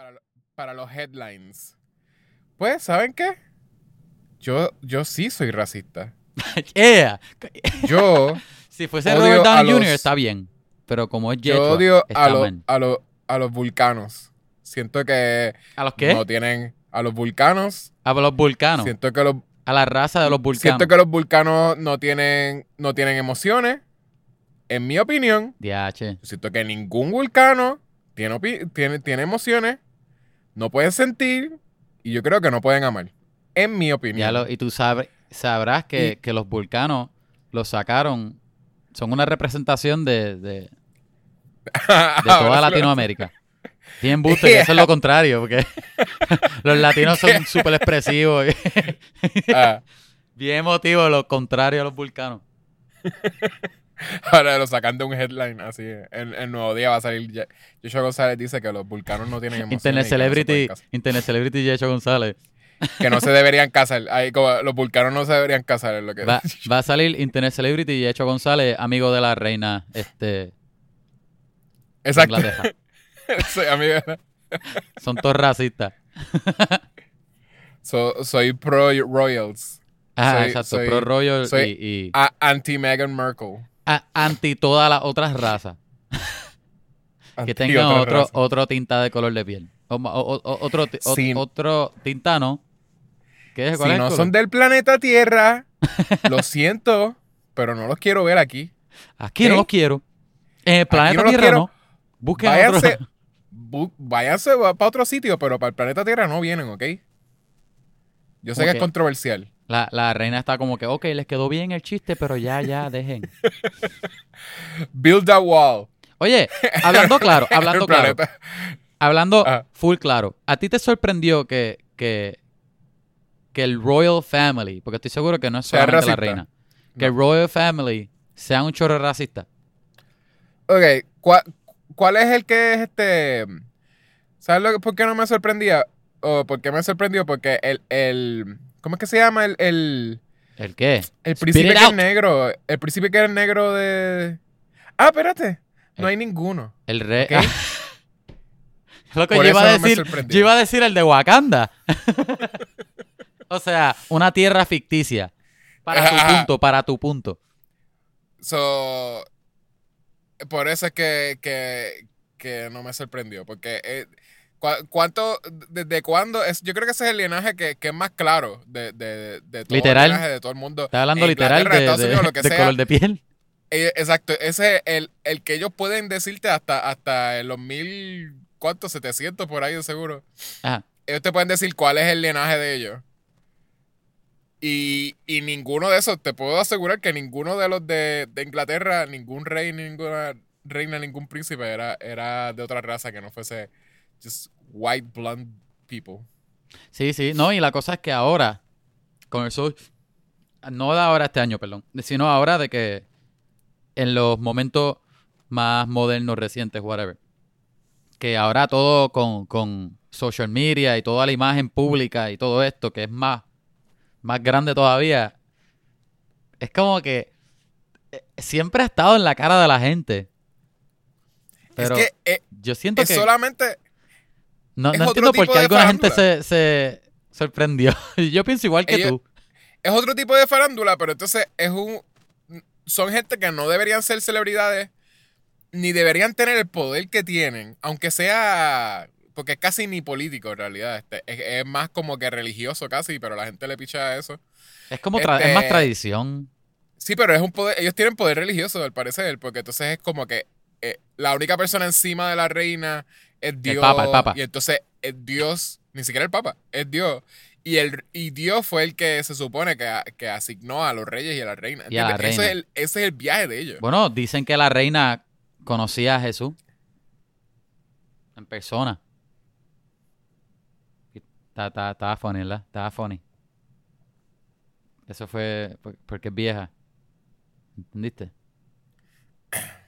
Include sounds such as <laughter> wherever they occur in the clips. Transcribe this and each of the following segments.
para, para los headlines. Pues, ¿saben qué? Yo, yo sí soy racista. <laughs> Yeah. Yo, <laughs> Si fuese Robert Downey Jr. está bien. Pero como es yo Yechua, odio a, los a, los a los vulcanos. Siento que ¿A los qué? no tienen a los vulcanos. A los vulcanos. Siento que los A la raza de los vulcanos. siento que los vulcanos no tienen no tienen emociones. En mi opinión, DH. siento que ningún vulcano tiene, tiene, tiene emociones, no pueden sentir y yo creo que no pueden amar. En mi opinión. Ya lo- y tú sabrás que, Y- que los vulcanos los sacaron. Son una representación de, de, <laughs> de toda Latinoamérica. Bien busto, que eso es lo <laughs> contrario, porque <laughs> los latinos son súper expresivos, Ah, bien emotivos, lo contrario a los vulcanos. <laughs> ahora lo sacan de un headline así. En el nuevo día va a salir. Ye- Joshua González dice que los vulcanos no tienen emociones. Internet no Celebrity, casar. Internet Celebrity Yecho González. Que no se deberían casar. Ahí como los vulcanos no se deberían casar, es lo que Va, va a salir Internet Celebrity Yecho González, amigo de la reina este, de Exacto. <laughs> Soy, amigo, <laughs> Son todos racistas. so- soy pro Royals. Soy- exacto. soy- Pro Royal soy- y, y anti Meghan Merkel. A- anti todas las otras razas que tengan otra otro, raza. otro tinta de color de piel. O, ma- o- o- otro, Sin- otro tintano. ¿Qué es? Si ¿Cuál es el no color? son del planeta Tierra, <laughs> lo siento, pero no los quiero ver aquí. Aquí no ¿Ok? los quiero. En el planeta no Tierra no. Busquen Váyanse, otro. váyanse <laughs> para otro sitio, pero para el planeta Tierra no vienen, ¿ok? Yo sé que es controversial. La, la reina está como que, ok, les quedó bien el chiste, pero ya, ya, <laughs> dejen. Build a wall. Oye, <laughs> hablando claro, hablando claro. Hablando Ajá. full claro, ¿a ti te sorprendió que, que, que el Royal Family, porque estoy seguro que no es solamente la reina, que el Royal Family sea un chorro racista? Ok, ¿cuál, cuál es el que es este? ¿Sabes lo que, por qué no me sorprendía? ¿O por qué me sorprendió? Porque el, el ¿cómo es que se llama? El, el, ¿El qué? el príncipe que es negro. El príncipe que es negro de... Ah, espérate. No El- hay ninguno. El rey. <laughs> Lo que yo iba, a decir, yo iba a decir el de Wakanda. <laughs> o sea, una tierra ficticia. Para tu punto, para tu punto. So, por eso es que, que, que no me sorprendió. Porque eh, ¿cu- ¿cuánto, desde cuándo? Es, yo creo que ese es el linaje que, que es más claro de, de, de todo Literal. el de todo el mundo. Está hablando literal de, Unidos, lo que de sea. color de piel. Eh, exacto, ese es el, el que ellos pueden decirte hasta, hasta los mil, ¿cuántos? 700 por ahí seguro. Ajá. Ellos te pueden decir cuál es el linaje de ellos. Y, y ninguno de esos, te puedo asegurar que ninguno de los de, de Inglaterra, ningún rey, ninguna reina, ningún príncipe era, era de otra raza que no fuese just white, blonde people. Sí, sí. No, y la cosa es que ahora, con el sol, no de ahora este año, perdón, sino ahora de que en los momentos más modernos, recientes, whatever, que ahora todo con, con social media y toda la imagen pública y todo esto, que es más, más grande todavía, es como que eh, siempre ha estado en la cara de la gente. Pero es que eh, yo siento es que... solamente... No, Es no entiendo por qué alguna gente se, se sorprendió. <laughs> Yo pienso igual que Ellos- tú. es otro tipo de farándula, pero entonces es un. Son gente que no deberían ser celebridades ni deberían tener el poder que tienen, aunque sea. Porque es casi ni político en realidad. Este, es, es más como que religioso casi, pero la gente le picha a eso. Es como tra- es Este- más tradición. Sí, pero es un poder. Ellos tienen poder religioso, al parecer, porque entonces es como que eh, la única persona encima de la reina es Dios. Papa, el Papa. Y entonces es Dios, ni siquiera el Papa, es Dios. Y, el, y Dios fue el que se supone que, que asignó a los reyes y a la reina. Y a la ¿entiendes? Ese, reina. es el, ese es el viaje de ellos. Bueno, dicen que la reina conocía a Jesús en persona. Estaba funny, ¿verdad? Estaba funny. Eso fue por- porque es vieja. ¿Entendiste?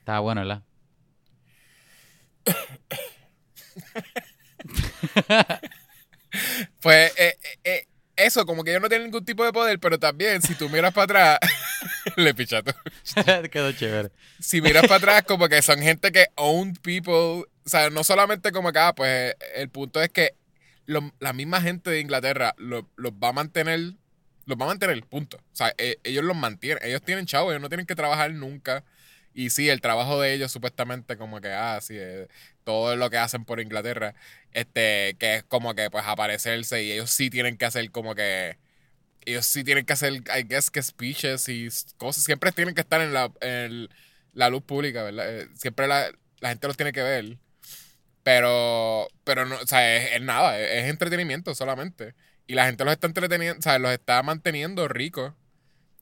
Estaba bueno, ¿verdad? <coughs> <laughs> Pues eh, eh, eh, eso, como que ellos no tienen ningún tipo de poder, pero también si tú miras para atrás, <laughs> le pichato. <laughs> Quedó chévere. Si miras para atrás, como que son gente que owned people o sea, no solamente como acá, pues el punto es que lo- la misma gente de Inglaterra lo- los va a mantener, los va a mantener, punto. O sea, e- ellos los mantienen, ellos tienen chavos, ellos no tienen que trabajar nunca. Y sí, el trabajo de ellos supuestamente como que, ah, sí, eh, todo lo que hacen por Inglaterra, este, que es como que pues aparecerse y ellos sí tienen que hacer como que, ellos sí tienen que hacer, I guess que speeches y cosas, siempre tienen que estar en la, en la luz pública, ¿verdad? Eh, Siempre la, la gente los tiene que ver. Pero, pero no, o sea, es, es nada, es, es entretenimiento solamente. Y la gente los está entreteniendo, o sea, los está manteniendo ricos.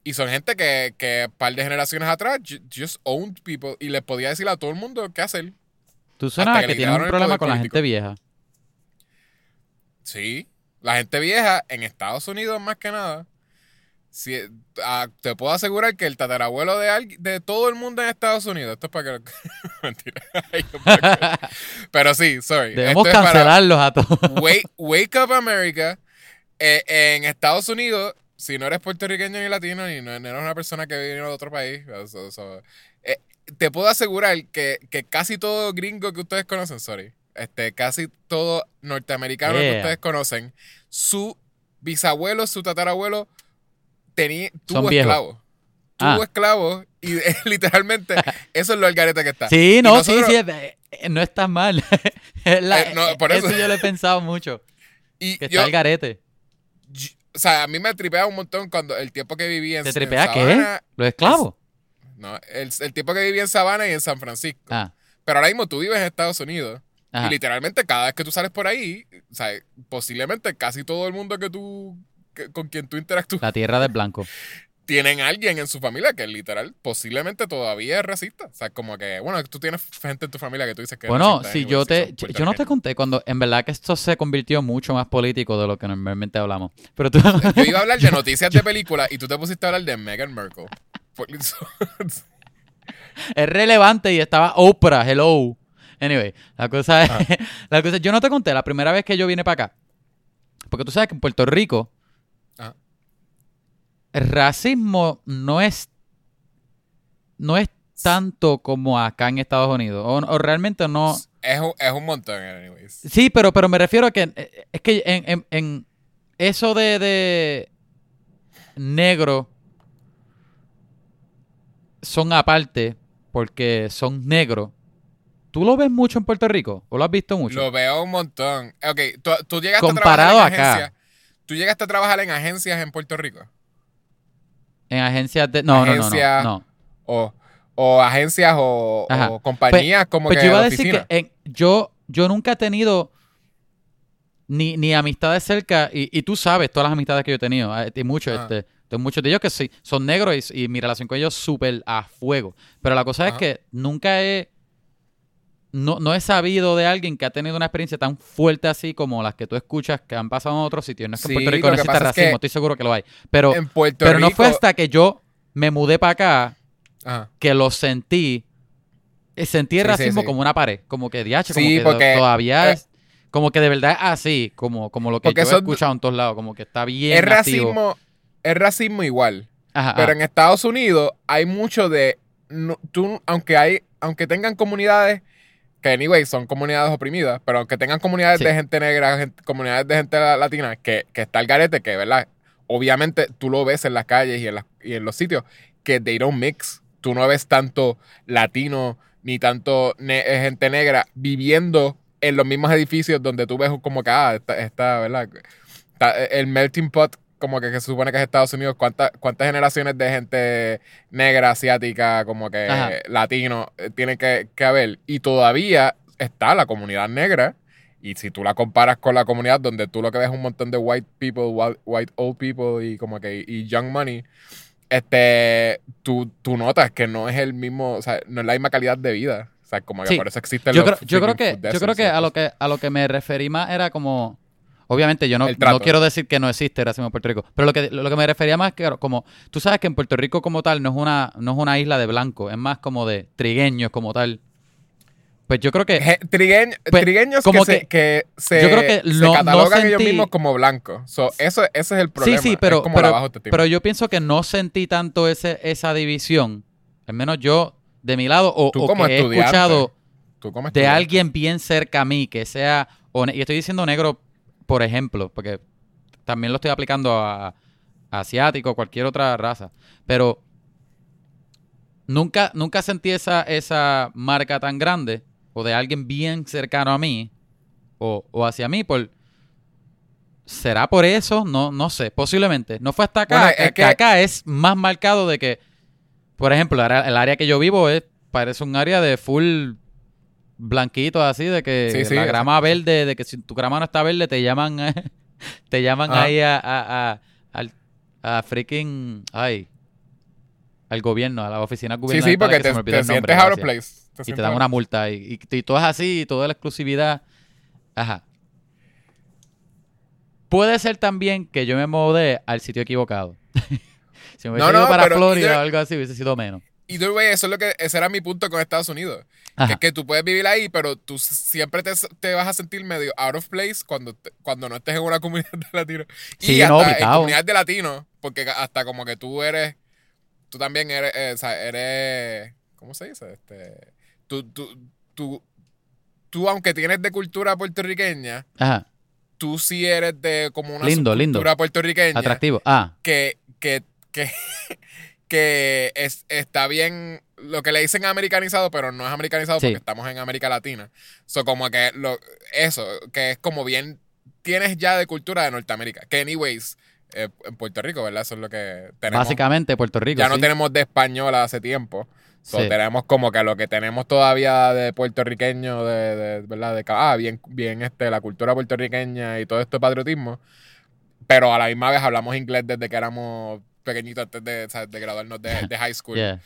Y son gente que, que un par de generaciones atrás ju- just owned people y les podía decir a todo el mundo qué hacer. Tú suenas que que tienes un problema con la gente vieja. Sí. La gente vieja en Estados Unidos más que nada. si- ah, te puedo asegurar que el tatarabuelo de, alguien- de todo el mundo en Estados Unidos. Esto es para que... <laughs> Mentira. <laughs> Pero sí, sorry. Debemos Esto para- cancelarlos a todos. Wake, Wake Up America. eh, en Estados Unidos, si no eres puertorriqueño ni latino, ni no, eres una persona que viene de otro país, eso, eh, te puedo asegurar que, que casi todo gringo que ustedes conocen, sorry, este, casi todo norteamericano que ustedes conocen, su bisabuelo, su tatarabuelo, tenía, tuvo esclavos. Ah. Tuvo esclavos y <laughs> eh, literalmente <laughs> eso es lo algarete que está. Sí, no, nosotros- sí, sí. eh, eh, No <laughs> es tan mal. La- Eh, no, por eso. yo lo he pensado mucho. Y Que yo, está el garete. Yo- o sea, a mí me tripea un montón cuando el tiempo que viví en ¿Te en tripea qué? ¿Los esclavos? No, el, el tiempo que viví en Savannah y en San Francisco. Ah, Pero ahora mismo tú vives en Estados Unidos. ajá. Y literalmente cada vez que tú sales por ahí, o sea, posiblemente casi todo el mundo que tú, que- con quien tú interactúas, La tierra del blanco. <laughs> tienen alguien en su familia que literal, posiblemente todavía es racista. O sea, como que, bueno, tú tienes gente en tu familia que tú dices que es Bueno, si yo te, yo, yo no te conté cuando en verdad que esto se convirtió mucho más político de lo que normalmente hablamos. Pero tú, Yo iba a hablar de noticias de películas y tú te pusiste a hablar de Meghan Merkel. <laughs> Es relevante y estaba Oprah, hello. Anyway, la cosa es, Ah. <laughs> la cosa es- yo no te conté la primera vez que yo vine para acá. Porque tú sabes que en Puerto Rico Ajá. el racismo no es no es tanto como acá en Estados Unidos. O, o realmente no. es, un, es un montón, anyways. Sí, pero, pero me refiero a que eh, es que en, en- en eso de, de negro son aparte porque son negros. ¿Tú lo ves mucho en Puerto Rico? ¿O lo has visto mucho? Lo veo un montón. Ok, tú, tú llegaste Comparado a trabajar en acá. agencias. Tú llegaste a trabajar en agencias en Puerto Rico. En agencias de... No, no, Agencia- no, no. O, o agencias o, compañías como Pues que yo iba a de decir que en- yo, yo nunca he tenido ni, ni amistades cerca, y, y tú sabes todas las amistades que yo he tenido, eh, y muchos, Ajá. este, tengo muchos de ellos que sí, son negros y, y mi relación con ellos súper a fuego. Pero la cosa es que nunca he, no, no he sabido de alguien que ha tenido una experiencia tan fuerte así como las que tú escuchas que han pasado en otros sitios. No es que en Sí, Puerto Rico no que exista pasa es que racismo, estoy seguro que lo hay. Pero, en Puerto pero Rico. no fue hasta que yo me mudé para acá Ajá. que lo sentí. eh, Sentí el Sí, racismo sí. como una pared. Como que, diache, como que porque, todavía eh, es. Como que de verdad es así, como, como lo que Porque yo he escuchado en todos lados, como que está bien. Es activo. racismo, es racismo igual. Ajá, Pero ajá. en Estados Unidos hay mucho de. no- tú, aunque hay, aunque tengan comunidades, que anyway son comunidades oprimidas, pero aunque tengan comunidades Sí. de gente negra, gente- comunidades de gente la- latina, que, que está el garete, que verdad, obviamente tú lo ves en las calles y en, las- y en los sitios, que they don't mix. Tú no ves tanto latino ni tanto ne- eh, gente negra viviendo en los mismos edificios donde tú ves como que, ah, está, está, ¿verdad? Está- el melting pot, como que, que se supone que es Estados Unidos, ¿cuántas, cuántas generaciones de gente negra, asiática, como que Ajá. latino, eh, tiene que, que haber? Y todavía está la comunidad negra. Y si tú la comparas con la comunidad donde tú lo que ves es un montón de white people, white, white old people y como que y young money, este, tú, tú notas que no es el mismo, o sea, no es la misma calidad de vida. O sea, como que Sí. por eso existen Yo los creo, yo creo que, yo creo que a lo que a lo que me referí más era como. Obviamente, yo no, no quiero decir que no existe racismo en Puerto Rico. Pero lo que, lo que me refería más es que como. Tú sabes que en Puerto Rico como tal no es una, no es una isla de blanco, es más como de trigueños como tal. Pues yo creo que. Je- trigueñ- Pues, trigueños como que, se, que- que se, yo creo que se no catalogan ellos mismos como blancos. So, eso, ese es el problema. Sí, sí, pero, pero, yo pienso que no sentí tanto ese, esa división, al menos yo de mi lado, o, que he escuchado de alguien bien cerca a mí que sea. Y estoy diciendo negro, por ejemplo, porque también lo estoy aplicando a, a asiático, cualquier otra raza. Pero nunca, nunca sentí esa, esa marca tan grande, o de alguien bien cercano a mí, o, o hacia mí, por. ¿Será por eso? No, no sé, posiblemente. No fue hasta acá. Bueno, que- es que que- acá es más marcado de que, por ejemplo, el área que yo vivo es parece un área de full blanquito así, de que Sí, sí, la grama verde, de que si tu grama no está verde te llaman, eh, <laughs> te llaman Ajá. ahí a, a, a, a freaking, ay, al gobierno, a la oficina Sí, gubernamental. sí, porque que se te, te sientes out of place. Te Y te dan una multa y, y, y todo es así, y toda la exclusividad. Ajá. Puede ser también que yo me mudé al sitio equivocado. <laughs> si me hubiese No, ido no, para Florida o algo así, hubiese sido menos. Either way, eso es lo que, ese era mi punto con Estados Unidos. Que Ajá. es que tú puedes vivir ahí, pero tú siempre te, te vas a sentir medio out of place cuando, te- cuando no estés en una <laughs> comunidad de latinos. Y Sí, hasta no, en comunidad de latinos, porque hasta como que tú eres, tú también eres, eh, o sea, eres, ¿cómo se dice? Este, tú, tú, tú, tú, aunque tienes de cultura puertorriqueña, Ajá. tú sí eres de como una Lindo, lindo. cultura puertorriqueña Atractivo. Ah, que, que, que, <laughs> que es, está bien, lo que le dicen americanizado, pero no es americanizado Sí. porque estamos en América Latina. So, como que lo, eso, que es como bien, tienes ya de cultura de Norteamérica. Que anyways, eh, en Puerto Rico, ¿verdad? Eso es lo que tenemos. básicamente Puerto Rico. ya no tenemos de español hace tiempo. So, Sí. tenemos como que lo que tenemos todavía de puertorriqueño, de, de- ¿verdad? De, ah, bien, bien este, la cultura puertorriqueña y todo esto de patriotismo. Pero a la misma vez hablamos inglés desde que éramos pequeñitos, antes de, de graduarnos de, <laughs> de high school. Yeah.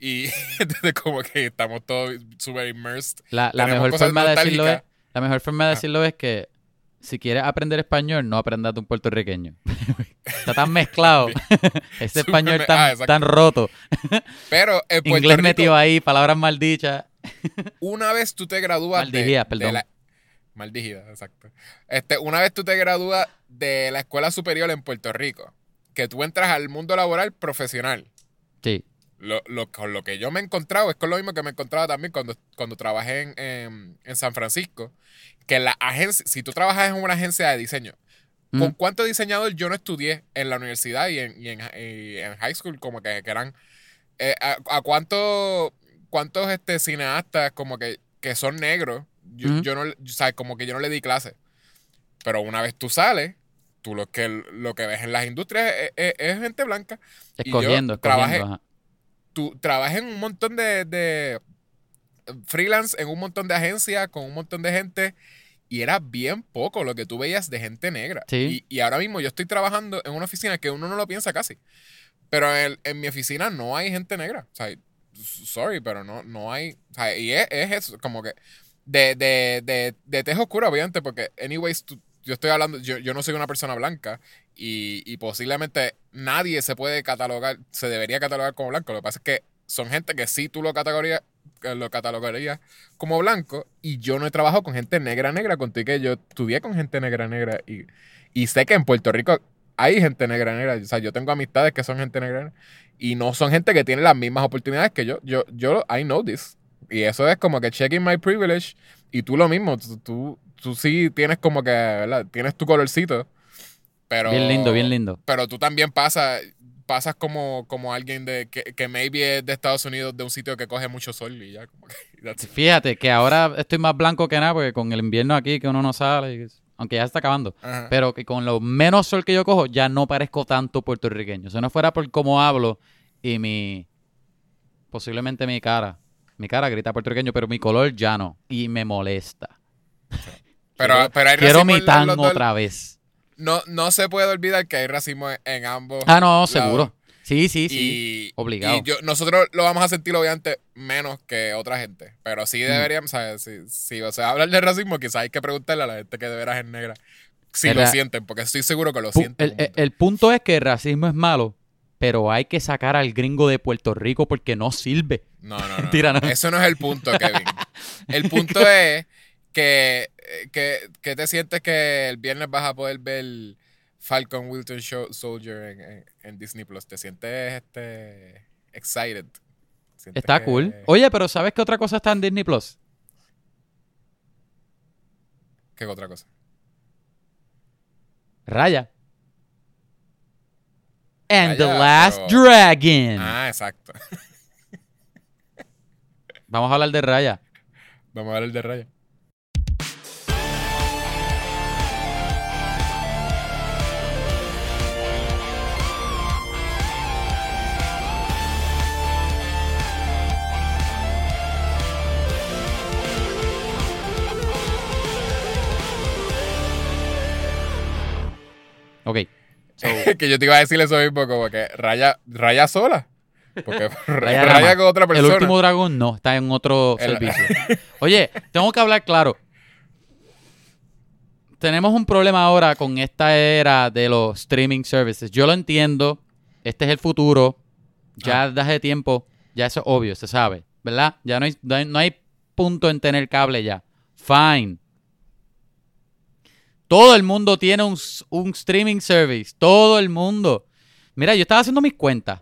Y <laughs> entonces como que estamos todos súper immersed. La, mejor forma de decirlo es, la mejor forma de Ah. decirlo es que si quieres aprender español, no aprendas de un puertorriqueño. <laughs> Está tan mezclado. <laughs> Ese español tan, ah, tan roto. Pero Puerto Inglés Rico, metido ahí, palabras maldichas. una vez tú te gradúas de- Maldijidas, de, perdón. la... Maldijidas, exacto. Este, una vez tú te gradúas de la escuela superior en Puerto Rico, que tú entras al mundo laboral profesional. Sí. Lo, lo- con lo que yo me he encontrado es con lo mismo que me encontraba también cuando, cuando trabajé en, en- en San Francisco. Que la agencia, si tú trabajas en una agencia de diseño, ¿con Mm. cuánto diseñador yo no estudié en la universidad y en, y en, y en high school? Como que, que eran. eh, a, a cuánto, cuántos este, cineastas como que, que son negros? Yo, Ujú. yo no, o sea, como que yo no le di clase. Pero una vez tú sales, tú lo que, lo que ves en las industrias es, es- es gente blanca. Y yo Escogiendo, escogiendo. trabajé- ajá. Tú trabajas en un montón de, de freelance, en un montón de agencias, con un montón de gente, y era bien poco lo que tú veías de gente negra. Sí. Y, y ahora mismo yo estoy trabajando en una oficina que uno no lo piensa casi. Pero en, en mi oficina no hay gente negra. O sea, sorry, pero no, no hay. O sea, y es, es eso, como que de, de, de, de tez oscura, obviamente, porque, anyways, tú- yo estoy hablando, yo, yo no soy una persona blanca y, y posiblemente nadie se puede catalogar, se debería catalogar como blanco. Lo que pasa es que son gente que sí tú lo categorías que lo catalogarías como blanco y yo no he trabajado con gente negra negra. Contigo que yo estudié con gente negra negra y, y sé que en Puerto Rico hay gente negra negra. O sea yo tengo amistades que son gente negra y no son gente que tiene las mismas oportunidades que yo. Yo yo I know this. Y eso es como que checking my privilege y tú lo mismo tú, tú, tú sí tienes como que ¿verdad? tienes tu colorcito pero Bien lindo, bien lindo. pero tú también pasas pasas como, como alguien de que, que maybe es de Estados Unidos de un sitio que coge mucho sol y ya como que. <laughs> Fíjate que ahora estoy más blanco que nada porque con el invierno aquí que uno no sale, aunque ya está acabando. Ajá. Pero que con lo menos sol que yo cojo ya no parezco tanto puertorriqueño. Si no fuera por cómo hablo y mi... Posiblemente mi cara. Mi cara grita puertorriqueño, pero mi color ya no. Y me molesta. pero, quiero- pero hay Quiero mi tan otra vez. No, no se puede olvidar que hay racismo en, en ambos. Ah, no, lados. seguro. Sí, sí, sí. Y, Obligado. y yo- nosotros lo vamos a sentir obviamente menos que otra gente. Pero Mm. sí deberíamos, ¿sabes? Si, si se va a hablar de racismo, quizás hay que preguntarle a la gente que de veras es negra si lo sienten, porque estoy seguro que lo sienten. el, el- el punto es que el racismo es malo, pero hay que sacar al gringo de Puerto Rico porque no sirve. No, no, <laughs> no. No. Eso no es el punto, <laughs> Kevin. El punto es que, eh, que, que te sientes que el viernes vas a poder ver Falcon Wilton Show- Soldier en, en- en Disney Plus. Te sientes este excited. Sientes Está que- cool. Oye, pero ¿sabes qué otra cosa está en Disney Plus? ¿Qué otra cosa? Raya. And the Raya, Last pero- Dragon. Ah, exacto. Vamos a hablar de Raya. Vamos a el de Raya. So, <laughs> que yo te iba a decir eso mismo, como que Raya, Raya sola. Porque <laughs> Raya con otra el persona. último dragón no, está en otro El- servicio. Oye, tengo que hablar claro. Tenemos un problema ahora con esta era de los streaming services. Yo lo entiendo. Este es el futuro. Ya Ah. desde hace tiempo, ya eso es obvio, se sabe. ¿Verdad? Ya no hay, no hay punto en tener cable ya. Fine. Todo el mundo tiene un, streaming service. Todo el mundo. Mira, yo estaba haciendo mis cuentas.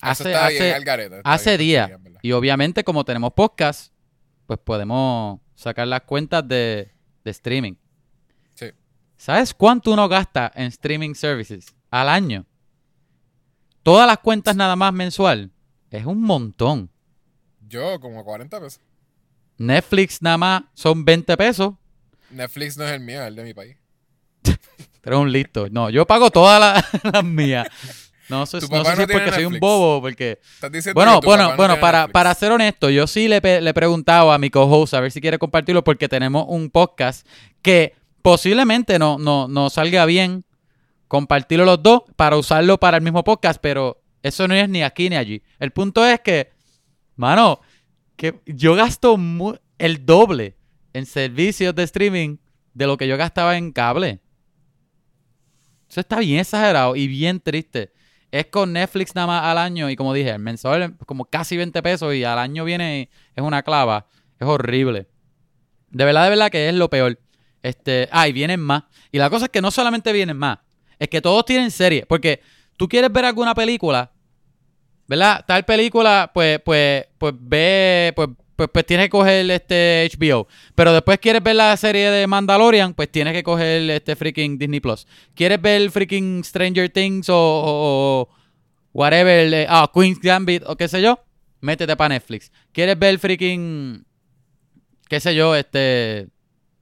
Hace, hace, al garete, está hace días. Y obviamente, como tenemos podcast, pues podemos sacar las cuentas de, de streaming. Sí. ¿Sabes cuánto uno gasta en streaming services al año? Todas las cuentas nada más mensual. Es un montón. Yo, como 40 pesos. Netflix nada más son 20 pesos. Netflix no es el mío, es el de mi país. <laughs> Pero un listo. No, yo pago todas las, <laughs> las mías. No sé, no si no es porque soy un bobo, porque ¿Estás diciendo Bueno, bueno, no bueno, para, Netflix? para ser honesto, yo sí le, le he preguntado a mi co-host a ver si quiere compartirlo porque tenemos un podcast que posiblemente no, no, no salga bien compartirlo los dos para usarlo para el mismo podcast, pero eso no es ni aquí ni allí. El punto es que, mano, que yo gasto el doble en servicios de streaming de lo que yo gastaba en cable. Eso está bien exagerado y bien triste. Es con Netflix nada más al año y como dije, el mensual como casi 20 pesos y al año viene, es una clava. Es horrible. De verdad, de verdad que es lo peor. Este, ah, y vienen más. Y la cosa es que no solamente vienen más, es que todos tienen serie. Porque tú quieres ver alguna película, ¿verdad? Tal película, pues, pues, pues ve, pues, pues, pues tienes que coger este HBO. Pero después quieres ver la serie de Mandalorian, pues tienes que coger este freaking Disney Plus. ¿Quieres ver freaking Stranger Things o, o- o whatever, ah, Queen's Gambit o qué sé yo? Métete para Netflix. ¿Quieres ver freaking, qué sé yo, este,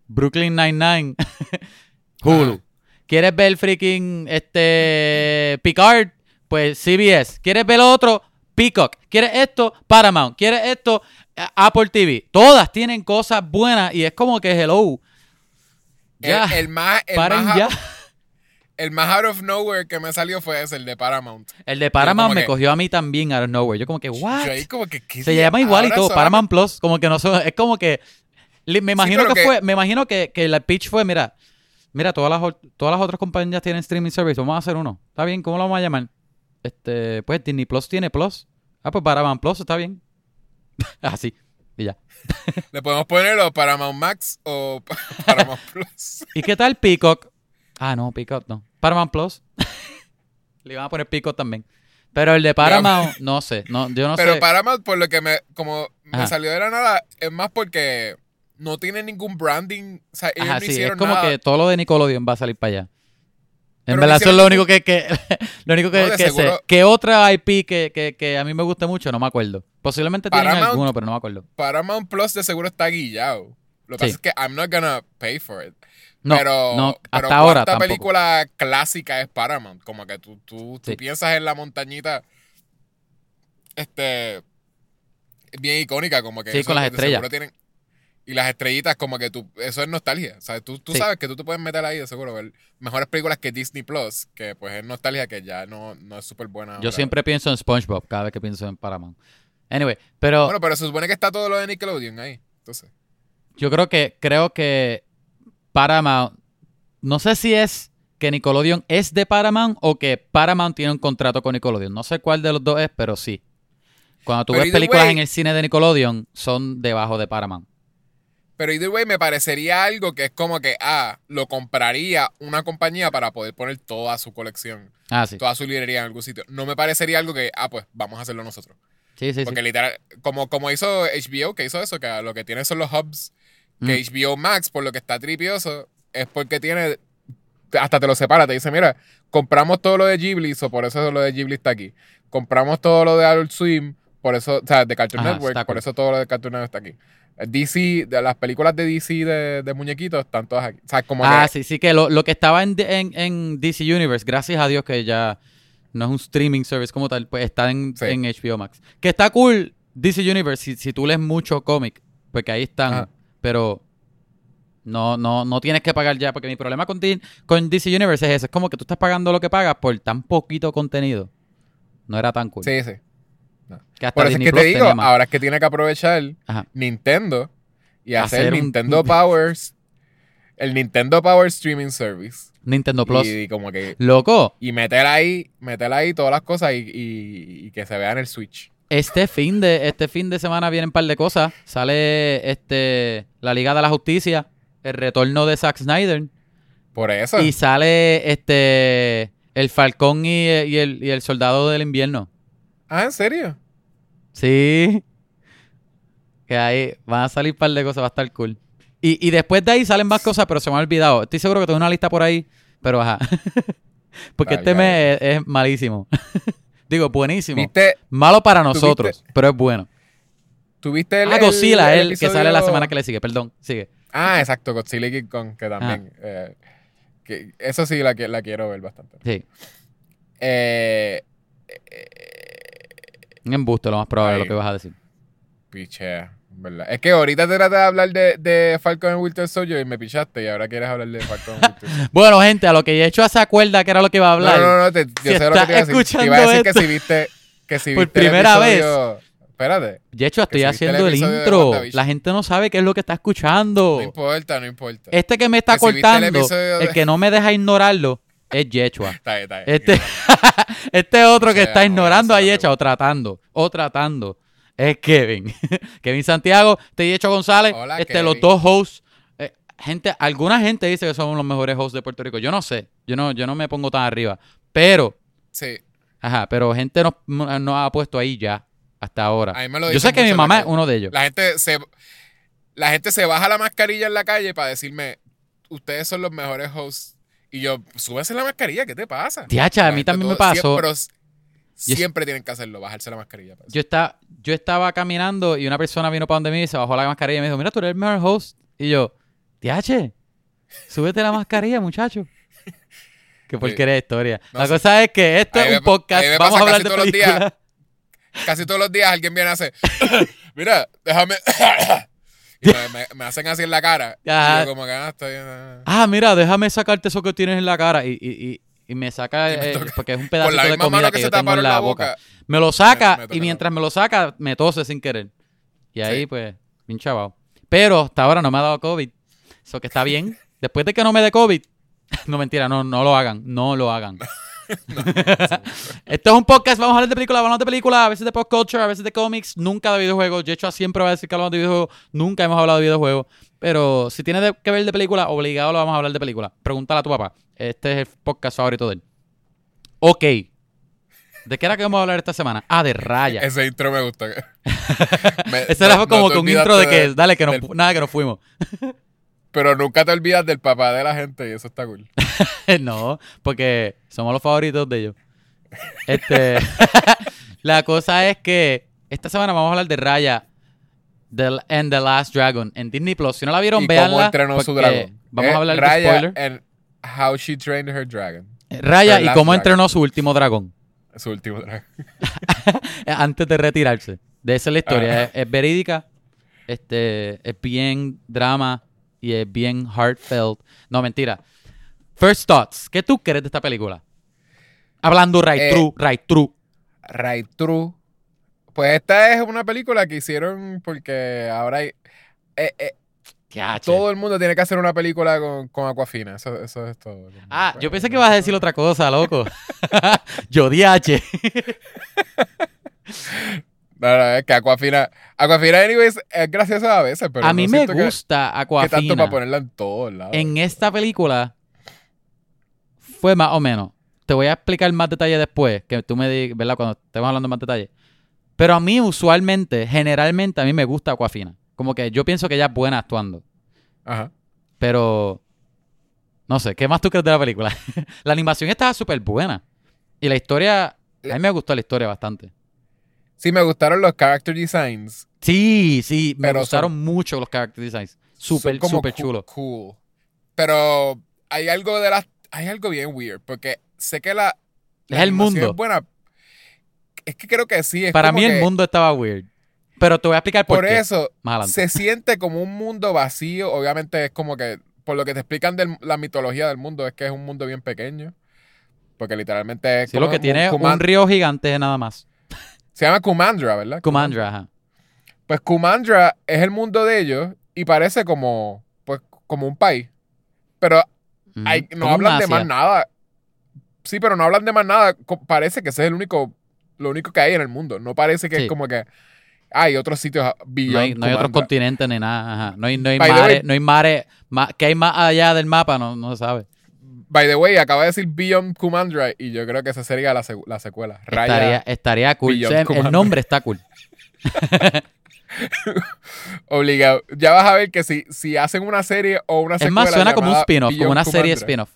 Brooklyn Nine-Nine? <laughs> Hulu. ¿Quieres ver freaking, este, Picard? Pues CBS. ¿Quieres ver otro? Peacock. ¿Quieres esto? Paramount. ¿Quieres esto? Apple TV. Todas tienen cosas buenas y es como que hello. Ya. El, el más, el, paren más ya. out- el más out of nowhere que me salió fue ese, el de Paramount. El de Paramount me que- cogió a mí también out of nowhere. Yo como que, what? Yo ahí como que, ¿qué Se llama igual y todo. Paramount Plus. Como que no son- Es como que. Me imagino que, que- fue. Me imagino que, que la pitch fue, mira. Mira, todas las, todas las otras compañías tienen streaming service. Vamos a hacer uno. Está bien, ¿cómo lo vamos a llamar? Este, pues Disney Plus tiene Plus. Ah, pues Paramount Plus está bien. <laughs> Así. Y ya. <laughs> Le podemos poner o Paramount Max o pa- <laughs> Paramount Plus. ¿Y qué tal Peacock? Ah, no, Peacock no. Paramount Plus. Le iban a poner Peacock también. Pero el de Paramount, no sé. No, yo no Pero sé. Paramount, por lo que me, como me Ajá. salió de la nada, es más porque no tiene ningún branding. O sea, ellos Ajá, no sí, es como nada. que todo lo de Nickelodeon va a salir para allá. En verdad, eso es lo único que, que <laughs> lo único que, No, que sé. ¿Qué otra IP que, que, que a mí me gusta mucho? No me acuerdo. Posiblemente tienen Paramount- alguno, pero no me acuerdo. Paramount Plus de seguro está guillado. Lo que Sí. pasa es que I'm not gonna pay for it. No, pero, no, pero hasta ahora ¿cuánta tampoco. película clásica es Paramount? Como que tú, tú, piensas en la montañita este bien icónica, como que Sí, con las estrellas. seguro tienen- y las estrellitas, como que tú, eso es nostalgia. O sea, tú, tú Sí. sabes que tú te puedes meter ahí de seguro, ver mejores películas que Disney Plus, que pues es nostalgia que ya no, no es súper buena. Yo ahora. siempre pienso en SpongeBob cada vez que pienso en Paramount. Anyway, pero Bueno, pero se supone que está todo lo de Nickelodeon ahí. Entonces. yo creo que creo que Paramount no sé si es que Nickelodeon es de Paramount o que Paramount tiene un contrato con Nickelodeon. No sé cuál de los dos es, pero sí. Cuando tú Pero ves películas way- en el cine de Nickelodeon, son debajo de Paramount. Pero either way me parecería algo que es como que, ah, lo compraría una compañía para poder poner toda su colección, Ah, sí. toda su librería en algún sitio. No me parecería algo que, ah, pues vamos a hacerlo nosotros. Sí, sí, sí. Porque literal, como, como hizo HBO, que hizo eso, que lo que tiene son los hubs Que HBO Max, por lo que está tripioso, es porque tiene. Hasta te lo separa, te dice, mira, compramos todo lo de Ghibli, so por eso lo de Ghibli está aquí. Compramos todo lo de Adult Swim, por eso, o sea, de Cartoon Ajá, Network, por cool. eso todo lo de Cartoon Network está aquí. DC, de las películas de DC de, de muñequitos están todas aquí. O sea, como Ah, que, sí, sí, que lo, lo que estaba en, en, en DC Universe, gracias a Dios que ya no es un streaming service como tal, pues está en, Sí. en HBO Max. Que está cool DC Universe si, si tú lees mucho cómic, porque ahí están, Ajá. pero no, no, no tienes que pagar ya, porque mi problema con, Di- con DC Universe es ese, es como que tú estás pagando lo que pagas por tan poquito contenido. No era tan cool. sí, sí. Que hasta Por eso es que te digo, tenía más. ahora es que tiene que aprovechar Ajá. Nintendo y hacer, Hacer un- Nintendo Powers, el Nintendo Power Streaming Service. Nintendo Plus. Y, como que Loco, y meter ahí, meter ahí todas las cosas y, y- y que se vea en el Switch. Este fin de este fin de semana vienen un par de cosas. Sale este la Liga de la Justicia, el retorno de Zack Snyder Por eso. y sale este el Falcón y, y el, y el Soldado del Invierno. Ah, ¿en serio? Sí. Que ahí van a salir un par de cosas, va a estar cool. Y, y después de ahí salen más cosas, pero se me ha olvidado. Estoy seguro que tengo una lista por ahí, pero ajá. <laughs> Porque este mes es, es malísimo. <laughs> Digo, buenísimo. ¿Viste, Malo para ¿Tú nosotros, pero es bueno. ¿Tuviste el, Ah, Godzilla, el el, que sale la semana que le sigue, perdón, sigue. Ah, exacto, Godzilla y King Kong, que también. eh, que eso sí la, que- la quiero ver bastante. Sí, Eh, un embuste, lo más probable, Ay. lo que vas a decir. pichea, ¿verdad? Es que ahorita te traté de hablar de, de Falcon and Winter Soldier y me pichaste y ahora quieres hablar de Falcon and Winter <laughs> Soldier. Bueno, gente, a lo que Yecho se acuerda que era lo que iba a hablar. No, no, no, te- yo Si sé lo que te iba a decir. Te iba a decir que esto si viste, que si por viste el primera vez. Espérate, estoy si viste el haciendo el, de intro. La gente no sabe qué es lo que está escuchando. no importa, no importa. Este que me está Que si viste el cortando, el de- que no me deja ignorarlo, es Yechua. Está bien, está bien. Este, <laughs> este otro que O sea, está no, ignorando a Yecha o tratando, o tratando, es Kevin. <laughs> Kevin Santiago, este Yecho González, Hola, este, los Kevin. dos hosts. Eh, gente, alguna gente dice que somos los mejores hosts de Puerto Rico. Yo no sé, yo no, yo no me pongo tan arriba. Pero, Sí, ajá, pero gente nos, nos ha puesto ahí ya, hasta ahora. a mí me lo Yo sé que mi mamá es uno de ellos. La gente se la gente se baja la mascarilla en la calle para decirme, ustedes son los mejores hosts. Y yo, súbese la mascarilla, ¿qué te pasa? Tiacha, a mí también me pasó. Siempre, siempre tienen que hacerlo, bajarse la mascarilla. Yo, está, yo estaba caminando y una persona vino para donde mí y se bajó la mascarilla y me dijo, mira, tú eres el mejor host. Y yo, Tiache, súbete la mascarilla, muchacho. <laughs> Qué porquería de historia. No la cosa es que esto Ahí es me un pa- podcast. me Vamos a hablar casi de todos los días. Casi todos los días alguien viene a hacer, <laughs> mira, déjame... y me, hacen así en la cara. Ajá. Y yo como que, ah, bien. ah. Mira, déjame sacarte eso que tienes en la cara. Y, y, y, me saca, me eh, porque es un pedacito de comida que, que, yo tengo en la boca. boca. Me lo saca Me- y mientras me lo saca, me tose sin querer. Y ahí, Sí. pues, bien. Pero hasta ahora no me ha dado COVID. Eso que está bien. <laughs> Después de que no me dé COVID, <laughs> no mentira, no, no lo hagan. No lo hagan. <laughs> <laughs> Esto es un podcast, vamos a hablar de películas, vamos a hablar de películas, a veces de pop culture, a veces de cómics, nunca de videojuegos. Yecho siempre va a decir que hablamos de videojuegos, nunca hemos hablado de videojuegos. Pero si tiene de- que ver de película, obligado lo vamos a hablar de película. Pregúntale a tu papá. Este es el podcast favorito de él. Ok. ¿De qué era que vamos a hablar esta semana? Ah, de Raya. Ese intro me gusta. <laughs> Me- Ese no- era no como que un intro de que, dale, que nos, del- nada, que nos fuimos. Pero nunca te olvidas del papá de la gente y eso está cool. <laughs> no, porque somos los favoritos de ellos. <laughs> Este, <laughs> la cosa es que esta semana vamos a hablar de Raya The, and the Last Dragon en Disney Plus. Si no la vieron, y véanla. cómo entrenó su dragón. Vamos Eh, a hablar Raya de spoiler. and how she trained her dragon. Raya Her y cómo Dragon. entrenó su último dragón Su último dragón. eh, antes de retirarse. De esa es la historia. Ah. Es, es verídica, este, es bien drama y es bien heartfelt. No, mentira. First thoughts. ¿Qué tú crees de esta película? Hablando right Eh, true, right true. Right True. Pues esta es una película que hicieron porque ahora hay, eh, eh, todo el mundo tiene que hacer una película con, con Aquafina. Eso, eso es todo. Ah, Pues, yo pensé que ibas a decir otra cosa, loco. <laughs> <laughs> yo DH. <laughs> No, no, es que Aquafina. Aquafina, anyways, es graciosa a veces, pero. a no mí me siento que- gusta Que, tanto para Aquafina. ponerla en todos lados. En esta película fue más o menos. Te voy a explicar más detalle después, que tú me digas, ¿verdad? Cuando estemos hablando más detalle. Pero a mí usualmente, generalmente, a mí me gusta Aquafina. Como que yo pienso que ella es buena actuando. Ajá. Pero. No sé, ¿qué más tú crees de la película? <laughs> la animación estaba súper buena. Y la historia. A mí me gustó la historia bastante. Sí, me gustaron los character designs. Sí, sí, me Pero gustaron son- mucho los character designs. Súper, súper cool- chulo. Cool. Pero hay algo de las. Hay algo bien weird. Porque sé que la. la Es el mundo. Es buena. Es que creo que sí. Es Para mí el mundo estaba weird. Pero te voy a explicar por, Por qué. eso Más se siente como un mundo vacío. Obviamente es como que. Por lo que te explican de la mitología del mundo, es que es un mundo bien pequeño. Porque literalmente es. Sí, lo como que tiene Kuman- un río gigante nada más. Se llama Kumandra, ¿verdad? Kumandra, ajá. Pues Kumandra es el mundo de ellos y parece como, pues, como un país. Pero Ujú. hay- no hablan de más nada. Sí, pero no hablan de más nada. Parece que ese es el único, lo único que hay en el mundo. No parece que Sí. es como que hay otros sitios No hay, no hay otros continentes ni nada. Ajá. No hay, no hay mares. No hay mares. ma- ¿Qué hay más allá del mapa? No, no se sabe. By the way, acaba de decir Beyond Kumandra y yo creo que esa sería la, secuela. Raya, Estaría, estaría cool. El nombre está cool. <laughs> obligado. Ya vas a ver que si, si hacen una serie o una Es secuela más, suena como un spin-off, como una serie spin-off.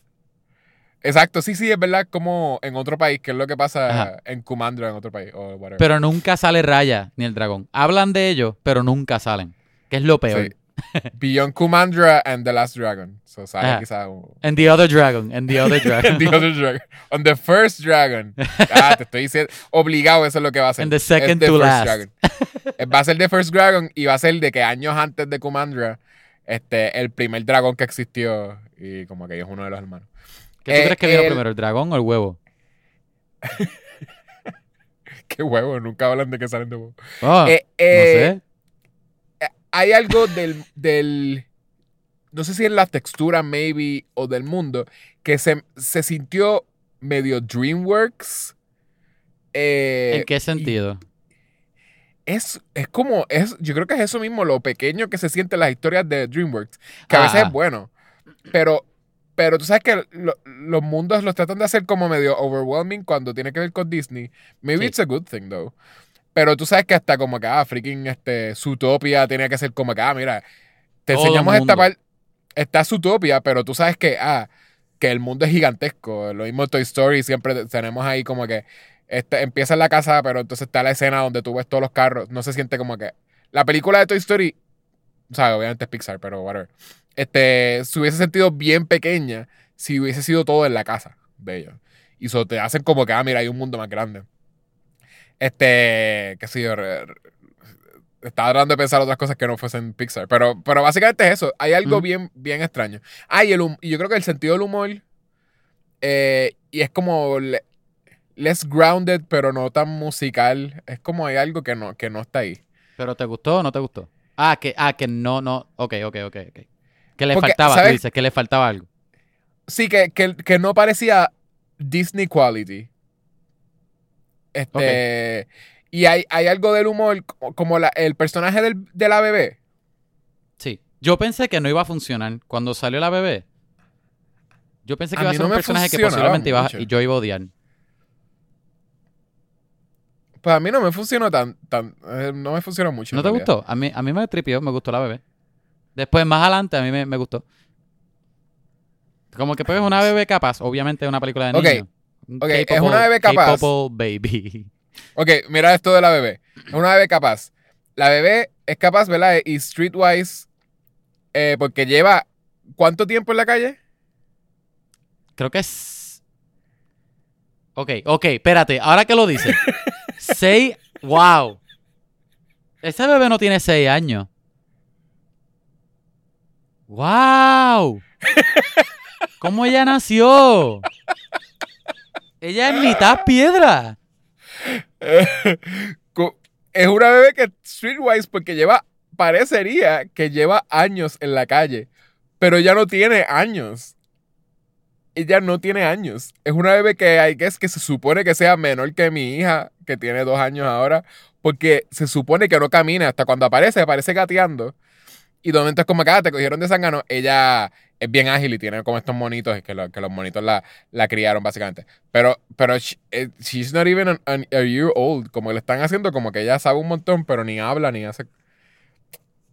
Exacto, sí, sí, es verdad, como en otro país, que es lo que pasa Ajá. en Kumandra en otro país, o. Pero nunca sale Raya ni el dragón. Hablan de ellos, pero nunca salen. Que es lo peor. Sí. Beyond Kumandra and the Last Dragon. So sale Ajá. quizás un- And the other dragon. And the other <laughs> dragon. the other dragon. On the first dragon. <laughs> Ah, te estoy diciendo. Obligado, eso es lo que va a ser. And the second Es to first last. dragon. Eh, Va a ser The First Dragon y va a ser de que años antes de Kumandra, este, el primer dragón que existió. Y como que es uno de los hermanos. ¿Qué tú Eh, crees que vino primero, el dragón o el huevo? <laughs> Qué huevo, nunca hablan de que salen de huevo. Oh, Eh, no eh, sé. Hay algo del, del. No sé si es la textura, maybe, o del mundo, que se, se sintió medio Dreamworks. Eh, ¿En qué sentido? es, es como. Es, yo creo que es eso mismo, lo pequeño que se siente en las historias de Dreamworks. Que a veces Ajá. es bueno. Pero. Pero tú sabes que lo- los mundos los tratan de hacer como medio overwhelming cuando tiene que ver con Disney. Maybe Sí. it's a good thing, though. Pero tú sabes que hasta como que, ah, freaking, este, Zootopia tenía que ser como que, ah, mira, te Todo enseñamos esta parte, está Zootopia, pero tú sabes que, ah, que el mundo es gigantesco. Lo mismo Toy Story, siempre te- tenemos ahí como que, este, empieza en la casa, pero entonces está la escena donde tú ves todos los carros. No se siente como que, la película de Toy Story, o sea, obviamente es Pixar, pero whatever. Este, se hubiese sentido bien pequeña si hubiese sido todo en la casa de ellos. Y eso te hacen como que, ah, mira, hay un mundo más grande. Este, qué sé yo, estaba tratando de pensar otras cosas que no fuesen Pixar. Pero, pero básicamente es eso. Hay algo bien, bien extraño. Ah, y, el y yo creo que el sentido del humor. eh, y es como le- less grounded, pero no tan musical. Es como hay algo que no, que no está ahí. ¿Pero te gustó o no te gustó? Ah, que, ah, que no, no. Ok, ok, ok, ok. Que le Porque, faltaba, tú ¿sabes? dices, que le faltaba algo. Sí, que, que, que no parecía Disney quality. Este. Y hay, hay algo del humor, como- la- el personaje del- de la bebé. Sí. Yo pensé que no iba a funcionar cuando salió la bebé. Yo pensé que A iba a ser no un personaje que posiblemente iba, mucho. y yo iba a odiar. Pues a mí no me funcionó tan. tan eh, no me funcionó mucho. ¿No te realidad. gustó? A mí, a mí me tripió, me gustó la bebé. Después, más adelante, a mí me, me gustó. Como que pues es una bebé capaz. Obviamente es una película de Ok, niños. Un ok, es una bebé capaz. baby. Ok, mira esto de la bebé. Es una bebé capaz. La bebé es capaz, ¿verdad? Y streetwise. eh, porque lleva. ¿Cuánto tiempo en la calle? Creo que es... Ok, ok, espérate. Ahora que lo dices. <laughs> seis... ¡Wow! Ese bebé no tiene seis años. ¡Wow! ¿Cómo ella nació? Ella es mitad piedra. <laughs> Es una bebé que streetwise porque lleva, parecería que lleva años en la calle, pero ella no tiene años. Ella no tiene años. Es una bebé que hay que es que se supone que sea menor que mi hija, que tiene dos años ahora, porque se supone que no camina hasta cuando aparece, aparece gateando. Y de momento es como que ah, te cogieron de sangano. Ella es bien ágil y tiene como estos monitos, que, lo- que los monitos la, la criaron básicamente. Pero, pero sh- eh, she's not even an- an- a year old. Como le están haciendo, como que ella sabe un montón, pero ni habla ni hace.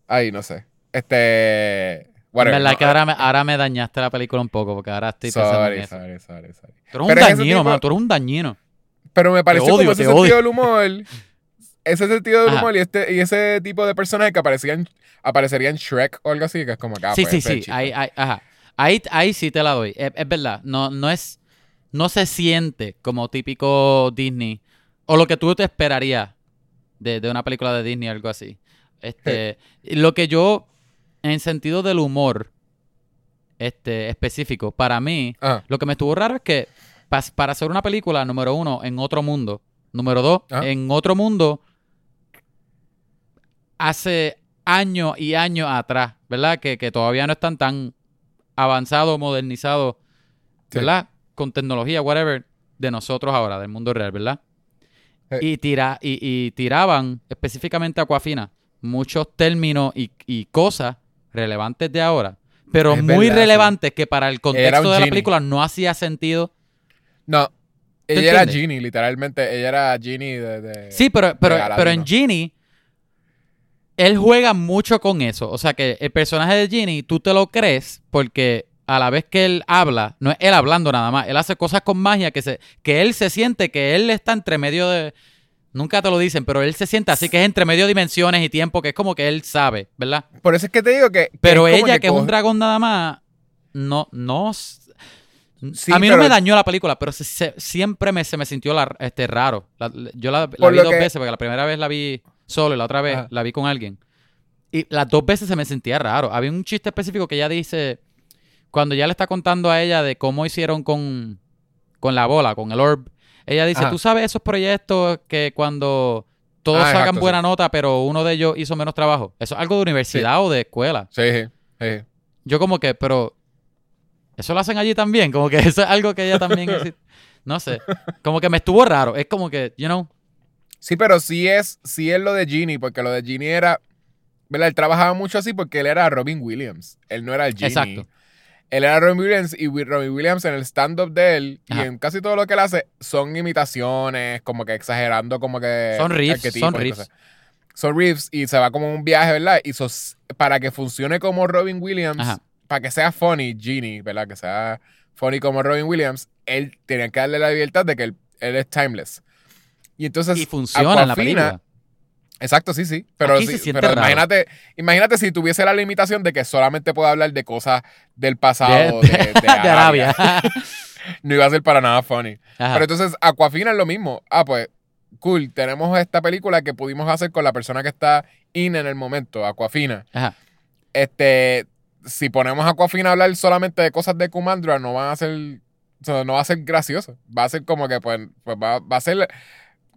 Ay, no sé. Este. Whatever, verdad no, que ahora me, ahora me dañaste la película un poco porque ahora estoy pensando sorry, en eso. sorry, sorry, sorry. Tú eres un Pero ese dañino, tipo- mano. Tú eres un dañino. Pero me pareció odio, como ese te sentido odio. del humor. <laughs> Ese sentido del humor y, este, y ese tipo de personajes que aparecían, aparecerían en Shrek o algo así, que es como que. ah, sí, pues, sí, sí. Ahí, ahí, ajá. Ahí, ahí sí te la doy. Es, es verdad. No, no es. No se siente como típico Disney. O lo que tú te esperarías de, de una película de Disney o algo así. Este. Lo que yo. En sentido del humor. Este. específico. Para mí. Ajá. Lo que me estuvo raro es que. para hacer una película, número uno, en otro mundo. Número dos, Ajá. en otro mundo. Hace años y años atrás, ¿verdad? Que, que todavía no están tan avanzados, modernizados, Sí. ¿verdad? Con tecnología, whatever, de nosotros ahora, del mundo real, ¿verdad? Sí. Y, tira, y, y tiraban específicamente Aquafina muchos términos y, y cosas relevantes de ahora, pero Es muy verdad, sí. relevantes que para el contexto de la película no hacía sentido. No. ¿Te Ella era? Genie, literalmente. Ella era Genie de. de- Sí, pero, pero, pero en Genie, él juega mucho con eso. O sea que el personaje de Genie, tú te lo crees porque a la vez que él habla, no es él hablando nada más, él hace cosas con magia que, se, que él se siente que él está entre medio de... Nunca te lo dicen, pero él se siente así que es entre medio de dimensiones y tiempo, que es como que él sabe, ¿verdad? Por eso es que te digo que. que Pero ella, que, es un dragón nada más, no, no. Sí, a mí no me dañó la película, pero se- se- siempre me, se me sintió la- este, raro. La- yo la, vi dos que- veces, porque la primera vez la vi solo y la otra vez Ajá. la vi con alguien. Y las dos veces se me sentía raro. Había un chiste específico que ella dice, cuando ya le está contando a ella de cómo hicieron con, con la bola, con el orb. Ella dice, Ajá. tú sabes esos proyectos que cuando todos Ah, sacan exacto, buena sí. nota, pero uno de ellos hizo menos trabajo. Eso es algo de universidad o de escuela. Sí, sí, sí. Yo como que, pero eso lo hacen allí también, como que <laughs> eso es algo que ella también <laughs> no sé, como que me estuvo raro, es como que, you know, Sí, pero sí es, sí es lo de Genie, porque lo de Genie era. ¿Verdad? Él trabajaba mucho así porque él era Robin Williams. Él no era el Genie. Exacto. Él era Robin Williams y Robin Williams en el stand-up de él y en casi todo lo que él hace son imitaciones, como que exagerando, como que. Son riffs, son riffs. Son riffs y se va como un viaje, ¿verdad? Y sos- para que funcione como Robin Williams, Ajá. para que sea funny, Genie, ¿verdad? Que sea funny como Robin Williams, él tenía que darle la libertad de que él, él es timeless. Y entonces. y funciona en la película. Exacto, sí, sí. Pero, sí, se imagínate, imagínate si tuviese la limitación de que solamente puede hablar de cosas del pasado De, de, de de <laughs> Arabia. Arabia. <laughs> No iba a ser para nada funny. Ajá. Pero entonces, Aquafina es lo mismo. Ah, pues, cool. Tenemos esta película que pudimos hacer con la persona que está in en el momento, Aquafina. Ajá. Este, si ponemos a Aquafina a hablar solamente de cosas de Kumandra, no van a ser, o sea, no va a ser gracioso. Va a ser como que, pues, pues va, va a ser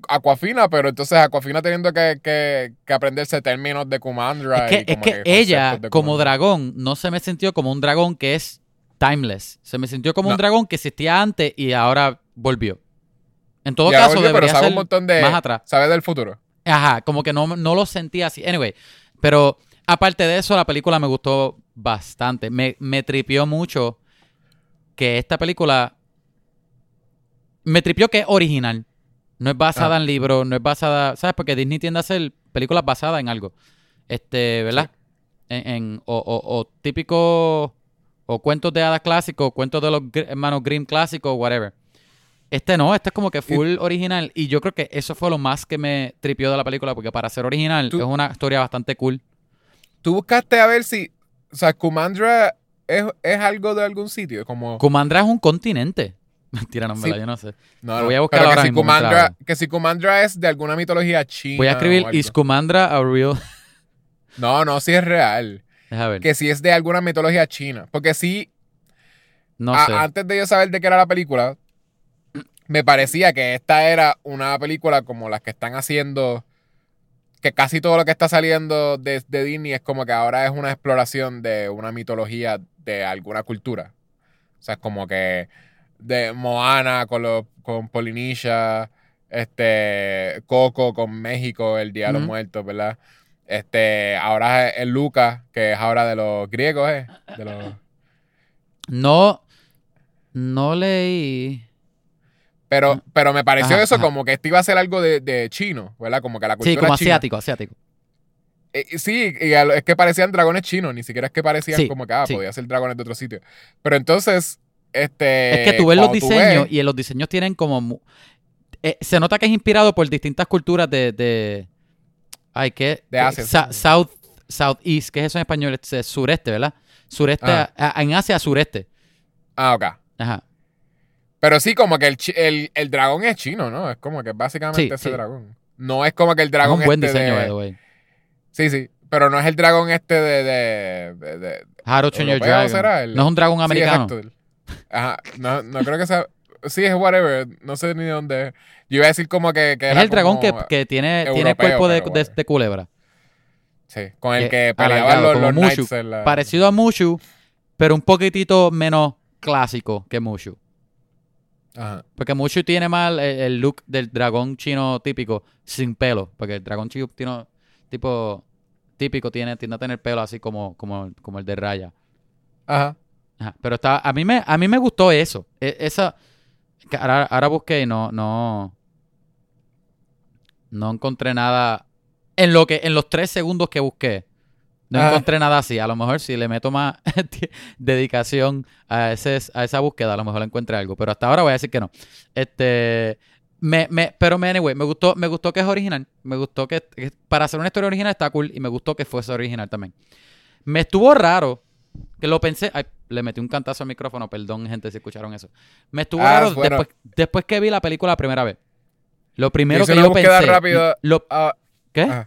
Aquafina, pero entonces Aquafina teniendo que, que, que aprenderse términos de Kumandra. Es que, y es como que ella, como dragón, no se me sintió como un dragón que es timeless. Se me sintió como No. un dragón que existía antes y ahora volvió. En todo caso, volvió, pero debería sabe ser un montón de. más atrás. Sabe del futuro. Ajá, como que no, no lo sentía así. Anyway, pero aparte de eso, la película me gustó bastante. Me, me tripió mucho que esta película. Me tripió que es original. No es basada Ah. en libros, no es basada. ¿Sabes? Porque Disney tiende a hacer películas basadas en algo. Este, ¿verdad? En, en- o, o, o típico. O cuentos de hadas clásicos, cuentos de los hermanos Grimm clásicos, whatever. Este no, este es como que full original. Y yo creo que eso fue lo más que me tripió de la película, porque para ser original Tú- es una historia bastante cool. Tú buscaste a ver si. O sea, Kumandra es, es algo de algún sitio. Como. Kumandra es un continente. <laughs> Mentira, no, en Sí. verdad, yo no sé. No, voy a buscar ahora que si, mismo Kumandra, que si Kumandra es de alguna mitología china. Voy a escribir. Is Kumandra a real. No, no, sí es real. <laughs> Deja ver. Que si es de alguna mitología china. Porque sí, No a- sé. antes de yo saber de qué era la película, <clears throat> me parecía que esta era una película como las que están haciendo. Que casi todo lo que está saliendo de, de Disney es como que ahora es una exploración de una mitología de alguna cultura. O sea, es como que de Moana con, los con Polinesia, este, Coco con México, el Día de los. Muertos, ¿verdad? Este, ahora es el Lucas, que es ahora de los griegos, ¿eh? De los, No. No leí. pero, pero me pareció Ajá, eso ajá. como que esto iba a ser algo de, de chino, ¿verdad? Como que la cultura Sí, como china. asiático, asiático. Eh, sí, y es que parecían dragones chinos, ni siquiera es que parecían Sí, como que, ah, sí. podía ser dragones de otro sitio. Pero entonces, este... es que tú ves los diseños ves- y en los diseños tienen como... eh, se nota que es inspirado por distintas culturas de... de ay, ¿qué? De Asia, Sa- sí. South, Southeast, ¿qué es eso en español? Es, eh, sureste, ¿verdad? Sureste, Ah. a- en Asia, sureste. Ah, ok. Ajá. Pero sí, como que el, el, el dragón es chino, ¿no? Es como que básicamente Sí, ese sí. dragón. No es como que el Es dragón un buen este diseño, de- way. Sí, sí. Pero no es el dragón este de... de, de- de- ¿Europeo Dragon. será el- No es un dragón Sí, americano. exacto. Ajá. No, no creo que sea... Sí, es whatever. No sé ni dónde es. Yo iba a decir como que, que es era el dragón que, que tiene, tiene europeo, cuerpo de, de- culebra. Sí, con el que- que peleaban los, los Mushu. knights en la- Parecido a Mushu, pero un poquitito menos clásico que Mushu. Ajá. Porque Mushu tiene más el, el look del dragón chino típico sin pelo. Porque el dragón chino tiene- tipo típico tiene, tiende a tener pelo así como, como, como el de Raya. Ajá. Ajá, Pero está, a mí me, a mí me gustó eso. E- esa, que ahora, ahora busqué y no, no, no encontré nada. En lo que, en los tres segundos que busqué, no Ah. encontré nada así. A lo mejor si le meto más <laughs> dedicación a ese, a esa búsqueda, a lo mejor encuentre algo. Pero hasta ahora voy a decir que no. Este. Me, me, pero me, anyway, me gustó, me gustó que es original. Me gustó que, que para hacer una historia original está cool. Y me gustó que fuese original también. Me estuvo raro. Que lo pensé. Ay, le metí un cantazo al micrófono. Perdón, gente, si escucharon eso. Me estuvo Ah, raro bueno. después, después que vi la película la primera vez. Lo primero que yo pensé. rápida. lo- Ah, ¿Qué?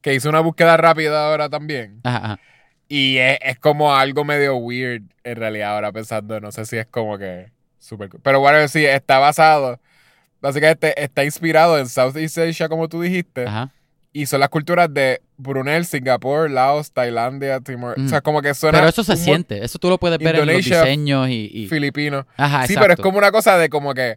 Que hice una búsqueda rápida ahora también. Ajá, ajá. Y es, es como algo medio weird en realidad ahora pensando. No sé si es como que super cool. Pero bueno, sí, está basado. Básicamente está inspirado en Southeast Asia, como tú dijiste. Ajá. Y son las culturas de Brunei, Singapur, Laos, Tailandia, Timor. Mm. O sea, como que suena. Pero eso se siente. Eso tú lo puedes ver en los diseños y. y- Filipino. Ajá, sí, exacto. pero es como una cosa de como que.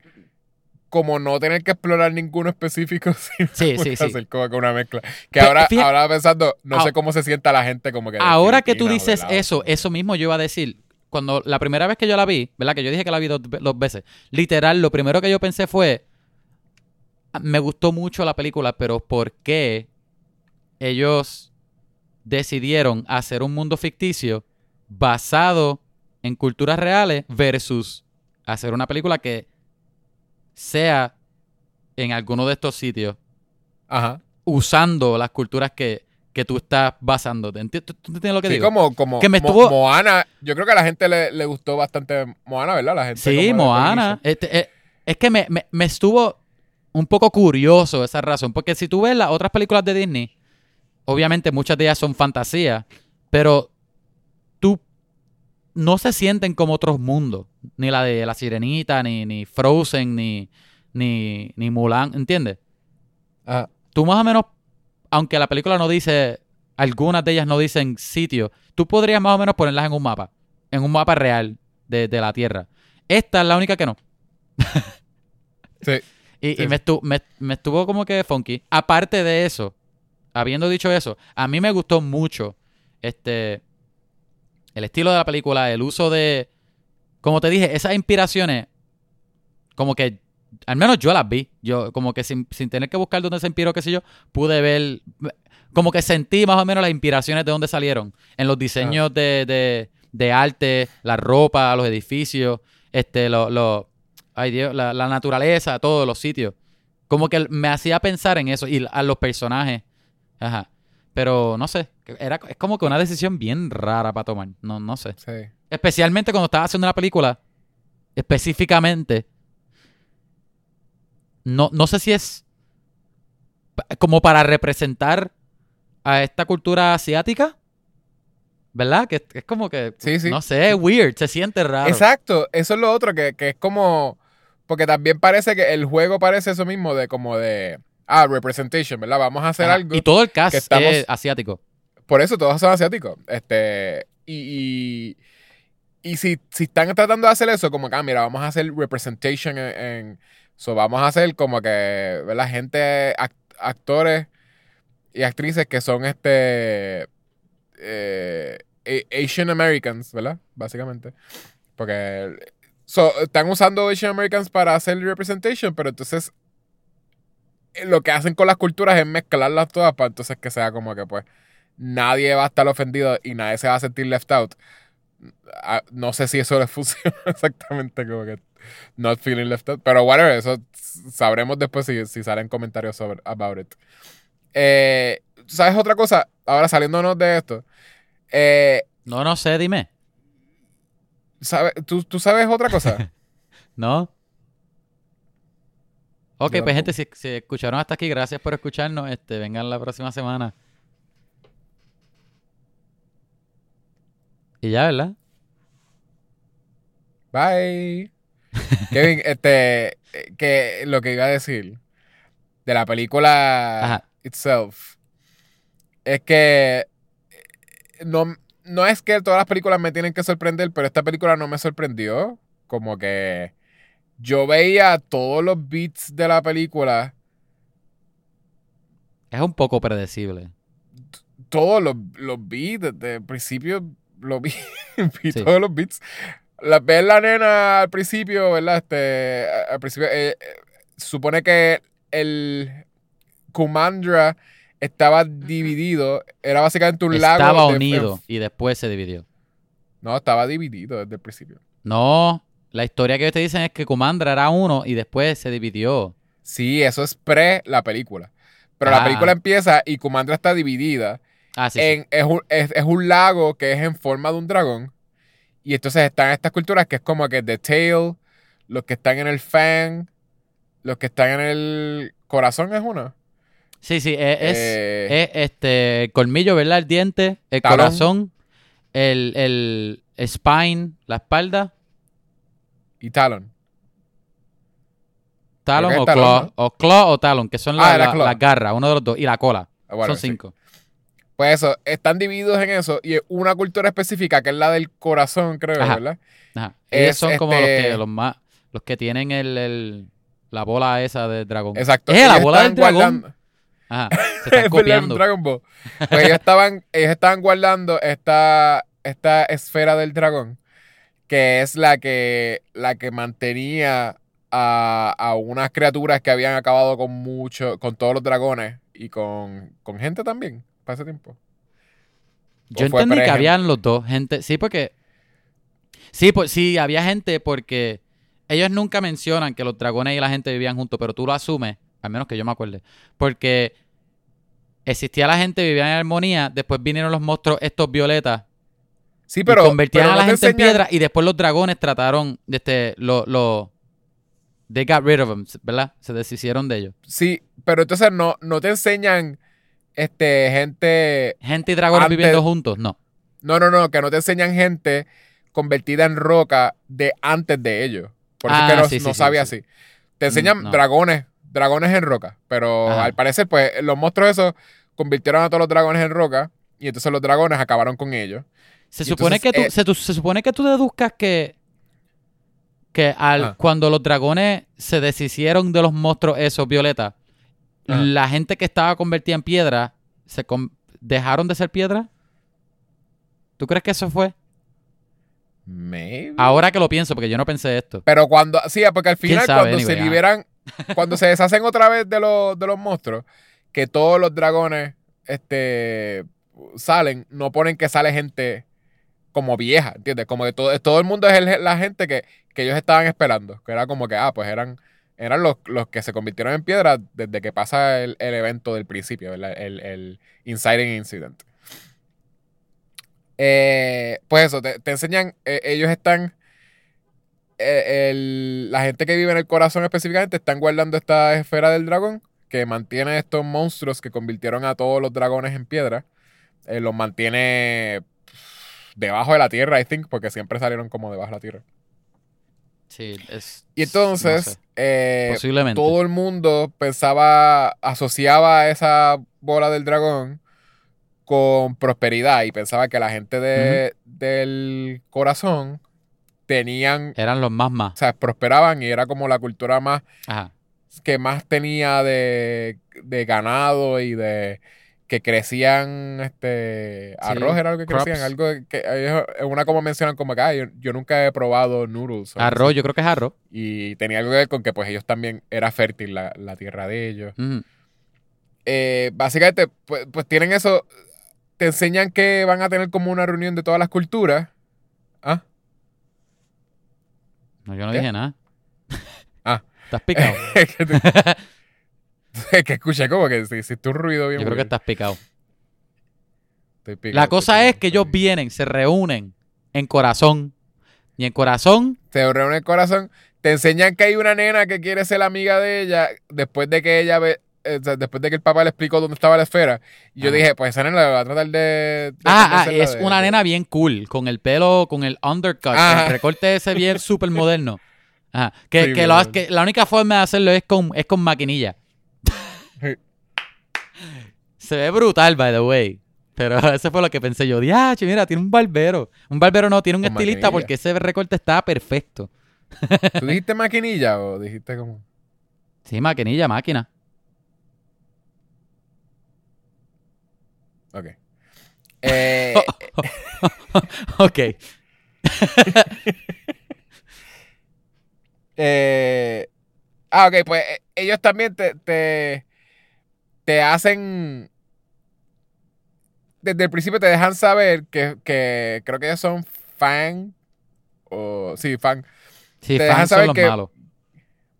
Como no tener que explorar ninguno específico, <laughs> Sí, sí, sí. hacer como que una mezcla. Que ahora, fíjate- ahora pensando, no sé cómo se sienta la gente como que. Ahora que tú dices eso, eso mismo yo iba a decir. Cuando la primera vez que yo la vi, ¿verdad? Que yo dije que la vi dos, dos veces. Literal, lo primero que yo pensé fue. "Ah, Me gustó mucho la película, pero ¿por qué ellos decidieron hacer un mundo ficticio basado en culturas reales versus hacer una película que sea en alguno de estos sitios Ajá. usando las culturas que, que tú estás basándote. ¿Enti- ¿Tú, tú entiendes lo que Sí, digo? como, como Que me Mo- estuvo- Moana. Yo creo que a la gente le, le gustó bastante Moana, ¿verdad? La gente Sí, Moana. Este, eh, es que me, me- me estuvo un poco curioso esa razón. Porque si tú ves las otras películas de Disney, obviamente muchas de ellas son fantasía, pero tú no se sienten como otros mundos. Ni la de La Sirenita, ni, ni Frozen, ni, ni, ni Mulan, ¿entiendes? Ajá. tú más o menos, aunque la película no dice, algunas de ellas no dicen sitio, tú podrías más o menos ponerlas en un mapa, en un mapa real de, de la Tierra. Esta es la única que no. Sí. <laughs> Y, Sí, y me, estu- me- me estuvo como que funky. Aparte de eso, habiendo dicho eso, a mí me gustó mucho este el estilo de la película, el uso de, como te dije, esas inspiraciones, como que, al menos yo las vi. Yo, como que sin, sin tener que buscar dónde se inspiró, qué sé yo, pude ver, como que sentí más o menos las inspiraciones de dónde salieron. En los diseños de, de, de arte, la ropa, los edificios, este, lo, lo- ay Dios, la, la naturaleza, todos los sitios. Como que me hacía pensar en eso y a los personajes. Ajá. Pero no sé, era, es como que una decisión bien rara para tomar. No, no sé. Sí. Especialmente cuando estaba haciendo una película, específicamente, no, no sé si es como para representar a esta cultura asiática, ¿verdad? Que es como que, Sí, sí. no sé, es weird, se siente raro. Exacto, eso es lo otro, que, que es como. Porque también parece que el juego parece eso mismo de como de. Ah, representation, ¿verdad? Vamos a hacer Ajá. algo. Y todo el cast estamos- es asiático. Por eso todos son asiáticos. Este. Y. y y si, si están tratando de hacer eso, como que, ah, mira, vamos a hacer representation en. en- so, vamos a hacer como que, ¿verdad? Gente, act- actores y actrices que son este. eh, Asian Americans, ¿verdad? Básicamente. Porque. so, están usando Asian Americans para hacer representation, pero entonces. Lo que hacen con las culturas es mezclarlas todas para entonces que sea como que pues nadie va a estar ofendido y nadie se va a sentir left out. Ah, No sé si eso les <laughs> funciona exactamente como que not feeling left out. Pero whatever, eso sabremos después si, si salen comentarios sobre about it. Eh, ¿Sabes otra cosa? Ahora saliéndonos de esto. Eh, No, no sé, dime. ¿sabe- ¿tú, ¿Tú sabes otra cosa? <laughs> ¿No? Ok, Yo pues gente, si, si escucharon hasta aquí, gracias por escucharnos. Este, vengan la próxima semana. Y ya, ¿verdad? Bye. <laughs> Kevin, este, que lo que iba a decir de la película Ajá. itself es que eh, no, no es que todas las películas me tienen que sorprender, pero esta película no me sorprendió. Como que yo veía todos los beats de la película, Es un poco predecible. todos los, los beats, desde el principio los vi, <laughs> vi Sí. todos los beats. La, ver la nena al principio, ¿verdad? Este, al principio, eh, eh, supone que el Kumandra estaba dividido, era básicamente un lago. Estaba de- unido y después se dividió. No, estaba dividido desde el principio. No, la historia que te dicen es que Comandra era uno y después se dividió. Sí, eso es pre la película. Pero la Ah. película empieza y Kumandra está dividida. Ah, sí, sí. en, es, un, es, es un lago que es en forma de un dragón. Y entonces están estas culturas que es como que The Tail, los que están en el Fang, los que están en el corazón es uno. Sí, sí, es, es- Eh, es, este, el colmillo, ¿verdad? El diente, el Talón. corazón, el, el spine, la espalda, y Talon. Creo o es claw, ¿no? o claw o talón, que son la- Ah, la la- las garras, uno de los dos, y la cola. Ah, bueno, son sí. cinco. Pues eso, están divididos en eso. Y es una cultura específica que es la del corazón, creo, Ajá. ¿verdad? Ajá. Ellos Es, son como los este- que los más, los que tienen el, el- la bola esa del dragón. Exacto. Eh, la bola del dragón. guardando- Ajá. <laughs> Se Es están verdad, copiando. un Dragon Ball. <laughs> Pues ellos estaban, ellos estaban guardando esta, esta esfera del dragón, que es la que, la que mantenía a, a unas criaturas que habían acabado con mucho, con todos los dragones y con, con gente también, para ese tiempo. Yo ¿O fue entendí que habían los dos, gente. Sí, porque. Sí, pues, sí, había gente porque ellos nunca mencionan que los dragones y la gente vivían juntos, pero tú lo asumes, al menos que yo me acuerde. Porque existía la gente, vivían en armonía, después vinieron los monstruos, estos violetas, Sí, pero. y convertían pero a la no gente en enseñan- piedra, y después los dragones trataron, de este, lo, lo, they got rid of them, ¿verdad? Se deshicieron de ellos. Sí, pero entonces no, no te enseñan este, gente Gente y dragones Antes- viviendo juntos, no. No, no, no, que no te enseñan gente convertida en roca de antes de ellos. Por eso Ah, que no, sí, no sí, sabía sí. así. Te enseñan Mm, no. dragones, dragones en roca. Pero Ajá. al parecer, pues, los monstruos esos convirtieron a todos los dragones en roca. Y entonces los dragones acabaron con ellos. Se supone entonces, que tú, eh, se, tu- se supone que tú deduzcas que que al Ah. cuando los dragones se deshicieron de los monstruos esos violetas, Ajá. la gente que estaba convertida en piedra se con- dejaron de ser piedra. ¿Tú crees que eso fue? Maybe. Ahora que lo pienso, porque yo no pensé esto. Pero cuando, sí, porque al ¿Quién final sabe? cuando se Anyway, liberan, cuando se deshacen otra vez de los, de los monstruos, que todos los dragones este, salen, no ponen que sale gente como vieja, ¿entiendes? Como que todo, todo el mundo es la gente que, que ellos estaban esperando, que era como que, ah, pues eran, eran los, los que se convirtieron en piedra desde que pasa el, el evento del principio. El, el inciting incident. Eh, pues eso, te, enseñan, eh, ellos están eh, el- la gente que vive en el corazón específicamente están guardando esta esfera del dragón que mantiene estos monstruos que convirtieron a todos los dragones en piedra. Los mantiene debajo de la tierra, I think, porque siempre salieron como debajo de la tierra. Sí, es. Y entonces, no sé, eh, posiblemente. todo el mundo pensaba, asociaba esa bola del dragón con prosperidad y pensaba que la gente de- del corazón tenían, Eran los más más. o sea, prosperaban y era como la cultura más Ajá. que más tenía de, de ganado y de que crecían este arroz era lo que crops. crecían algo que ellos una como mencionan como que "Ah, yo, yo nunca he probado noodles algo Arroz, así". yo creo que es arroz. y tenía algo que ver con que pues ellos también era fértil la, la tierra de ellos. Eh, básicamente pues, pues tienen eso te enseñan que van a tener como una reunión de todas las culturas ah No, yo no ¿Qué? dije nada. Ah. <laughs> Estás picado. <laughs> <laughs> <laughs> Que, escuché como que si hiciste un ruido bien Yo creo que estás picado. Estoy picado, La estoy cosa picado, es que ellos vienen, se reúnen en corazón. Y en corazón, te reúne el corazón, te enseñan que hay una nena que quiere ser amiga de ella después de que ella ve, eh, después de que el papá le explicó dónde estaba la esfera. Y yo dije, pues esa nena la va a tratar de. de Ah, ah, es de- una nena bien cool, con el pelo, con el undercut, Ajá. el recorte ese bien <laughs> súper moderno. Ajá. Que, Sí, que lo que la única forma de hacerlo es con, es con maquinilla. Se ve brutal, by the way. Pero <laughs> eso fue lo que pensé yo. Diache, mira, tiene un barbero. Un barbero no, tiene un Con estilista maquinilla. porque ese recorte está perfecto. ¿Tú dijiste maquinilla o dijiste como.? Sí, maquinilla, máquina. Ok. Eh, <laughs> ok. <laughs> eh, ah, ok, pues eh, ellos también te, te, te hacen. Desde el principio te dejan saber que, que creo que ellos son fan. O, sí, fan. Sí, Te dejan fans son saber los que- malos.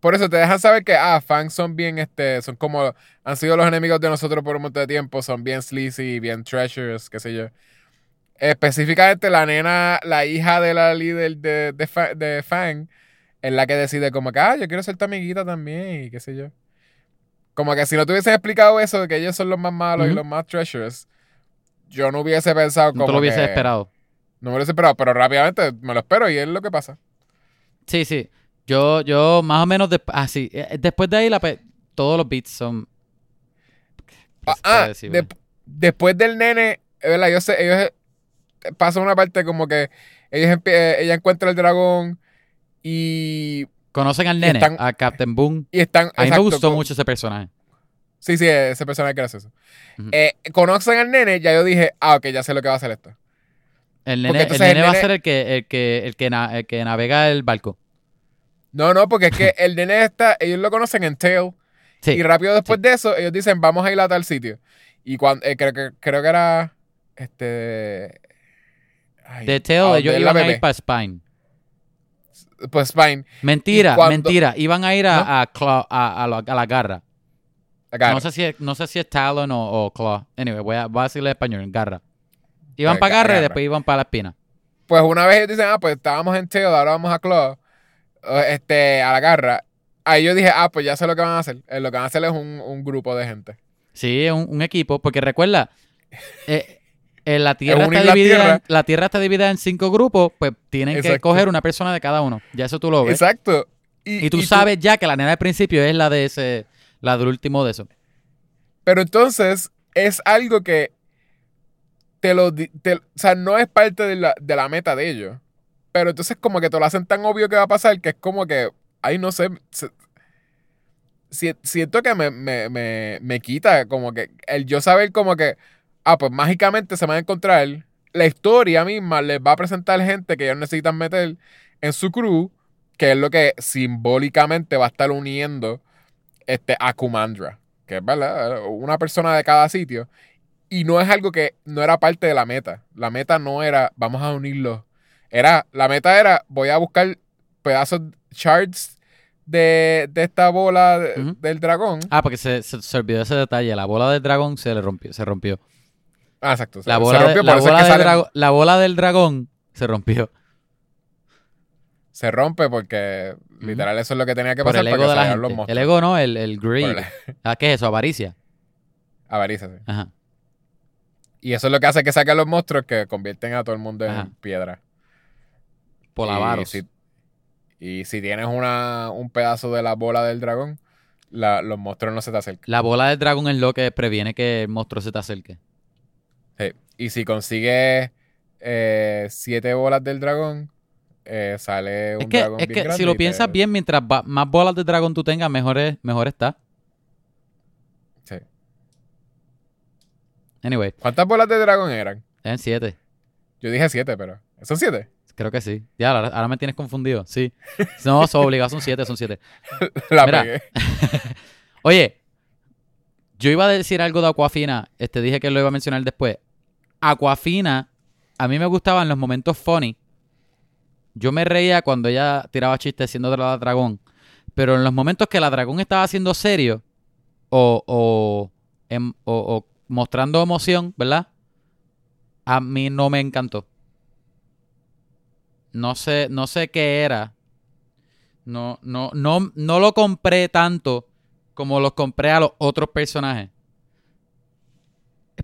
Por eso te dejan saber que, ah, fans son bien, este, son como, han sido los enemigos de nosotros por un montón de tiempo, son bien sleazy, bien treasures, qué sé yo. Específicamente la nena, la hija de la líder de, de, de Fang, es la que decide como que, ah, yo quiero ser tu amiguita también y qué sé yo. Como que si no te hubiesen explicado eso, de que ellos son los más malos y los más treasures, yo no hubiese pensado No como te lo hubiese esperado. No me lo hubiese esperado, pero rápidamente me lo espero y es lo que pasa. Sí, sí. Yo, yo más o menos desp- ah, sí. Eh, Después de ahí la todos los beats son. Ah, ah, de- después del nene, ¿verdad? Ellos, se- ellos eh, pasan una parte como que ellos eh, ella encuentra el dragón y, Conocen al nene, están- a Captain Boom. y están. A mí me gustó con- mucho ese personaje. Sí, sí, ese personaje es gracioso. Eh, conocen al nene, ya yo dije, ah, ok, ya sé lo que va a hacer esto. El nene, el entonces el nene va a ser el que, el que, el que, na- el que navega el barco. No, no, porque es que <laughs> el nene está, ellos lo conocen en Tail. Sí. Y rápido después de eso, ellos dicen, vamos a ir a tal sitio. Y cuando, eh, creo, que, creo que era, este... ay, De Tail, ellos iban a ir para Spine. Pues Spine. Mentira, cuando- mentira. Iban a ir a, ¿No? a, Claw- a, a la, a la garra. No sé si es, no sé si es Talon o, o Claw. Anyway, voy a, voy a decirle en español, garra. Iban para garra y garra. después iban para la espina. Pues una vez dicen, ah, pues estábamos en Tail, ahora vamos a Claw, eh, este, a la garra. Ahí yo dije, ah, pues ya sé lo que van a hacer. Eh, lo que van a hacer es un, un grupo de gente. Sí, es un, un equipo, porque recuerda, eh, eh, la, <laughs> tierra está la dividida tierra. En, la Tierra está dividida en cinco grupos, pues tienen que coger una persona de cada uno. Ya eso tú lo ves. Exacto. Y tú sabes ya que la nena del principio es la de ese, la del último de eso. Pero entonces es algo que te lo, te- o sea, no es parte de la, de la meta de ellos. Pero entonces como que te lo hacen tan obvio que va a pasar que es como que, ay, no sé, siento que me, me, me, me quita como que el yo saber como que, ah, pues mágicamente se van a encontrar, la historia misma les va a presentar gente que ellos necesitan meter en su crew, que es lo que simbólicamente va a estar uniendo este, a Kumandra que es verdad, una persona de cada sitio. Y no es algo que no era parte de la meta. La meta no era, vamos a unirlos. Era, la meta era, voy a buscar pedazos, shards de, de esta bola de- del dragón. Ah, porque se, se, se olvidó ese detalle. La bola del dragón se le rompió, se rompió. Ah, exacto. se- de- rompió, bola del sale- la bola del dragón se rompió. Se rompe porque literal eso es lo que tenía que Por pasar el para ego que de la los gente. El monstruos. ego no, el, el greed. El- <laughs> Ah, ¿Qué es eso? Avaricia. Avaricia, sí. Ajá. Y eso es lo que hace que saquen los monstruos que convierten a todo el mundo Ajá. en piedra. Por Y si, y si tienes una, un pedazo de la bola del dragón, la- los monstruos no se te acercan. La bola del dragón es lo que previene que el monstruo se te acerque. Sí. Y si consigues eh, siete bolas del dragón, eh, sale un Es que, dragón es bien que grande si lo te- piensas bien, mientras más bolas de dragón tú tengas, mejor, es, mejor está. Sí. Anyway, ¿Cuántas bolas de dragón eran? eran siete. Yo dije siete, pero. ¿Son siete? Creo que sí. Ya, ahora, ahora me tienes confundido. Sí. No, son obligados, son siete, son siete. <laughs> La Mira. pegué. <laughs> Oye, yo iba a decir algo de Aquafina. Este, dije que lo iba a mencionar después. Aquafina, a mí me gustaban los momentos funny. Yo me reía cuando ella tiraba chistes siendo la dragón. Pero en los momentos que la dragón estaba haciendo serio o, em- o- o mostrando emoción, ¿verdad? A mí no me encantó. No sé, no sé qué era. No, no, no, no lo compré tanto como los compré a los otros personajes.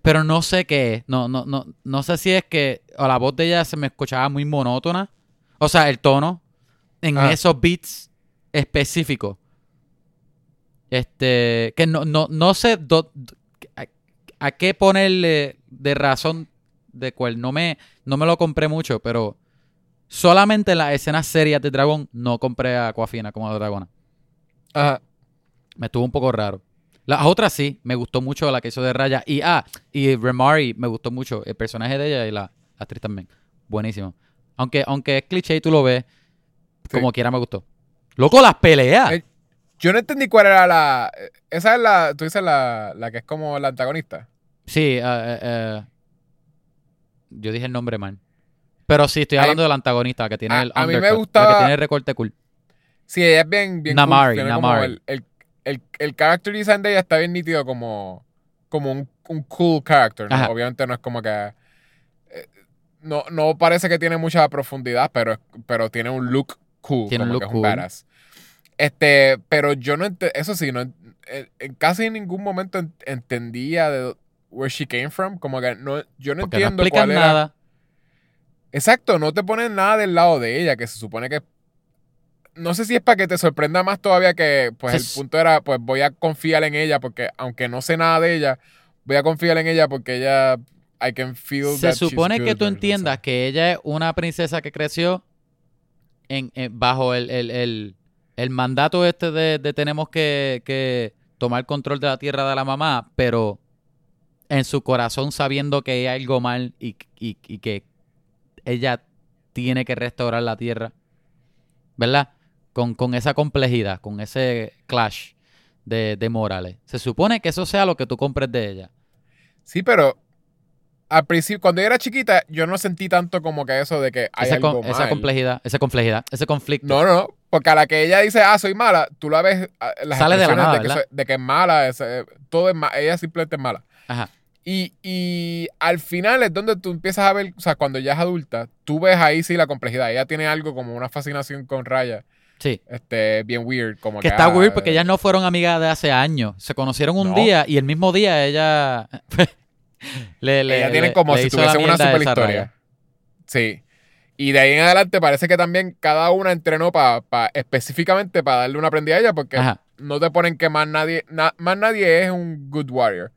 Pero no sé qué es. No, no, no, no sé si es que o la voz de ella se me escuchaba muy monótona. O sea, el tono en Ah. esos beats específicos. Este, que no, no, no sé do- a, a qué ponerle de razón de cual no me, no me lo compré mucho, pero solamente en las escenas serias de dragón no compré a Aquafina como la dragona. Ajá. Me estuvo un poco raro. Las otras sí, me gustó mucho la que hizo de Raya. Y ah, y Remari me gustó mucho. El personaje de ella y la, la actriz también. Buenísimo. Aunque, aunque es cliché y tú lo ves, Sí. como quiera me gustó. Loco, las peleas. Eh, Yo no entendí cuál era la. Esa es la. Tú dices la, la que es como la antagonista. Sí, eh, eh, eh, yo dije el nombre mal. Pero sí, estoy hablando del antagonista que tiene a- el a mí me undercut, gustaba- que tiene el recorte cool. Sí, ella es bien. bien Namari, como Namari. el, el, el, el character design de ella está bien nítido como. Como un, un cool character. ¿no? Obviamente no es como que. No, no parece que tiene mucha profundidad, pero, pero tiene un look cool. Tiene un como look que es cool. badass. Este, pero yo no eso sí, no, en, en casi en ningún momento en- entendía de where she came from. Como que no, yo no Porque no entiendo explican cuál era. nada. Exacto, no te ponen nada del lado de ella, que se supone que. No sé si es para que te sorprenda más todavía que, pues, el punto era, pues, voy a confiar en ella, porque aunque no sé nada de ella, voy a confiar en ella porque ella. I can feel Se that supone que tú entiendas que ella es una princesa que creció en, en- bajo el, el- el- el mandato este de, de tenemos que, que tomar control de la tierra de la mamá, pero en su corazón sabiendo que hay algo mal y, y- y que ella tiene que restaurar la tierra, ¿verdad? Con, con esa complejidad, con ese clash de, de morales. Se supone que eso sea lo que tú compres de ella. Sí, pero al principio, cuando yo era chiquita, yo no sentí tanto como que eso de que hay Esa, algo com- esa mal. complejidad, esa complejidad, ese conflicto. No, no, no, porque a la que ella dice, ah, soy mala, tú la ves ah, las Sale de la nada, de, que de que es mala, es, eh, todo es ma- ella simplemente es mala. Ajá. Y, y al final es donde tú empiezas a ver, o sea, cuando ya es adulta, tú ves ahí sí la complejidad. Ella tiene algo como una fascinación con Raya, Sí. este, bien weird, como Que está ah, weird porque ellas no fueron amigas de hace años. Se conocieron un No. día y el mismo día ella. <laughs> le, le- Ella tiene como le si tuviesen una a super historia. Sí. Y de ahí en adelante parece que también cada una entrenó para específicamente para darle una prendida a ella porque Ajá. no te ponen que más nadie, na- más nadie es un good warrior.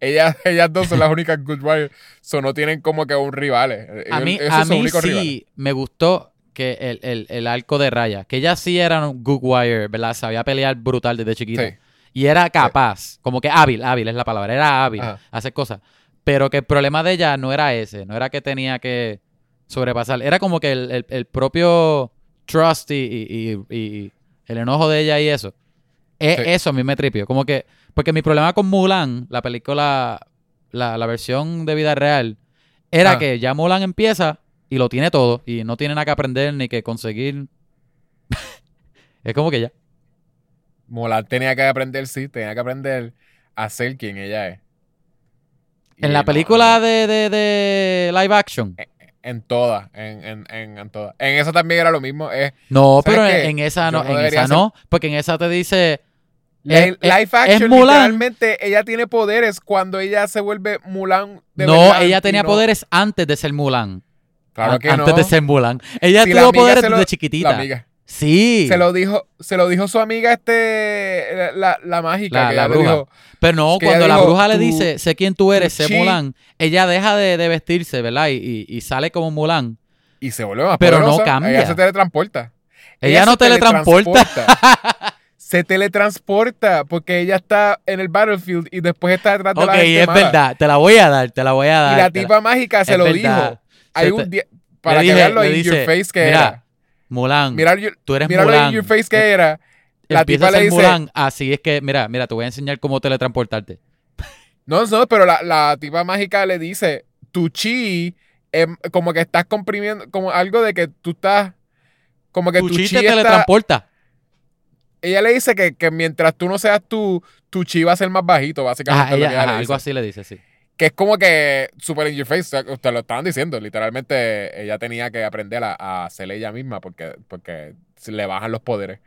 Ellas, <laughs> ellas dos son las únicas good warriors. So no tienen como que un rivales. A Ellos- mí, esos a mí sí rivales. me gustó que el, el, el arco de Raya, que ella sí era un good warrior, ¿verdad? Sabía pelear brutal desde chiquito. Sí. Y era capaz, como que hábil, hábil es la palabra, era hábil Ajá. hacer cosas. Pero que el problema de ella no era ese, no era que tenía que sobrepasar, era como que el, el- el propio trust y, y- y- y el enojo de ella y eso. E- Sí. Eso a mí me tripió. Como que, porque mi problema con Mulan, la película, la, la versión de vida real, era Ah. que ya Mulan empieza y lo tiene todo y no tiene nada que aprender ni que conseguir. <laughs> es como que ya. Mulan tenía que aprender, sí, tenía que aprender a ser quien ella es. Y En la no, película no. de, de, de live action. En todas, en, en, en, en todas. En esa también era lo mismo. Es, No, ¿Sabes pero en, esa no, en esa no, porque en esa te dice la- Es- es- live action, Mulan. literalmente, ella tiene poderes cuando ella se vuelve Mulan de no, verdad ella tenía no- poderes antes de ser Mulan. Claro que antes no. de ser Mulan. Ella Si tuvo poderes lo- desde La chiquitita. amiga. Sí. Se lo dijo, se lo dijo su amiga este la, la mágica La- que la ella le bruja. dijo, Pero no, ella cuando la dijo, bruja le "Tu- dice, sé quién tú eres, sé chi". Mulan, ella deja de, de vestirse, ¿verdad? Y, y- sale como Mulan. y se vuelve más Pero no cambia. Ella se teletransporta. Ella no se teletransporta. <laughs> se teletransporta porque ella está en el battlefield y después está detrás de Ok, la gente es mala. verdad. Te la voy a dar, te la voy a dar. Y la tipa mágica se es lo verdad. dijo. Hay un para le que dije- vean lo in dice, your face que mira, era. Mulan, Mira, tú eres mira lo Mulan. in your face que era. La Empieza tipa a le ser dice, Mulan, así es que, mira, mira, te voy a enseñar cómo teletransportarte. no, no, pero la, la tipa mágica le dice, tu chi, em, como que estás comprimiendo, como algo de que tú estás, como que tu tu, chi chi te está, teletransporta. ella le dice que, que mientras tú no seas tú, tu chi va a ser más bajito, básicamente. Ajá, lo ella- ajá, algo así le dice, sí. Que es como que super in your face, o sea, ustedes lo estaban diciendo, literalmente ella tenía que aprender a, a ser ella misma porque, porque le bajan los poderes.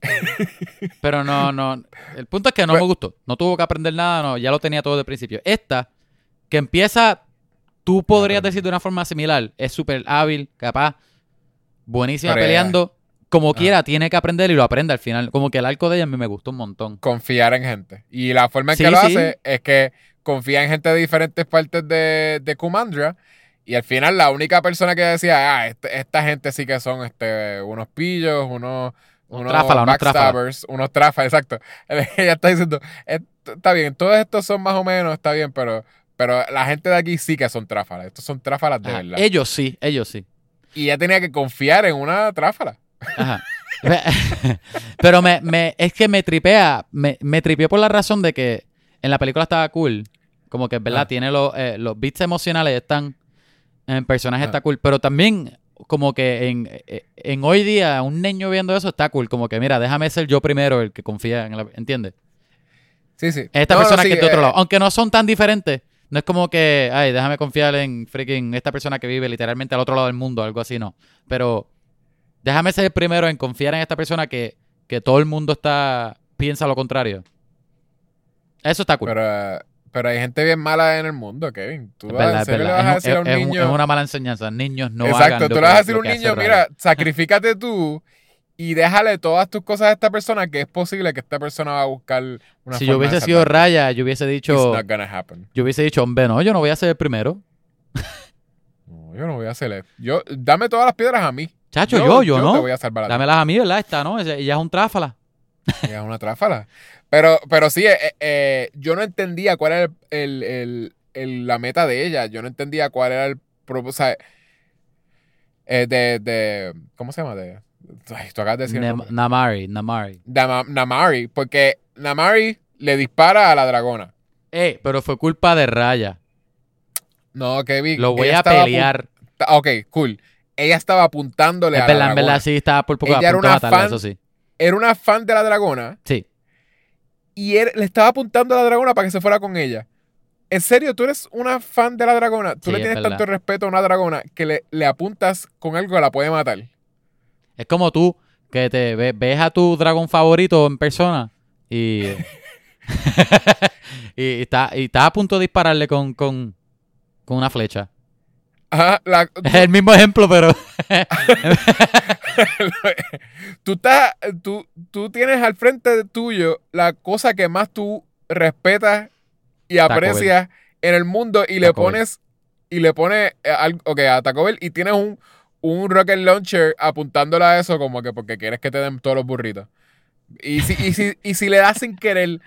<laughs> Pero no, no. El punto es que no Pues- me gustó. No tuvo que aprender nada, no, ya lo tenía todo de principio. Esta, que empieza, tú podrías decir de una forma similar, es súper hábil, capaz, buenísima ella- peleando. Como Ah. quiera, tiene que aprender y lo aprende al final. Como que el arco de ella a mí me gustó un montón. confiar en gente. Y la forma en Sí, que lo sí. hace es que confía en gente de diferentes partes de, de Kumandra. Y al final la única persona que decía, ah, este- esta gente sí que son este, unos pillos, unos, unos unos tráfala. backstabbers, unos <laughs> exacto. <laughs> Ella está diciendo, "Esto- está bien, todos estos son más o menos, está bien, pero, pero la gente de aquí sí que son tráfalas. Estos son tráfalas de Ajá, verdad. Ellos sí, ellos sí. Y ella tenía que confiar en una tráfala. Ajá. <laughs> Pero me, me, es que me tripea, me, me tripeó por la razón de que en la película estaba cool. Como que, ¿verdad? Ah. Tiene los, eh, los beats emocionales están en personaje Ah. está cool. Pero también, como que en, eh, en hoy día, un niño viendo eso está cool. Como que, mira, déjame ser yo primero el que confía en la. ¿Entiendes? Sí, sí. Esta No, no, persona sí, que es de otro eh, lado. Aunque no son tan diferentes. No es como que, ay, déjame confiar en freaking esta persona que vive literalmente al otro lado del mundo, algo así, no. Pero déjame ser el primero en confiar en esta persona que, que todo el mundo está piensa lo contrario. Eso está cool. Pero, pero hay gente bien mala en el mundo, Kevin. Tú es vas- verdad, ¿en es serio le vas a Es, decir a un es- es un- niño? es una mala enseñanza. Niños no Exacto, tú le vas a decir a un niño, mira, sacrifícate tú y déjale todas tus cosas a esta persona que es posible que esta persona va a buscar una Si yo hubiese sido. Raya, yo hubiese It's dicho, not gonna happen. yo hubiese dicho, hombre, no, yo no voy a ser el primero. No, yo no voy a hacer eso. Yo, dame todas las piedras a mí. Chacho, yo, yo, te no. voy a salvar a. Dámelas a mí, ¿verdad? Esta, ¿no? Ella es un tráfala. <laughs> Es una tráfala. Pero, pero sí, eh, eh, yo no entendía cuál era el, el- el- la meta de ella. Yo no entendía cuál era el propósito. de, de. ¿Cómo se llama? De, ay, tú acabas de decir. Namari, Namari. Dama- Namari. Porque Namari le dispara a la dragona. Eh, pero fue culpa de Raya. No, Kevin. Lo voy a pelear. Ok, cool. Ella estaba apuntándole Es a la verdad, en dragona. verdad, sí, estaba por poco Ella era una fan. eso sí. Era una fan de la dragona. Sí. y él le estaba apuntando a la dragona para que se fuera con ella. En serio, tú eres una fan de la dragona. Tú Sí, le es tienes tanto respeto a una dragona que le, le apuntas con algo que la puede matar. Es como tú, que te ve- ves a tu dragón favorito en persona y. <laughs> <laughs> y, está, y estás a punto de dispararle con, con, con una flecha. Ajá, la- <laughs> Es el mismo ejemplo, pero. <laughs> tú, estás, tú, tú tienes al frente tuyo la cosa que más tú respetas y Taco aprecias en el mundo y le Bell. pones y le pones eh, algo ok, a Taco Bell y tienes un, un rocket launcher apuntándole a eso como que porque quieres que te den todos los burritos. Y si, y si, y si le das sin querer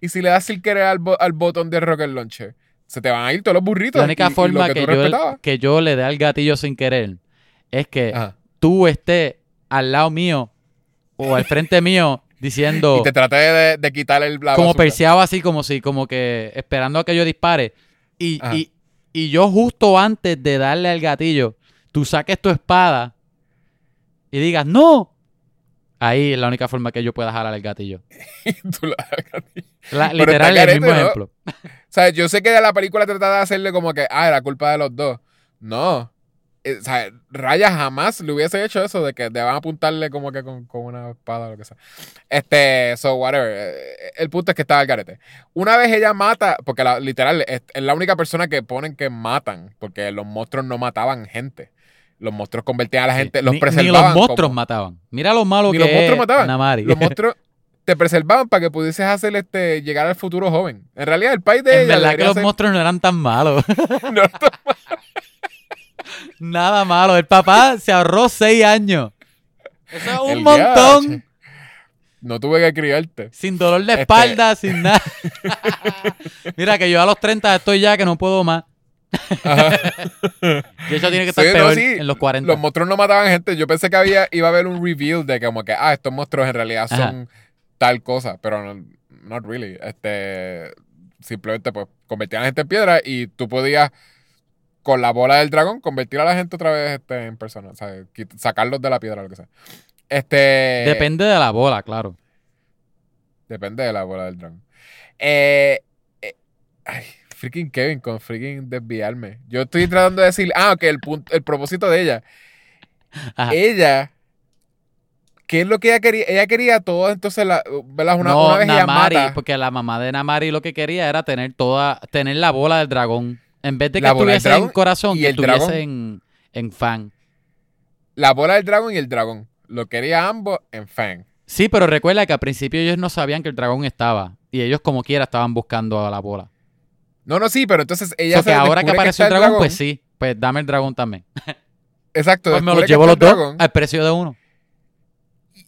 y si le das sin querer al, bo- al botón del rocket launcher, se te van a ir todos los burritos. La única y- y lo forma que yo, que yo le dé al gatillo sin querer es que Ajá. tú estés al lado mío o al frente <laughs> mío diciendo. Y te traté de, de quitar el la como perseado así, como si, como que esperando a que yo dispare. Y, y, y yo justo antes de darle al gatillo, tú saques tu espada y digas, ¡no! Ahí es la única forma que yo pueda jalar el gatillo. <laughs> Tú la- La- Pero literal, el mismo ¿no? ejemplo. <laughs> O sea, yo sé que de la película trata de hacerle como que, ah, era culpa de los dos. No. Eh, O sea, Raya jamás le hubiese hecho eso de que te van a apuntarle como que con, con una espada o lo que sea. Este, so, whatever. Eh, El punto es que estaba el garete. Una vez ella mata, porque la- literal es, es la única persona que ponen que matan, porque los monstruos no mataban gente. Los monstruos convertían a la gente, los ni, ni preservaban. los monstruos como- mataban. Mira lo malo Ni que los monstruos mataban. Namari. Los monstruos te preservaban para que pudieses hacer este, llegar al futuro joven. En realidad, el país de en ella verdad que los ser- monstruos no eran tan malos. <laughs> <laughs> No, Nada malo. El papá se ahorró seis años. Eso es un El montón. No tuve que criarte. Sin dolor de Este- espalda, <laughs> sin nada. Mira que yo a los 30 estoy ya que no puedo más. Y eso tiene que estar Sí, no, sí. en los 40. Los monstruos no mataban gente. Yo pensé que había, iba a haber un reveal de como que, ah, estos monstruos en realidad Ajá. Tal cosa, pero no, not really. Este, simplemente pues convertían a la gente en piedra y tú podías con la bola del dragón convertir a la gente otra vez este, en persona, o sea, sacarlos de la piedra, lo que sea. Este, Depende de la bola, claro. Depende de la bola del dragón. Eh, eh, ay, freaking Kevin con freaking desviarme. Yo estoy tratando de decir, ah, ok, el, punto, el propósito de ella. Ajá. Ella, ¿qué es lo que ella quería? Ella quería todo, entonces, la, ¿verdad? Una, no, una vez ella Namari, mata. porque la mamá de Namari lo que quería era tener toda, tener la bola del dragón. En vez de que La bola del estuviese en dragón corazón, y que el dragón. estuviese en, en fan. La bola del dragón y el dragón. Lo quería ambos en Fang. Sí, pero recuerda que al principio ellos no sabían que el dragón estaba. Y ellos como quiera estaban buscando a la bola. No, no, sí, pero entonces ella So se que ahora que apareció está el dragón, pues sí. Pues dame el dragón también. Exacto. Pues me que llevo los el dos dragón, al precio de uno.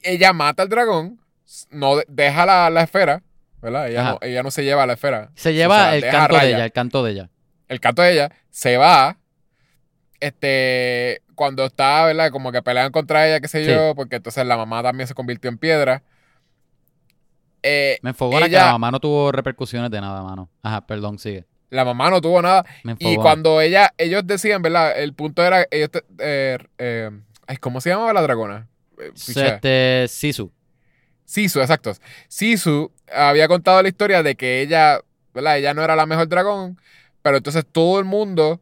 Ella mata al dragón, no de- deja la, la esfera, ¿verdad? Ella no, ella no se lleva la esfera. Se O lleva sea, el canto de ella, el canto de ella. el canto de ella, se va. Este, cuando está, ¿verdad? Como que pelean contra ella, qué sé Sí. yo, porque entonces la mamá también se convirtió en piedra. Eh, Me que Ella- la mamá no tuvo repercusiones de nada, mano. Ajá, perdón, sigue. la mamá no tuvo nada. Me Y cuando ella, ellos decían, ¿verdad? El punto era, ellos, eh, eh, ¿cómo se llamaba la dragona? Eh. Este, Sisu. Sisu, exacto. Sisu había contado la historia de que ella, ¿verdad? Ella no era la mejor dragón, pero entonces todo el mundo,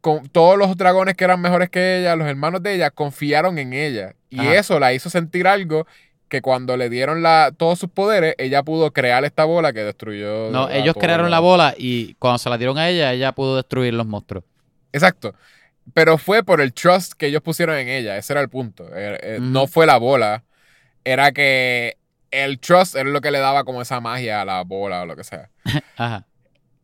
con todos los dragones que eran mejores que ella, los hermanos de ella, confiaron en ella. Y Ajá. eso la hizo sentir algo que cuando le dieron la, todos sus poderes, ella pudo crear esta bola que destruyó. No, ellos crearon la bola y cuando se la dieron a ella, ella pudo destruir los monstruos. Exacto. Pero fue por el trust que ellos pusieron en ella. Ese era el punto. Eh, eh. No fue la bola. Era que el trust era lo que le daba como esa magia a la bola o lo que sea. <laughs> Ajá.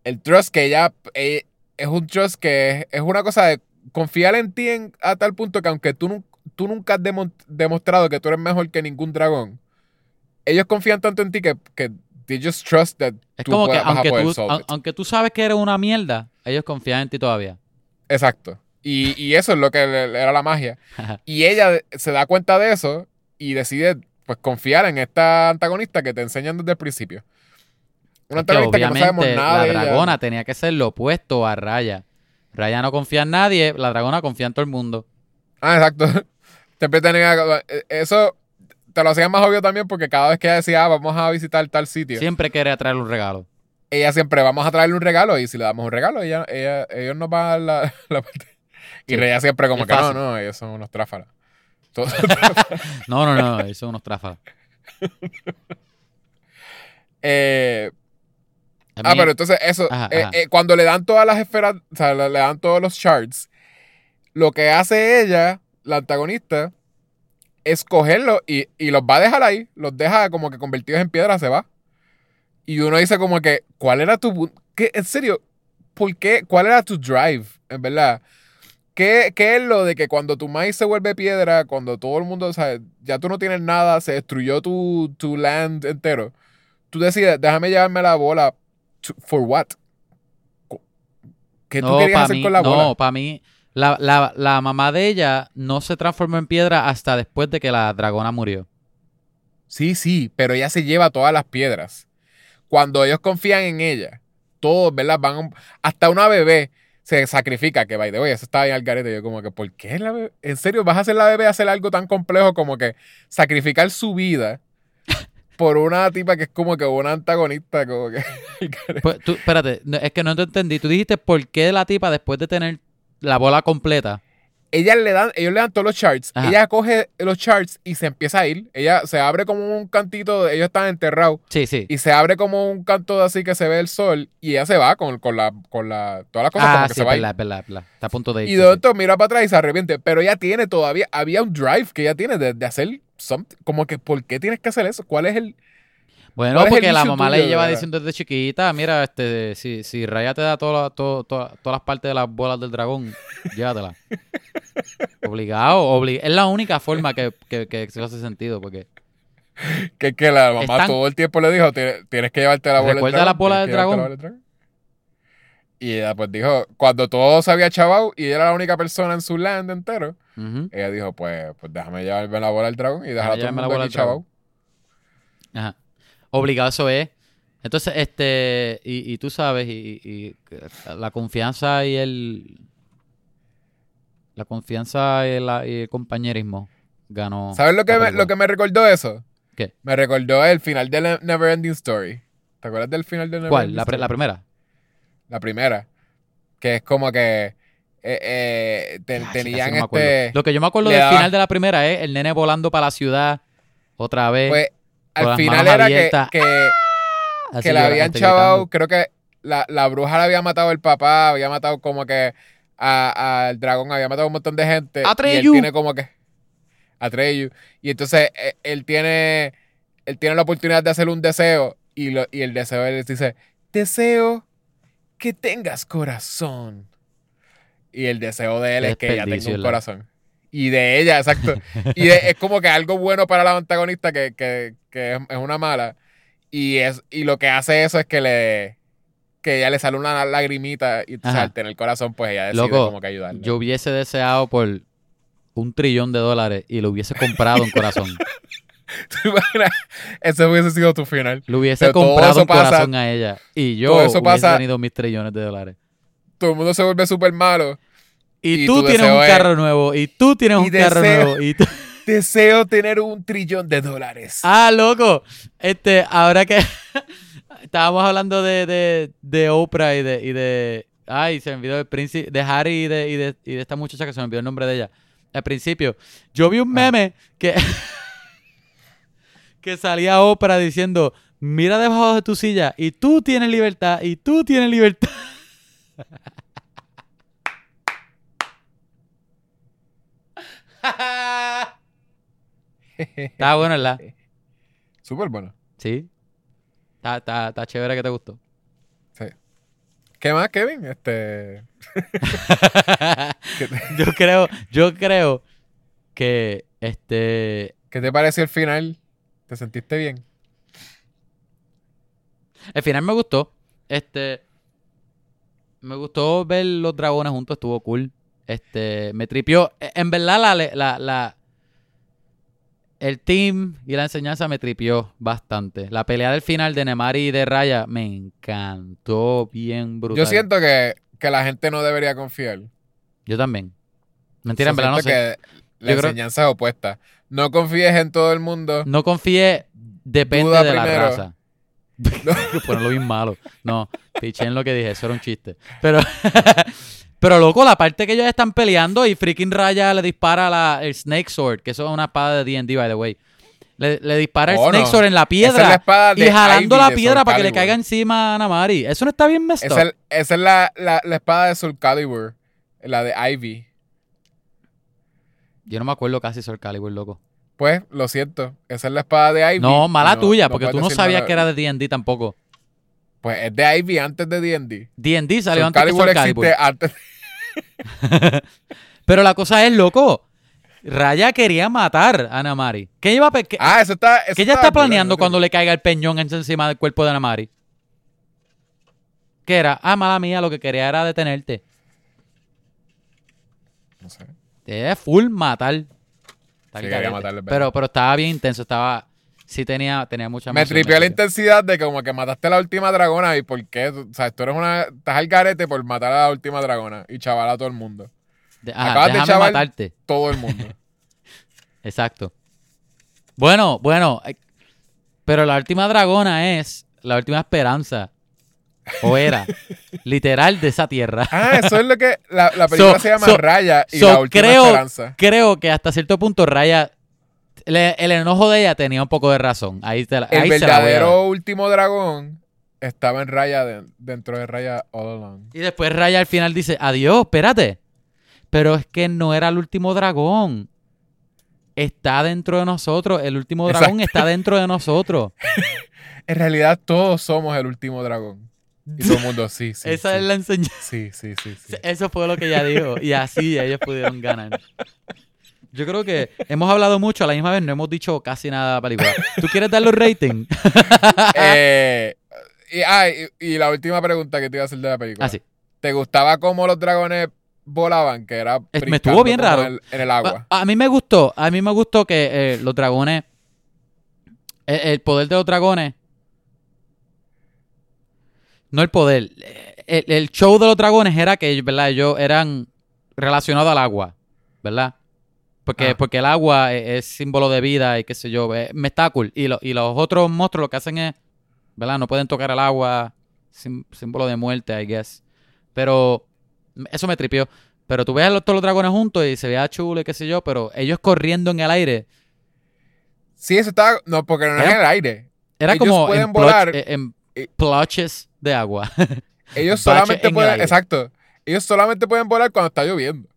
El trust que ella eh, es un trust que es, es una cosa de confiar en ti en- a tal punto que aunque tú, tú nunca has demo- demostrado que tú eres mejor que ningún dragón, ellos confían tanto en ti que, que they just trust that Es tú como que puedas- vas a aunque poder tú, aunque tú sabes que eres una mierda, ellos confían en ti todavía. Exacto. Y, y eso es lo que era la magia. Y ella se da cuenta de eso y decide pues confiar en esta antagonista que te enseñan desde el principio. Una que antagonista que, no sabemos nada la de ella. dragona tenía que ser lo opuesto a Raya. Raya no confía en nadie, la dragona confía en todo el mundo. Ah, exacto. <laughs> Siempre tenía eso te lo hacían más obvio también porque cada vez que ella decía, ah, vamos a visitar tal sitio, Siempre quiere traerle un regalo. ella siempre vamos a traerle un regalo y si le damos un regalo, ella, ella- ellos nos van a dar la, <laughs> la parte. Y Sí. siempre como Es que no, fácil. no, ellos son unos tráfalas. <laughs> Todos- <laughs> No, no, no, eso son unos tráfalas. <laughs> eh, Ah, pero entonces eso, Ajá, eh, ajá. eh, cuando le dan todas las esferas, o sea, le, le dan todos los shards, lo que hace ella, la antagonista, es cogerlos y, y los va a dejar ahí, los deja como que convertidos en piedra, se va. Y uno dice como que, ¿cuál era tu... ¿Qué, en serio, ¿por qué? ¿Cuál era tu drive, en verdad? ¿Qué, qué es lo de que cuando tu maíz se vuelve piedra, cuando todo el mundo, o sea, ya tú no tienes nada, se destruyó tu, tu land entero, tú decides, déjame llevarme la bola for what? ¿Qué tú no, querías hacer mí, con la bola? no, para mí, la, la- la mamá de ella no se transformó en piedra hasta después de que la dragona murió. Sí, sí, pero ella se lleva todas las piedras. Cuando ellos confían en ella, todos, ¿verdad? Van hasta una bebé se sacrifica, que by the way, eso estaba bien al garete. Yo como que, ¿por qué la bebé? ¿En serio vas a hacer la bebé hacer algo tan complejo como que sacrificar su vida <laughs> por una tipa que es como que una antagonista, como que... <laughs> Pues, tú, espérate, no, es que no te entendí. Tú dijiste por qué la tipa, después de tener la bola completa, Ellas le dan, ellos le dan todos los charts. Ajá. Ella coge los charts y se empieza a ir. Ella se abre como un cantito, ellos están enterrados. sí, sí. Y se abre como un canto así que se ve el sol y ella se va con, con la, con la, todas las cosas Ah, como que sí, se va. Está a punto de ir. Y de momento mira para atrás y se arrepiente. Pero ella tiene todavía, había un drive que ella tiene de, de hacer something. Como que, ¿por qué tienes que hacer eso? ¿Cuál es el...? Bueno, ¿Cuál es el porque la mamá tuyo, le lleva verdad? diciendo desde chiquita, mira, este, si, si Raya te da toda la- todo- toda- todas las partes de las bolas del dragón, <laughs> llévatela. Obligado, obli- es la única forma que, que, que se hace sentido, porque Que, que la mamá Están- todo el tiempo le dijo, "Tienes- que llevarte la bola del ¿Recuerda dragón. la bola del dragón? bola del Y ella pues dijo, cuando todo se había chavado y era la única persona en su land entero, ella dijo, pues, pues déjame llevarme la bola del dragón y dejar a todo el mundo aquí dragón. chavado. Ajá. Obligado eso es. Entonces, este, y, y tú sabes, y, la confianza y el. La confianza y, la- y el compañerismo ganó. ¿Sabes lo que, la me, lo que me recordó eso? ¿Qué? Me recordó el final de la Neverending Story. ¿Te acuerdas del final de Neverending ¿Cuál? La, pre- Story? la primera. La primera. Que es como que eh, eh, tenían este... Lo que yo me acuerdo del daba- final de la primera es el nene volando para la ciudad otra vez. Pues al final era que, abiertas. que, que la habían chavado, creo que la, la bruja le había matado el papá, había matado como que a- al dragón, había matado un montón de gente. y él Atreyu. tiene como que... Atreyu. Y entonces eh, él tiene, él tiene la oportunidad de hacer un deseo y, lo, y el deseo él dice, deseo que tengas corazón. Y el deseo de él es que ella tenga un corazón. Y de ella, exacto. Y de- es como que algo bueno para la antagonista que, que- que es, es una mala. Y, es, y lo que hace eso es que le que ella le sale una lagrimita y Ajá. al tener corazón, pues ella decide Loco, como que ayudarle. Yo hubiese deseado por un trillón de dólares y lo hubiese comprado en corazón. <laughs> ¿Te imaginas? Ese hubiese sido tu final. Le hubiese Pero comprado un pasa- corazón a ella. Y yo eso hubiese pasa- tenido mis trillones de dólares. Todo el mundo se vuelve súper malo. Y, Y tú tienes un es- carro nuevo. Y tú tienes Y un carro nuevo. Y tú- <laughs> Deseo tener un trillón de dólares. Ah, loco. Este, ahora que <laughs> estábamos hablando de, de, de Oprah y de, y de. Ay, se me olvidó el príncipe. De Harry y de, y, de, y de esta muchacha que se me olvidó el nombre de ella. Al principio. Yo vi un Ah. meme que. <laughs> que salía Oprah diciendo. Mira debajo de tu silla y tú tienes libertad y tú tienes libertad. <laughs> Está bueno, ¿verdad? Súper bueno. Sí. Está, está, está chévere que te gustó. Sí. ¿Qué más, Kevin? Este. <laughs> ¿Qué te, yo creo, yo creo que este qué te pareció el final? ¿Te sentiste bien? el final me gustó. Este me gustó ver los dragones juntos, estuvo cool. Este me tripió. E- En verdad la, la, la el team y la enseñanza me tripió bastante. La pelea del final de Nemari y de Raya me encantó bien brutal. Yo siento que, que la gente no debería confiar. Yo también. Mentira, en verdad no sé. la Yo creo- enseñanza es opuesta. No confíes en todo el mundo. No confíe, depende Duda de la raza. Ponerlo <laughs> bien malo. No, piché en lo que dije, eso era un chiste. Pero, <laughs> pero loco, la parte que ellos están peleando y freaking Raya le dispara la, el Snake Sword, que eso es una espada de D&D, by the way. Le, le dispara el Oh, Snake no. Sword en la piedra es la espada y jalando Ivy la piedra para que le caiga encima a Namari. Eso no está bien messed Esa es, esa es la, la, la espada de Soul Calibur. La de Ivy. Yo no me acuerdo casi Soul Calibur, loco. Pues, lo siento. Esa es la espada de Ivy. No, mala tuya, porque tú puedes no sabías que era de D&D tampoco. Pues es de Ivy antes de D&D. D&D salió Soul antes de Calibur Soul Calibur. existe antes. <laughs> Pero la cosa es, loco, Raya quería matar a Namari. ¿Qué iba a pe- qué- Ah, eso está. eso qué ella está está planeando cuando le caiga el peñón en- encima del cuerpo de Namari? ¿Qué era? Ah, mala mía, lo que quería era detenerte. No sé. Es full matar. Sí, quería matarle, pero estaba bien intenso, estaba... Sí tenía, tenía mucha Me tripió la intensidad de como que mataste a la última dragona y por qué. O sea, tú eres una. Estás al garete por matar a la última dragona y chaval a todo el mundo. De- ajá, acabas de chaval- matarte. Todo el mundo. <laughs> Exacto. Bueno, bueno, eh, pero la última dragona es la última esperanza. O era, <laughs> literal, de esa tierra. ah, eso es lo que. La, la <laughs> película So- se llama so- Raya y so la última creo- esperanza. Creo que hasta cierto punto Raya, el enojo de ella tenía un poco de razón. Ahí, te la, El ahí se la voy a dar. verdadero último dragón estaba en Raya de- dentro de Raya All Along. Y después Raya al final dice, adiós, espérate. Pero es que no era el último dragón. Está dentro de nosotros. El último dragón está dentro de nosotros. <laughs> En realidad todos somos el último dragón. Y todo el mundo, sí, sí. <laughs> Esa sí. es la enseñanza. Sí, sí, sí, sí. Eso fue lo que ella dijo. Y así ellos pudieron ganar. Yo creo que hemos hablado mucho, a la misma vez no hemos dicho casi nada de la película. ¿Tú quieres darle un rating? <laughs> Eh, y, ah, y- y la última pregunta que te iba a hacer de la película. Ah, sí. ¿Te gustaba cómo los dragones volaban? Que era. Me estuvo bien raro. En el, en el agua. A, a mí me gustó, a mí me gustó que eh, los dragones, el, el poder de los dragones, no el poder, el, el show de los dragones era que, ¿verdad? Ellos eran relacionados al agua, ¿verdad? Porque, Ah. porque el agua es, es símbolo de vida y qué sé yo, eh, me está cool. Y, lo- y los otros monstruos lo que hacen es, ¿verdad? No pueden tocar el agua, sim- símbolo de muerte, I guess. Pero eso me tripió. Pero tú ves a los, todos los dragones juntos y se veía chulo y qué sé yo, pero ellos corriendo en el aire, Sí, eso estaba. No, porque no es Era- en el aire. era Ellos como pueden en, volar. ploch- eh, en ploches de agua. <laughs> Ellos solamente el pueden. Exacto. Ellos solamente pueden volar cuando está lloviendo.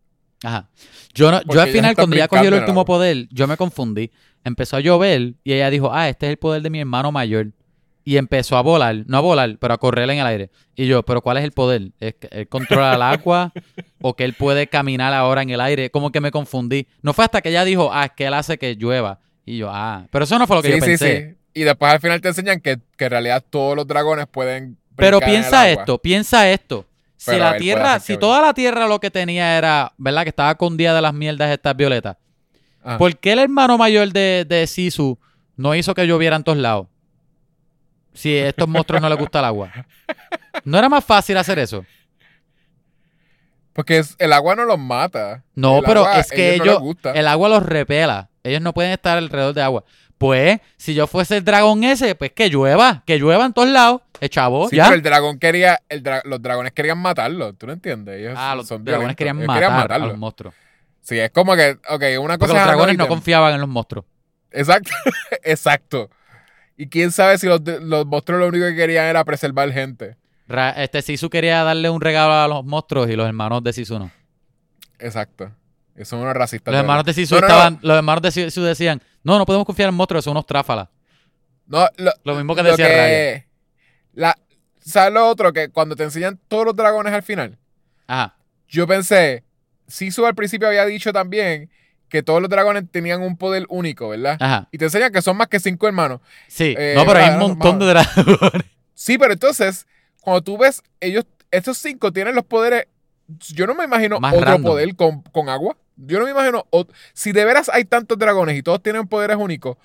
Ajá. Yo, no, yo al final, cuando ella cogió el último poder, yo me confundí. Empezó a llover y ella dijo, ah, este es el poder de mi hermano mayor. Y empezó a volar, no a volar, pero a correr en el aire. Y yo, ¿pero cuál es el poder? ¿Es que él controla el agua <laughs> o que él puede caminar ahora en el aire? Como que me confundí. No fue hasta que ella dijo, ah, es que él hace que llueva. Y yo, ah, pero eso no fue lo que sí, yo sí, pensé. sí. Y después al final te enseñan que, que en realidad todos los dragones pueden. Pero piensa esto, piensa esto. Si Pero la tierra, si toda la tierra lo que tenía era, ¿verdad? Que estaba con día de las mierdas estas violetas. Ah. ¿Por qué el hermano mayor de, de Sisu no hizo que lloviera en todos lados? Si a estos monstruos no les gusta el agua. ¿No era más fácil hacer eso? Porque es- el agua no los mata. No, El pero agua, es que ellos, el agua los repela. Ellos no pueden estar alrededor de agua. Pues, si yo fuese el dragón ese, pues que llueva, que llueva en todos lados. Eh, chavo, Sí, ya. pero el dragón quería, el dra- los dragones querían matarlo, ¿tú no entiendes? Ellos ah, los son dragones querían ellos matar a matarlo. los monstruos. Sí, es como que, ok, una Porque cosa los es dragones no confiaban en los monstruos. Exacto, <laughs> exacto. Y quién sabe si los, los monstruos lo único que querían era preservar gente. Ra- Este Sisu quería darle un regalo a los monstruos y los hermanos de Sisu no. Exacto. Son unos racistas. Los hermanos de. Sisu No, no, no. estaban, los hermanos de Sisu decían, no, no podemos confiar en monstruos, son unos tráfalas. No, lo, Lo mismo que decía Raya. La, ¿Sabes lo otro? Que cuando te enseñan todos los dragones al final, Ajá. yo pensé, Sisu al principio había dicho también que todos los dragones tenían un poder único, ¿verdad? Ajá. Y te enseñan que son más que cinco hermanos. Sí. Eh, no, pero hay un verdad, montón de dragones. Sí, pero entonces, cuando tú ves, ellos, estos cinco tienen los poderes. Yo no me imagino Más otro random. poder con, con agua. Yo no me imagino. ot- si de veras hay tantos dragones y todos tienen poderes únicos,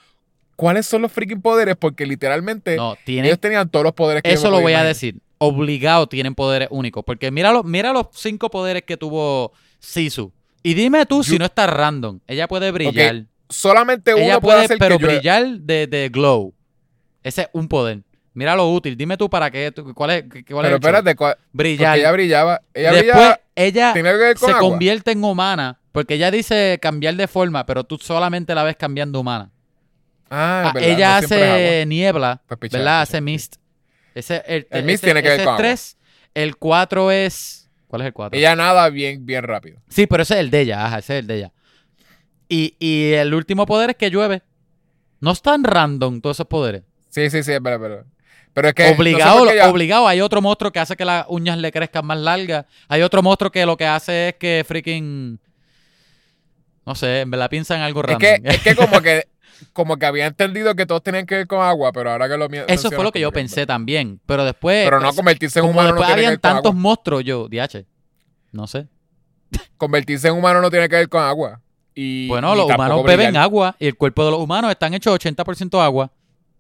¿cuáles son los freaking poderes? Porque literalmente No, tienen, ellos tenían todos los poderes que eso lo voy a decir. Obligado tienen poderes únicos. Porque mira, los- mira los cinco poderes que tuvo Sisu. Y dime tú si no está random. Ella puede brillar. Solamente uno Ella puede puede, hacer pero que brillar de, de glow. Ese es un poder. Mira lo útil. Dime tú para qué. tú- ¿Cuál es, cuál es Pero el show? espérate, porque Brillar. ella brillaba. Ella Después, brillaba. ella Tiene que ver con se agua. convierte en humana. Porque ella dice cambiar de forma, pero tú solamente la ves cambiando humana. Ah, Ah, es verdad, ella no es hace niebla, Pues pichar, ¿verdad? pichar, Hace mist. Ese, el, El mist ese- tiene que ver con es. 3. El 4 es. ¿Cuál es el 4? Ella nada bien, bien rápido. Sí, pero ese es el de ella. Ajá, ese es el de ella. Y, y el último poder es que llueve. No es tan random todos esos poderes. Sí, sí, sí, es verdad, pero. Pero es que. no sé obligado, obligado. Hay otro monstruo que hace que las uñas le crezcan más largas. Hay otro monstruo que lo que hace es que freaking. No sé, en verdad piensa en algo Es random. que, es que como que como que había entendido que todos tenían que ver con agua, pero ahora que lo Eso fue lo que yo pensé también. Pero después. Pero no pues, convertirse en humano no tiene que habían ver con tantos agua. monstruos, yo, DH. No sé. Convertirse en humano no tiene que ver con agua. Y, Bueno, los humanos brillar. beben agua y el cuerpo de los humanos están hechos 80% agua.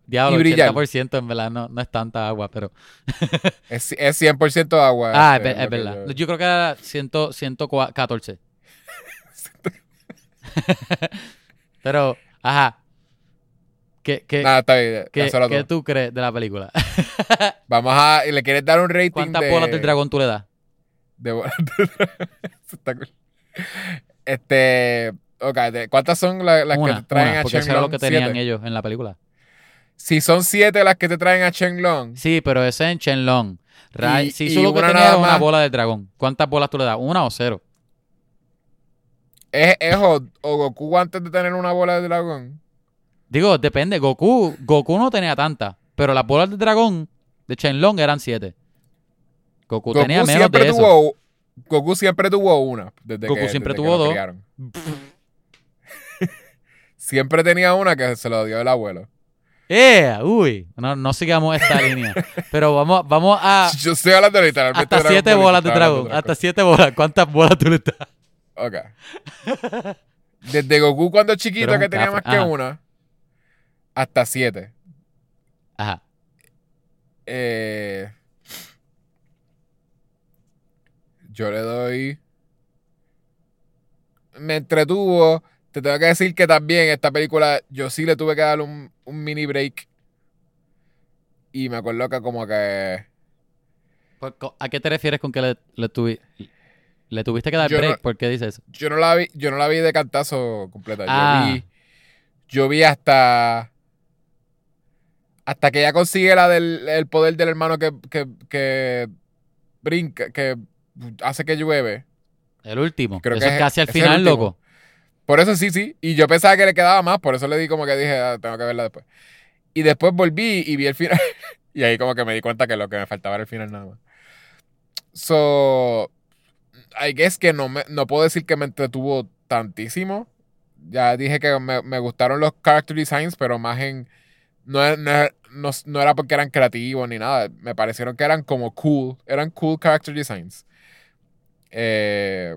Diablo, Y brillar. 80% en verdad no, no es tanta agua, pero. <laughs> Es, es 100% agua. Ah, es, este, es que verdad. yo- Yo creo que era 100, 114. <laughs> <laughs> pero, ajá. ¿Qué, qué, Nada, está bien. qué- tú crees de la película? <laughs> Vamos a. ¿Le quieres dar un rating ¿Cuántas de, bolas del dragón tú le das? de bolas <laughs> del dragón? Este. Ok, ¿cuántas son la- las que te traen una, a porque eso era lo que tenían Siete. ellos en la película. Si son siete las que te traen a Shenlong, Sí, pero ese es en Shenlong. Rai, Y- si solo que tenía era una bola del dragón. ¿Cuántas bolas tú le das? ¿Una o cero? ¿es, es o, o Goku antes de tener una bola de dragón? Digo, depende. Goku, Goku no tenía tantas, pero las bolas del dragón de Shenlong eran siete. Goku, Goku tenía menos de eso. tuvo. Goku siempre tuvo una. Desde Goku que, siempre desde tuvo que dos. <laughs> siempre tenía una que se lo dio el abuelo. ¡Eh! Uy, no, no sigamos esta <laughs> línea. Pero vamos, vamos a. <laughs> Yo estoy hablando literalmente Hasta de siete bolas de dragón. Hasta siete bolas. ¿Cuántas bolas tú le estás? Ok. Desde Goku cuando chiquito que tenía más que Ajá. una, hasta siete. Ajá. Eh, yo le doy. Me entretuvo. Te tengo que decir que también esta película yo sí le tuve que dar un, un mini break. Y me acuerdo que como que... Pues, ¿A qué te refieres con que le, le, tuvi- le tuviste que dar Yo no- break? ¿Por qué dices eso? Yo no la vi, yo no la vi de cantazo completa. Ah. Yo vi. Yo vi hasta. Hasta que ella consigue la del el poder del hermano que, que, que brinca, que hace que llueve. El último. Creo eso que es casi al final, loco. Por eso sí, sí. Y yo pensaba que le quedaba más, por eso le di como que dije, "Ah, tengo que verla después. Y después volví y vi el final. <laughs> y ahí como que me di cuenta que lo que me faltaba era el final nada más. So, I guess que no, me, no puedo decir que me entretuvo tantísimo. Ya dije que me, me gustaron los character designs, pero más en... No, es- no, es- no, no era porque eran creativos ni nada. Me parecieron que eran como cool. Eran cool character designs. Eh,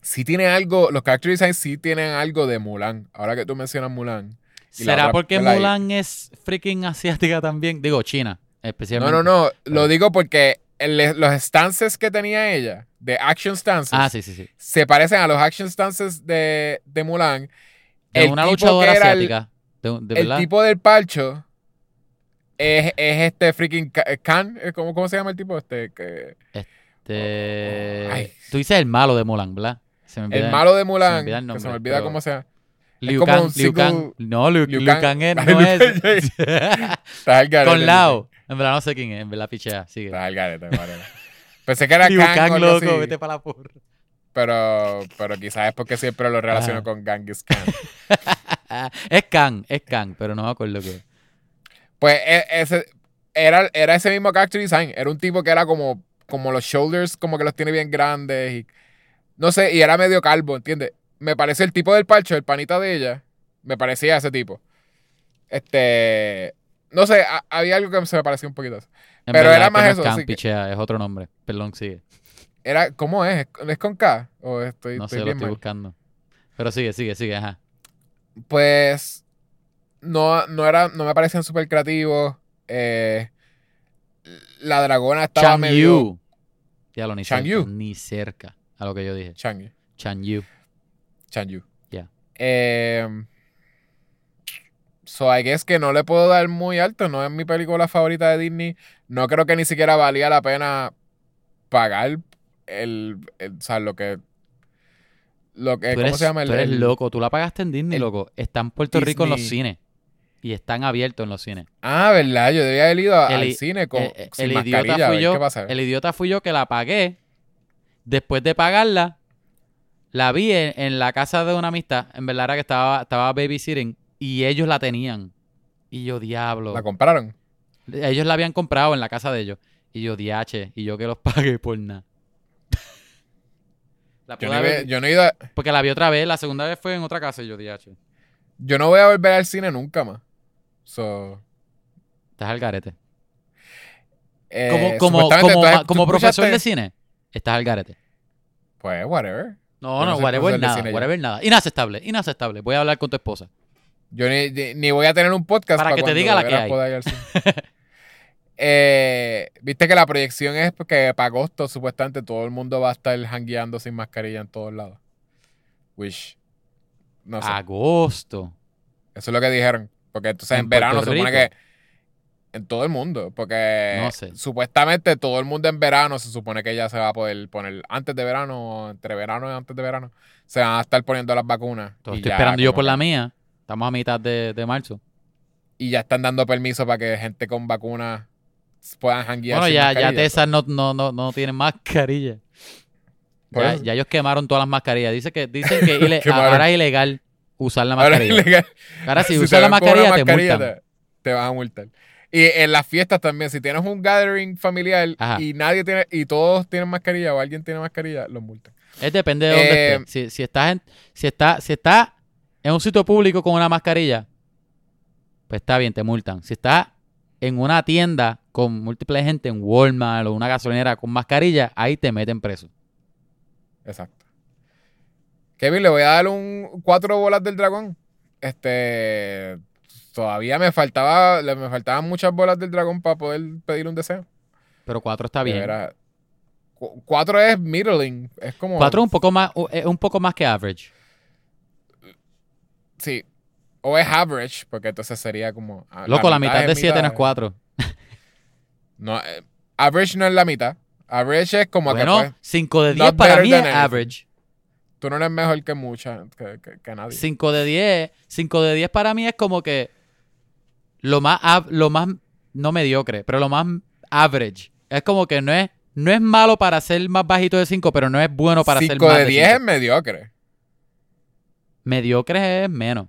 sí tiene algo, los character designs sí tienen algo de Mulan. Ahora que tú mencionas Mulan. ¿Será otra, porque Mulan es freaking asiática también? Digo, China, No, especialmente. no, no. Lo digo porque el- los stances que tenía ella, de action stances, Ah, sí, sí, sí. se parecen a los action stances de, de Mulan. De El una luchadora el- asiática. De, de el tipo del parcho es, es este freaking Ka- Khan. eh, ¿Cómo, ¿Cómo se llama el tipo? Este, que, Este, Ay. Tú dices el malo de Mulan, ¿verdad? Se me olvida el malo de se me Mulan. olvida el que se me olvida pero- cómo se llama. Liu Kang, Liu No, Liu, Liu Liu Kang. Es- <laughs> no es. Con <laughs> Lao. En verdad no sé quién es, en verdad pichea. Sigue. Estás al garete. Pensé que era Liu Kang, Kang, loco, así, vete para la porra. pero, pero quizás es porque siempre lo relaciono con Genghis Khan. <laughs> <laughs> es Kang, es Kang, pero no me acuerdo qué. Pues e- ese, era, era ese mismo character design. Era un tipo que era como, como los shoulders, como que los tiene bien grandes. Y, no sé, y era medio calvo, ¿entiendes? Me parece el tipo del parcho, el panita de ella. Me parecía ese tipo. Este. No sé, a- había algo que se me parecía un poquito. eso. En Pero era más no es eso, así que- pichea, es otro nombre. Perdón, sigue. Era, ¿Cómo es? ¿Es con K? ¿O estoy, No estoy sé, lo bien estoy mal? buscando. Pero sigue, sigue, sigue, ajá. Pues. No, no, era, no me parecían súper creativos. Eh, la dragona estaba Chang medio. Yu. Ya lo ni Chang cerca, Yu. ni cerca a lo que yo dije. Chang Yu. Chang Yu. Ya. Eh, so, I guess que no le puedo dar muy alto. No es mi película favorita de Disney. No creo que ni siquiera valía la pena pagar el. el- o sea, lo que. Lo que ¿Cómo eres, se llama? El, tú eres el- loco. Tú la pagaste en Disney, el loco. Está en Puerto Rico en los cines. Y están abiertos en los cines. Ah, ¿verdad? Yo debía haber ido El al cine con, sin mascarilla. idiota fui yo. El idiota fui yo que la pagué. Después de pagarla, la vi en, en la casa de una amistad. En verdad era que estaba, estaba babysitting. Y ellos la tenían. Y yo, diablo. ¿La compraron? Ellos la habían comprado en la casa de ellos. Y yo, diache. Y yo que los <laughs> pagué por nada. La Yo no, he- haber- yo no he ido a- Porque la vi otra vez. La segunda vez fue en otra casa. Y yo, diache. yo no voy a volver al cine nunca más. So, Estás al garete. eh, Como, como, como, como ¿tú profesor de cine, estás al garete. Pues, whatever. No, no, no whatever nada, ya. whatever nada. Inaceptable, inaceptable. Voy a hablar con tu esposa. Yo ni, ni- voy a tener un podcast Para que te diga la que hay. <laughs> pueda ir al cine. Eh, Viste que la proyección es porque para agosto supuestamente todo el mundo va a estar hangueando sin mascarilla en todos lados. No sé. Agosto. Eso es lo que dijeron. Porque entonces en, ¿En verano se supone que. En todo el mundo. Porque No sé. supuestamente todo el mundo en verano se supone que ya se va a poder poner antes de verano, entre verano y antes de verano. Se van a estar poniendo las vacunas. Y estoy ya esperando yo por que- la mía. Estamos a mitad de, de marzo. Y ya están dando permiso para que gente con vacunas puedan hanguear. Bueno, ya, ya mascarilla. Tesas no, no, no, no tienen mascarilla. Ya, ya ellos quemaron todas las mascarillas. Dice que, dicen que <laughs> ile- ahora es ilegal usar la Ahora es mascarilla. ilegal. Ahora si usas la mascarilla, te mascarilla, multan. te, te van a multar. Y en las fiestas también, si tienes un gathering familiar Ajá. y nadie tiene, y todos tienen mascarilla o alguien tiene mascarilla, los multan. Es depende de dónde Eh, estés. Si, si estás en, si está, si está en un sitio público con una mascarilla, pues está bien, te multan. Si estás en una tienda con múltiples gente, en Walmart o una gasolinera con mascarilla, ahí te meten preso. Exacto. Kevin, le voy a dar un cuatro bolas del dragón. Este. Todavía me faltaba. Me faltaban muchas bolas del dragón para poder pedir un deseo. Pero cuatro está bien. Cu- Cuatro es middling. Es como. Cuatro es un poco más, un poco más que average. Sí. O es average, porque entonces sería como. ah, Loco, la mitad es de siete no es mitad. cuatro. No, eh, average no es la mitad. Average es como Bueno, que pues, 5 de not 10 para mí es average. tú no eres mejor que mucha, que, que- que nadie. 5 de 10, 5 de 10 para mí es como que lo más lo más no mediocre, pero lo más average. Es como que no es no es malo para ser más bajito de 5, pero no es bueno para ser 5 más de de 10 es mediocre. Mediocre es menos.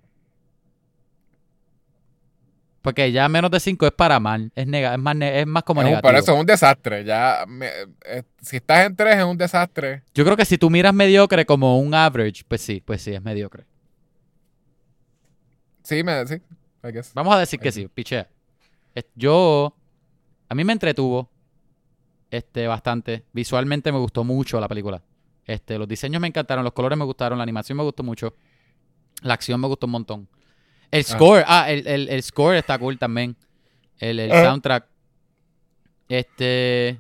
Porque ya menos de 5 es para mal, es nega- es más es más como Es un- negativo. por eso es un desastre. Ya, me- eh, si estás en 3 es un desastre. Yo creo que si tú miras mediocre como un average, pues sí, pues sí es mediocre. Sí, me, sí. I guess. Vamos a decir que sí, pichea. Yo, a mí me entretuvo este, bastante. Visualmente me gustó mucho la película. Este, los diseños me encantaron, los colores me gustaron, la animación me gustó mucho. La acción me gustó un montón. El Ah. score, ah, el, el- el score está cool también. El, el Ah. soundtrack. Este.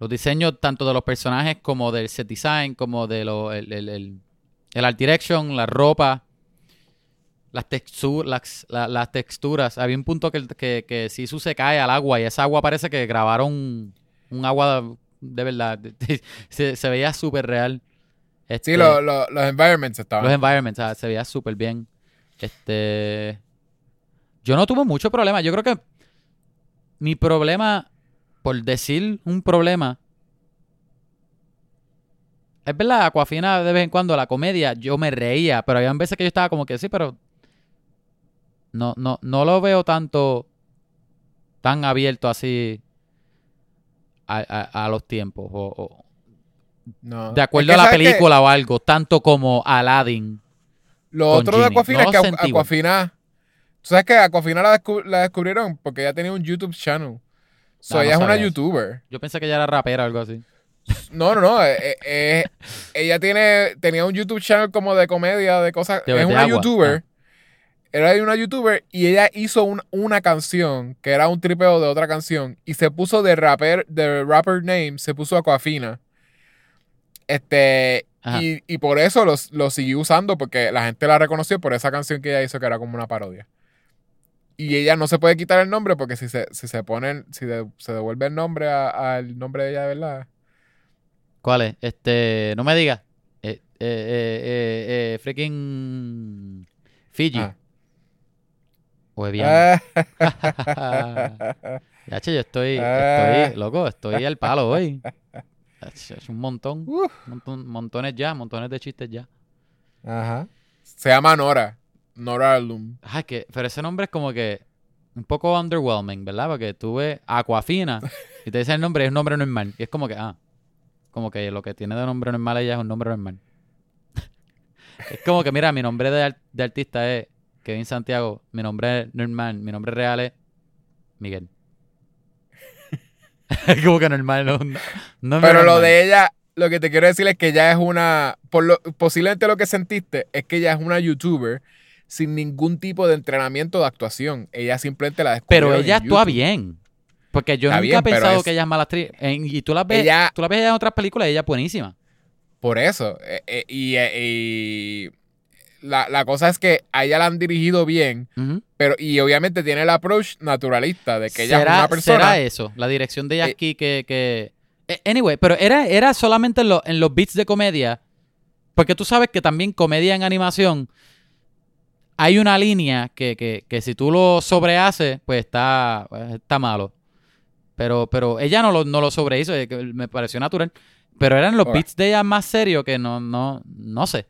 Los diseños tanto de los personajes como del set design, como de lo, el, el, el- el art direction, la ropa, las, textu- las, la- las texturas. Había un punto que, que, que Sisu se cae al agua y esa agua parece que grabaron un agua de verdad. <laughs> se, se veía súper real. Este, Sí, lo- lo- los environments estaban. los environments, se veía súper bien. Este. Yo no tuve mucho problema. Yo creo que mi problema, por decir un problema, es verdad, Aquafina de vez en cuando la comedia, yo me reía, pero había veces que yo estaba como que sí, pero no, no, no lo veo tanto tan abierto así a, a- a los tiempos. o- o- No. de acuerdo Es que, a la película o algo, tanto como Aladdin. Lo con otro de. Aquafina No es que Aqu-. Aquafina. ¿Tú sabes que Aquafina la, la descubrieron? Porque ella tenía un YouTube channel. So, no ella es una eso. YouTuber. Yo pensé que ella era rapera o algo así. No, no, no. eh, eh, eh, ella tiene, tenía un YouTube channel como de comedia, de cosas. Es una agua, YouTuber. ah. Era una YouTuber y ella hizo un- una canción que era un tripeo de otra canción y se puso de rapper, de rapper name, se puso Aquafina. Este. Y, y por eso los- lo siguió usando porque la gente la reconoció por esa canción que ella hizo que era como una parodia. Y ella no se puede quitar el nombre porque si se, si se ponen, si de- se devuelve el nombre al nombre de ella de verdad. ¿Cuál es? Este, no me digas. Eh, eh, eh, eh, eh, freaking Fiji. Ah. Ah. <laughs> Ya, che, yo estoy, Ah. estoy, loco, estoy al palo hoy. <laughs> Es un montón, Uf. montón- montones ya, montones de chistes ya. Ajá. Se llama Nora. Nora Alum. Ay, que, pero ese nombre es como que un poco underwhelming, ¿verdad? Porque tú ves Aquafina <laughs> y te dicen el nombre, es un nombre normal. Y es como que, ah, como que lo que tiene de nombre normal ella es un nombre normal. <laughs> es como que, mira, mi nombre de artista es Kevin Santiago, mi nombre es normal, mi nombre real es Miguel. <laughs> Como que normal, no, Pero lo de ella, lo que te quiero decir es que ella es una. Por lo, posiblemente lo que sentiste es que ella es una youtuber sin ningún tipo de entrenamiento de actuación. Ella simplemente la descubrió Pero ella actúa bien. Porque yo Está nunca bien, he pensado es- que ella es mala actriz. Y tú la ves, Ella- tú la ves en otras películas y ella es buenísima. Por eso. eh, eh, y eh, y la, la cosa es que a ella la han dirigido bien. Pero, y obviamente tiene el approach naturalista de que ella ¿Será, es una persona. será eso? La dirección de ella Eh, aquí que... que... Eh, Anyway, pero era, era solamente en, lo- en los beats de comedia. Porque tú sabes que también comedia en animación hay una línea que, que, que si tú lo sobrehaces, pues está, pues, está malo. Pero, pero ella no lo, no lo sobrehizo, eh, me pareció natural. Pero eran los Ahora. beats de ella más serios que no, no, no sé.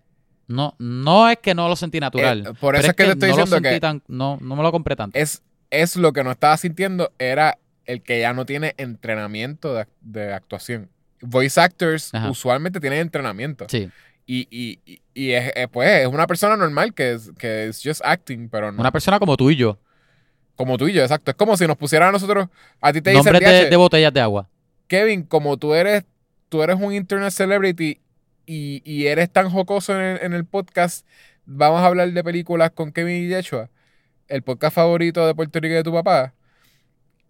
No, no es que no lo sentí natural. Eh, por eso es que te estoy no diciendo que- tan- no, no me lo compré tanto. es, es lo que no estaba sintiendo era el que ya no tiene entrenamiento de, de actuación. Voice actors Ajá. usualmente tienen entrenamiento. Sí. Y, y, y- y es, eh, pues, es una persona normal que es, que es just acting, pero no. Una persona como tú y yo. Como tú y yo, exacto. Es como si nos pusieran a nosotros. A ti te dicen, Nombres de, "DH, de botellas de agua. Kevin, como tú eres, tú eres un internet celebrity y, y eres tan jocoso en el, en el podcast, vamos a hablar de películas con Kevin y Yeshua, el podcast favorito de Puerto Rico y de tu papá.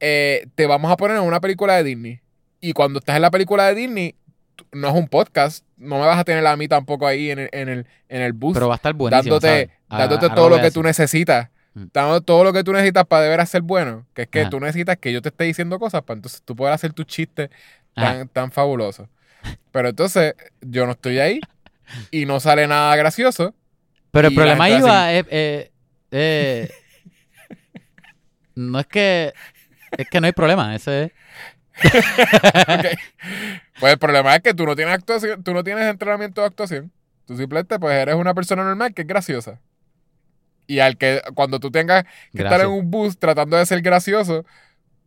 eh, te vamos a poner en una película de Disney. Y cuando estás en la película de Disney, no es un podcast, no me vas a tener a mí tampoco ahí en el, en el, en el bus Pero va a estar buenísimo. dándote, dándote todo lo que tú necesitas. Mm. Dando todo lo que tú necesitas para deber ser bueno. Que es que Ajá. tú necesitas que yo te esté diciendo cosas para entonces tú puedas hacer tus chistes Ajá. tan, tan fabulosos. Pero entonces yo no estoy ahí y no sale nada gracioso. Pero el problema iba es... eh, eh, no es que... Es que no hay problema. Ese es... <laughs> Pues el problema es que tú no tienes actuación, tú no tienes entrenamiento de actuación. Tú simplemente pues eres una persona normal que es graciosa. Y al que cuando tú tengas que estar en un bus tratando de ser gracioso,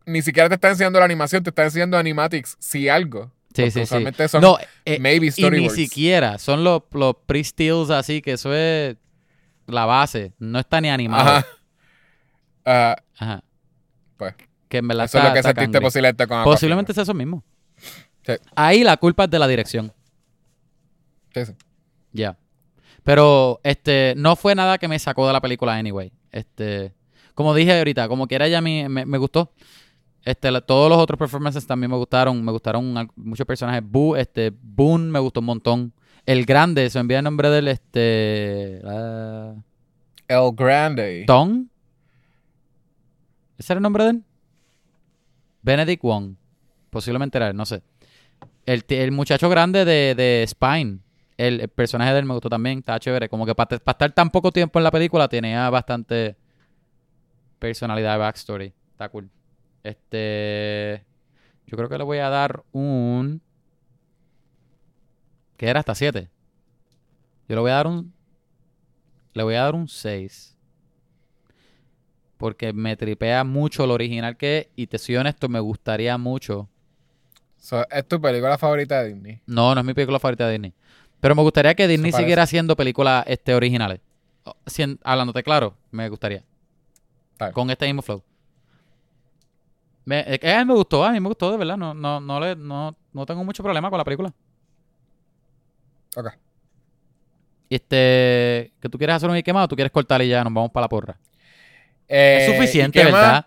ni siquiera te está enseñando la animación, te está enseñando animatics, si algo. Sí, sí, sí. son No, eh, maybe y ni storyboards. siquiera. Son los, los pre-stills así, que eso es la base. No está ni animado. Ajá. Ah, Ajá. Pues, Que en verdad eso es lo que sentiste posiblemente con Posiblemente sea eso mismo. Sí. Ahí la culpa es de la dirección. Sí, sí. Ya. Pero este no fue nada que me sacó de la película anyway. Este, como dije ahorita, como quiera ya me, me, me gustó. Este, la- todos los otros performances también me gustaron. Me gustaron muchos personajes. Boo, este, Boone me gustó un montón. El grande, se envía el nombre del este. El Grande. Tom. ¿Ese era el nombre de él? Benedict Wong. Posiblemente era él, no sé. El, el muchacho grande de, de Spine. El, el personaje de él me gustó también. Estaba chévere. Como que para estar tan poco tiempo en la película tenía bastante personalidad de backstory. Está cool. Este. Yo creo que le voy a dar un. Que era hasta 7. Yo le voy a dar un. Le voy a dar un 6. Porque me tripea mucho lo original que es. Y te soy honesto, me gustaría mucho. So, ¿Es tu película favorita de Disney? No, no es mi película favorita de Disney. Pero me gustaría que Disney siguiera haciendo películas este, originales. O- sien- hablándote claro, me gustaría. Con este mismo flow. Me, eh, eh, me gustó, a mí me gustó, de verdad. No, no, no, le, no, no tengo mucho problema con la película. Ok. Este, que tú quieres hacer un quemado, tú quieres cortar y ya nos vamos para la porra. Eh, es ¿y suficiente, más? ¿verdad?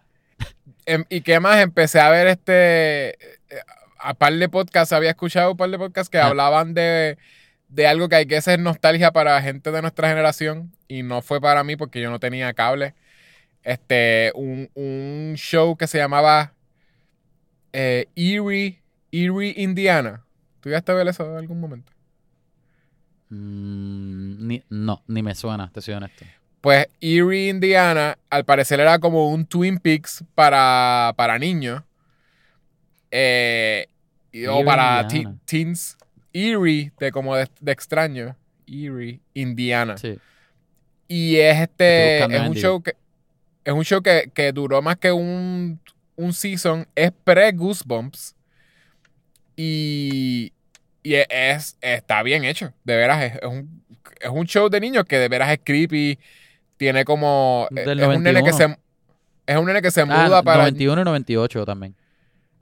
Em, ¿Y qué más? Empecé a ver este. eh, A par de podcasts, había escuchado un par de podcasts que Ah. hablaban de, de algo que hay que ser nostalgia para gente de nuestra generación. Y no fue para mí porque yo no tenía cable. Este, un, un show que se llamaba eh, Erie, Erie, Indiana. ¿Tú ya a ver eso en algún momento? Mm, ni- no, ni me suena, te soy honesto. Pues Erie, Indiana, al parecer era como un Twin Peaks para, para niños. Eh, o para te- teens. Erie, de como de, de extraño. Erie, Indiana. Sí. Y es este. Es un show que. Es un show que, que duró más que un, un season. Es pre-Goosebumps. Y. Y es, es- está bien hecho. De veras. Es, es un, es un show de niños que de veras es creepy. Tiene como. Es, Del es un nene que 91. se. Es un nene que se Ah, muda para. 91 y 98 también.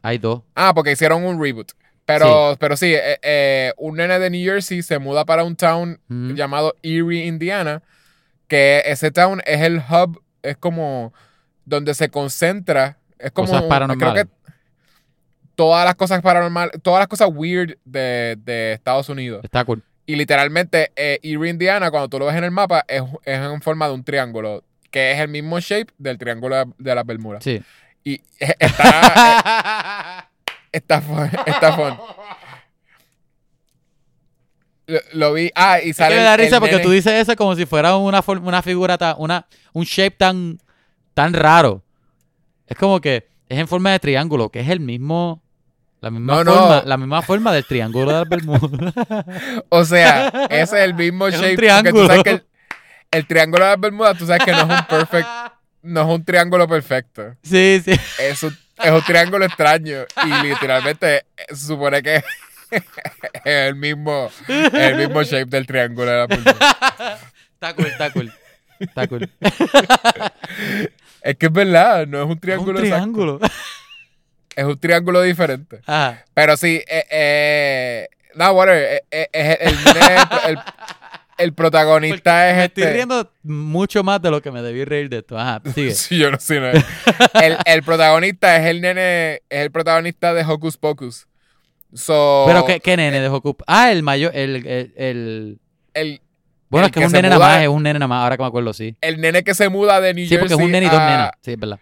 Hay dos. Ah, porque hicieron un reboot. Pero sí, pero sí eh, eh, un nene de New Jersey se muda para un town Ujú. llamado Erie, Indiana, que ese town es el hub, es como donde se concentra, es como Cosas paranormales. creo que todas las cosas paranormales, todas las cosas weird de, de Estados Unidos. Está cool. Y literalmente eh, Erie, Indiana, cuando tú lo ves en el mapa, es, es en forma de un triángulo, que es el mismo shape del triángulo de, de las Bermudas. Sí. Y eh, está, <laughs> está fun, está fun. <laughs> Lo, lo vi. Ah, y Es sale. que me da risa porque nene. tú dices eso como si fuera una, una figura, tan, una, un shape tan, tan raro. Es como que es en forma de triángulo, que es el mismo, la misma, No, no. forma, la misma forma del triángulo de las Bermudas. <laughs> O sea, <laughs> ese es el mismo Es un shape. porque triángulo. tú sabes que el, el triángulo de las Bermudas, tú sabes que no es un perfect, no es un triángulo perfecto. sí, sí. Es un, es un triángulo extraño. Y literalmente eh, se supone que <laughs> el mismo, es el mismo shape del triángulo de la pulsera. <laughs> Está cool, está cool. Está cool. <laughs> Es que es verdad, no es un Es triángulo un exacto. triángulo. Es un triángulo diferente. Ajá. Pero sí, eh, eh, no, whatever, eh, eh, es el, nene, el, el protagonista es Me este. estoy riendo mucho más de lo que me debí reír de esto. Ajá, sigue. Sí, yo no sé. no es. el, el protagonista es el nene, es el protagonista de Hocus Pocus. So, Pero ¿qué, qué nene de Hokup? Ah, el mayor, el, el, el- el, Bueno, El es que que es un nene nada más, es un nene nada más, ahora que me acuerdo, sí. el nene que se muda de New Sí, Jersey. porque es un nene y dos a- nenas. Sí, es verdad.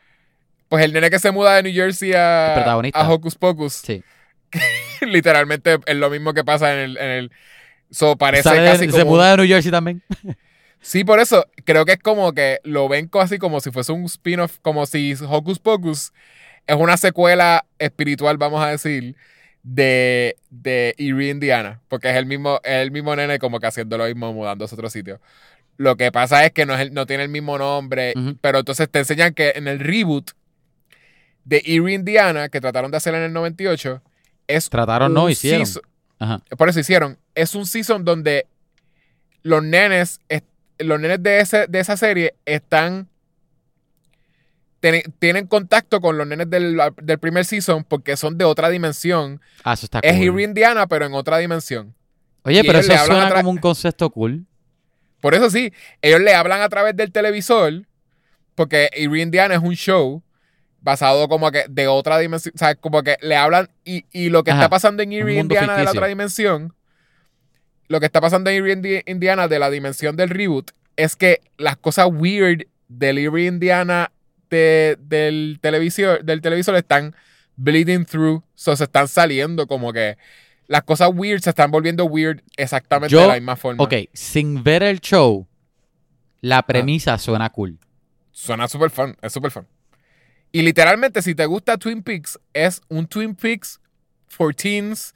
Pues el nene que se muda de New Jersey a, El protagonista. a Hocus Pocus. Sí. <laughs> literalmente es lo mismo que pasa en el. En el so, parece Sale de- casi se muda de New Jersey también. <laughs> Sí, por eso creo que es como que lo ven casi como si fuese un spin-off, como si Hocus Pocus es una secuela espiritual, vamos a decir, de, de Erie, Indiana. Porque es el mismo, es el mismo nene como que haciendo lo mismo, mudándose a otro sitio. Lo que pasa es que no, es el- no tiene el mismo nombre, pero entonces te enseñan que en el reboot de Erie, Indiana, que trataron de hacer en el 98, es Trataron, no, hicieron. season- Ajá. por eso hicieron. Es un season donde los nenes, los nenes de, ese, de esa serie están. Tienen- Tienen contacto con los nenes del, del primer season porque son de otra dimensión. Ah, eso está Es cool. Indiana, pero en otra dimensión. Oye, y pero eso suena como un concepto cool. Por eso sí, ellos le hablan a través del televisor, porque Erie, Indiana es un show basado como que de otra dimensión. O sea, como que le hablan y, y lo que Ajá, está pasando en mundo Indiana de la otra dimensión, lo que está pasando en Indi- Indiana de la dimensión del reboot, es que las cosas weird del Erie, Indiana de- del, televisor, del televisor están bleeding through, so se están saliendo como que las cosas weird se están volviendo weird exactamente Yo- de la misma forma. Ok, sin ver el show, la premisa suena cool. Suena súper fun, es súper fun. Y literalmente, si te gusta Twin Peaks, es un Twin Peaks for teens,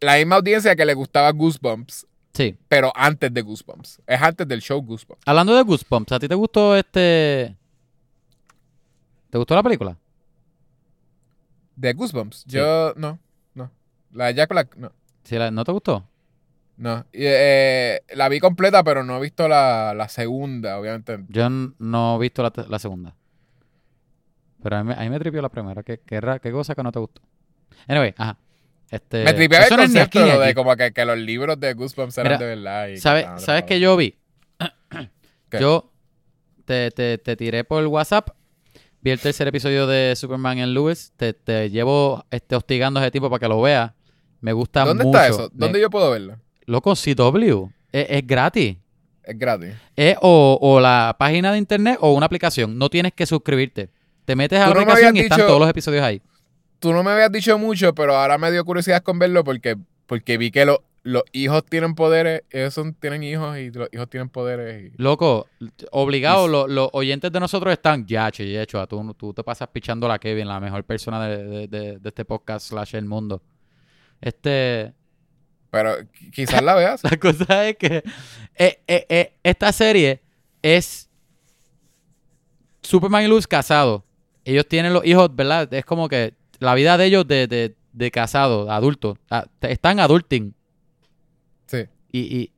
la misma audiencia que le gustaba Goosebumps, Sí. pero antes de Goosebumps. Es antes del show Goosebumps. Hablando de Goosebumps, ¿a ti te gustó este. ¿Te gustó la película? ¿De Goosebumps? Yo, no, no. La de Jack Black, no. Sí, la- ¿No te gustó? No. Eh, la vi completa, pero no he visto la, la segunda, obviamente. Yo no he visto la, la segunda. Pero a mí, me- a mí me tripió la primera. ¿Qué, qué, cosa que no te gustó? Anyway, ajá. Este, Me tripeaba el concepto aquí de aquí. como que, que los libros de Goosebumps eran Mira, de verdad. y que ¿Sabes, ¿sabes atrapados. yo vi? Yo te, te, te tiré por WhatsApp. Vi el tercer episodio de Superman en Lewis. Te, te llevo este, hostigando ese tipo para que lo veas. Me gusta ¿Dónde mucho. está eso? ¿Dónde yo puedo verlo? Loco, CW. Es, es gratis. Es gratis. Es o, o la página de internet o una aplicación. No tienes que suscribirte. Te metes a la no aplicación y están todos los episodios ahí. tú no me habías dicho mucho, pero ahora me dio curiosidad con verlo porque, porque vi que lo- los hijos tienen poderes, ellos son, tienen hijos y los hijos tienen poderes. y- Loco, obligado, Y- los oyentes de nosotros están, ya, che, y hecho, tú, tú te pasas pichando a Kevin, la mejor persona de, de- de- de este podcast slash el mundo. Este, Pero qui- quizás la veas. <laughs> la cosa es que eh, eh, eh, esta serie es Superman y Luz casados. Ellos tienen los hijos, ¿verdad? Es como que la vida de ellos de, de, de casados, adultos, ah, están adulting. Y, y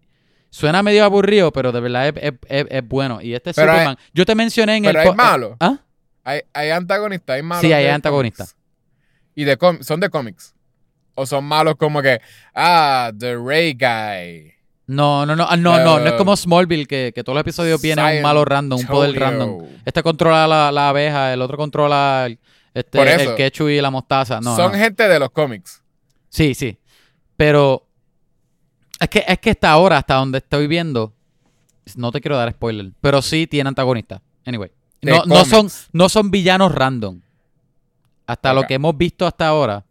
suena medio aburrido, pero de verdad es, es- es- es bueno. Y este Pero Superman, yo te mencioné en pero el... hay malo. ¿Ah? Hay, hay antagonistas, hay malos. Sí, hay antagonistas. Y de son de cómics. O son malos como que, ah, The Ray Guy. No, no, no, ah, no, no, no es como Smallville, que, que todos los episodios viene un malo random, un poder random. Este controla la, la abeja, el otro controla el, este, el ketchup y la mostaza. No, son no. gente de los cómics. Sí, sí. Pero es que, es que hasta ahora, hasta donde estoy viendo, no te quiero dar spoiler, pero sí tiene antagonistas. Anyway. No, no, son, no son villanos random. Hasta lo que hemos visto hasta ahora,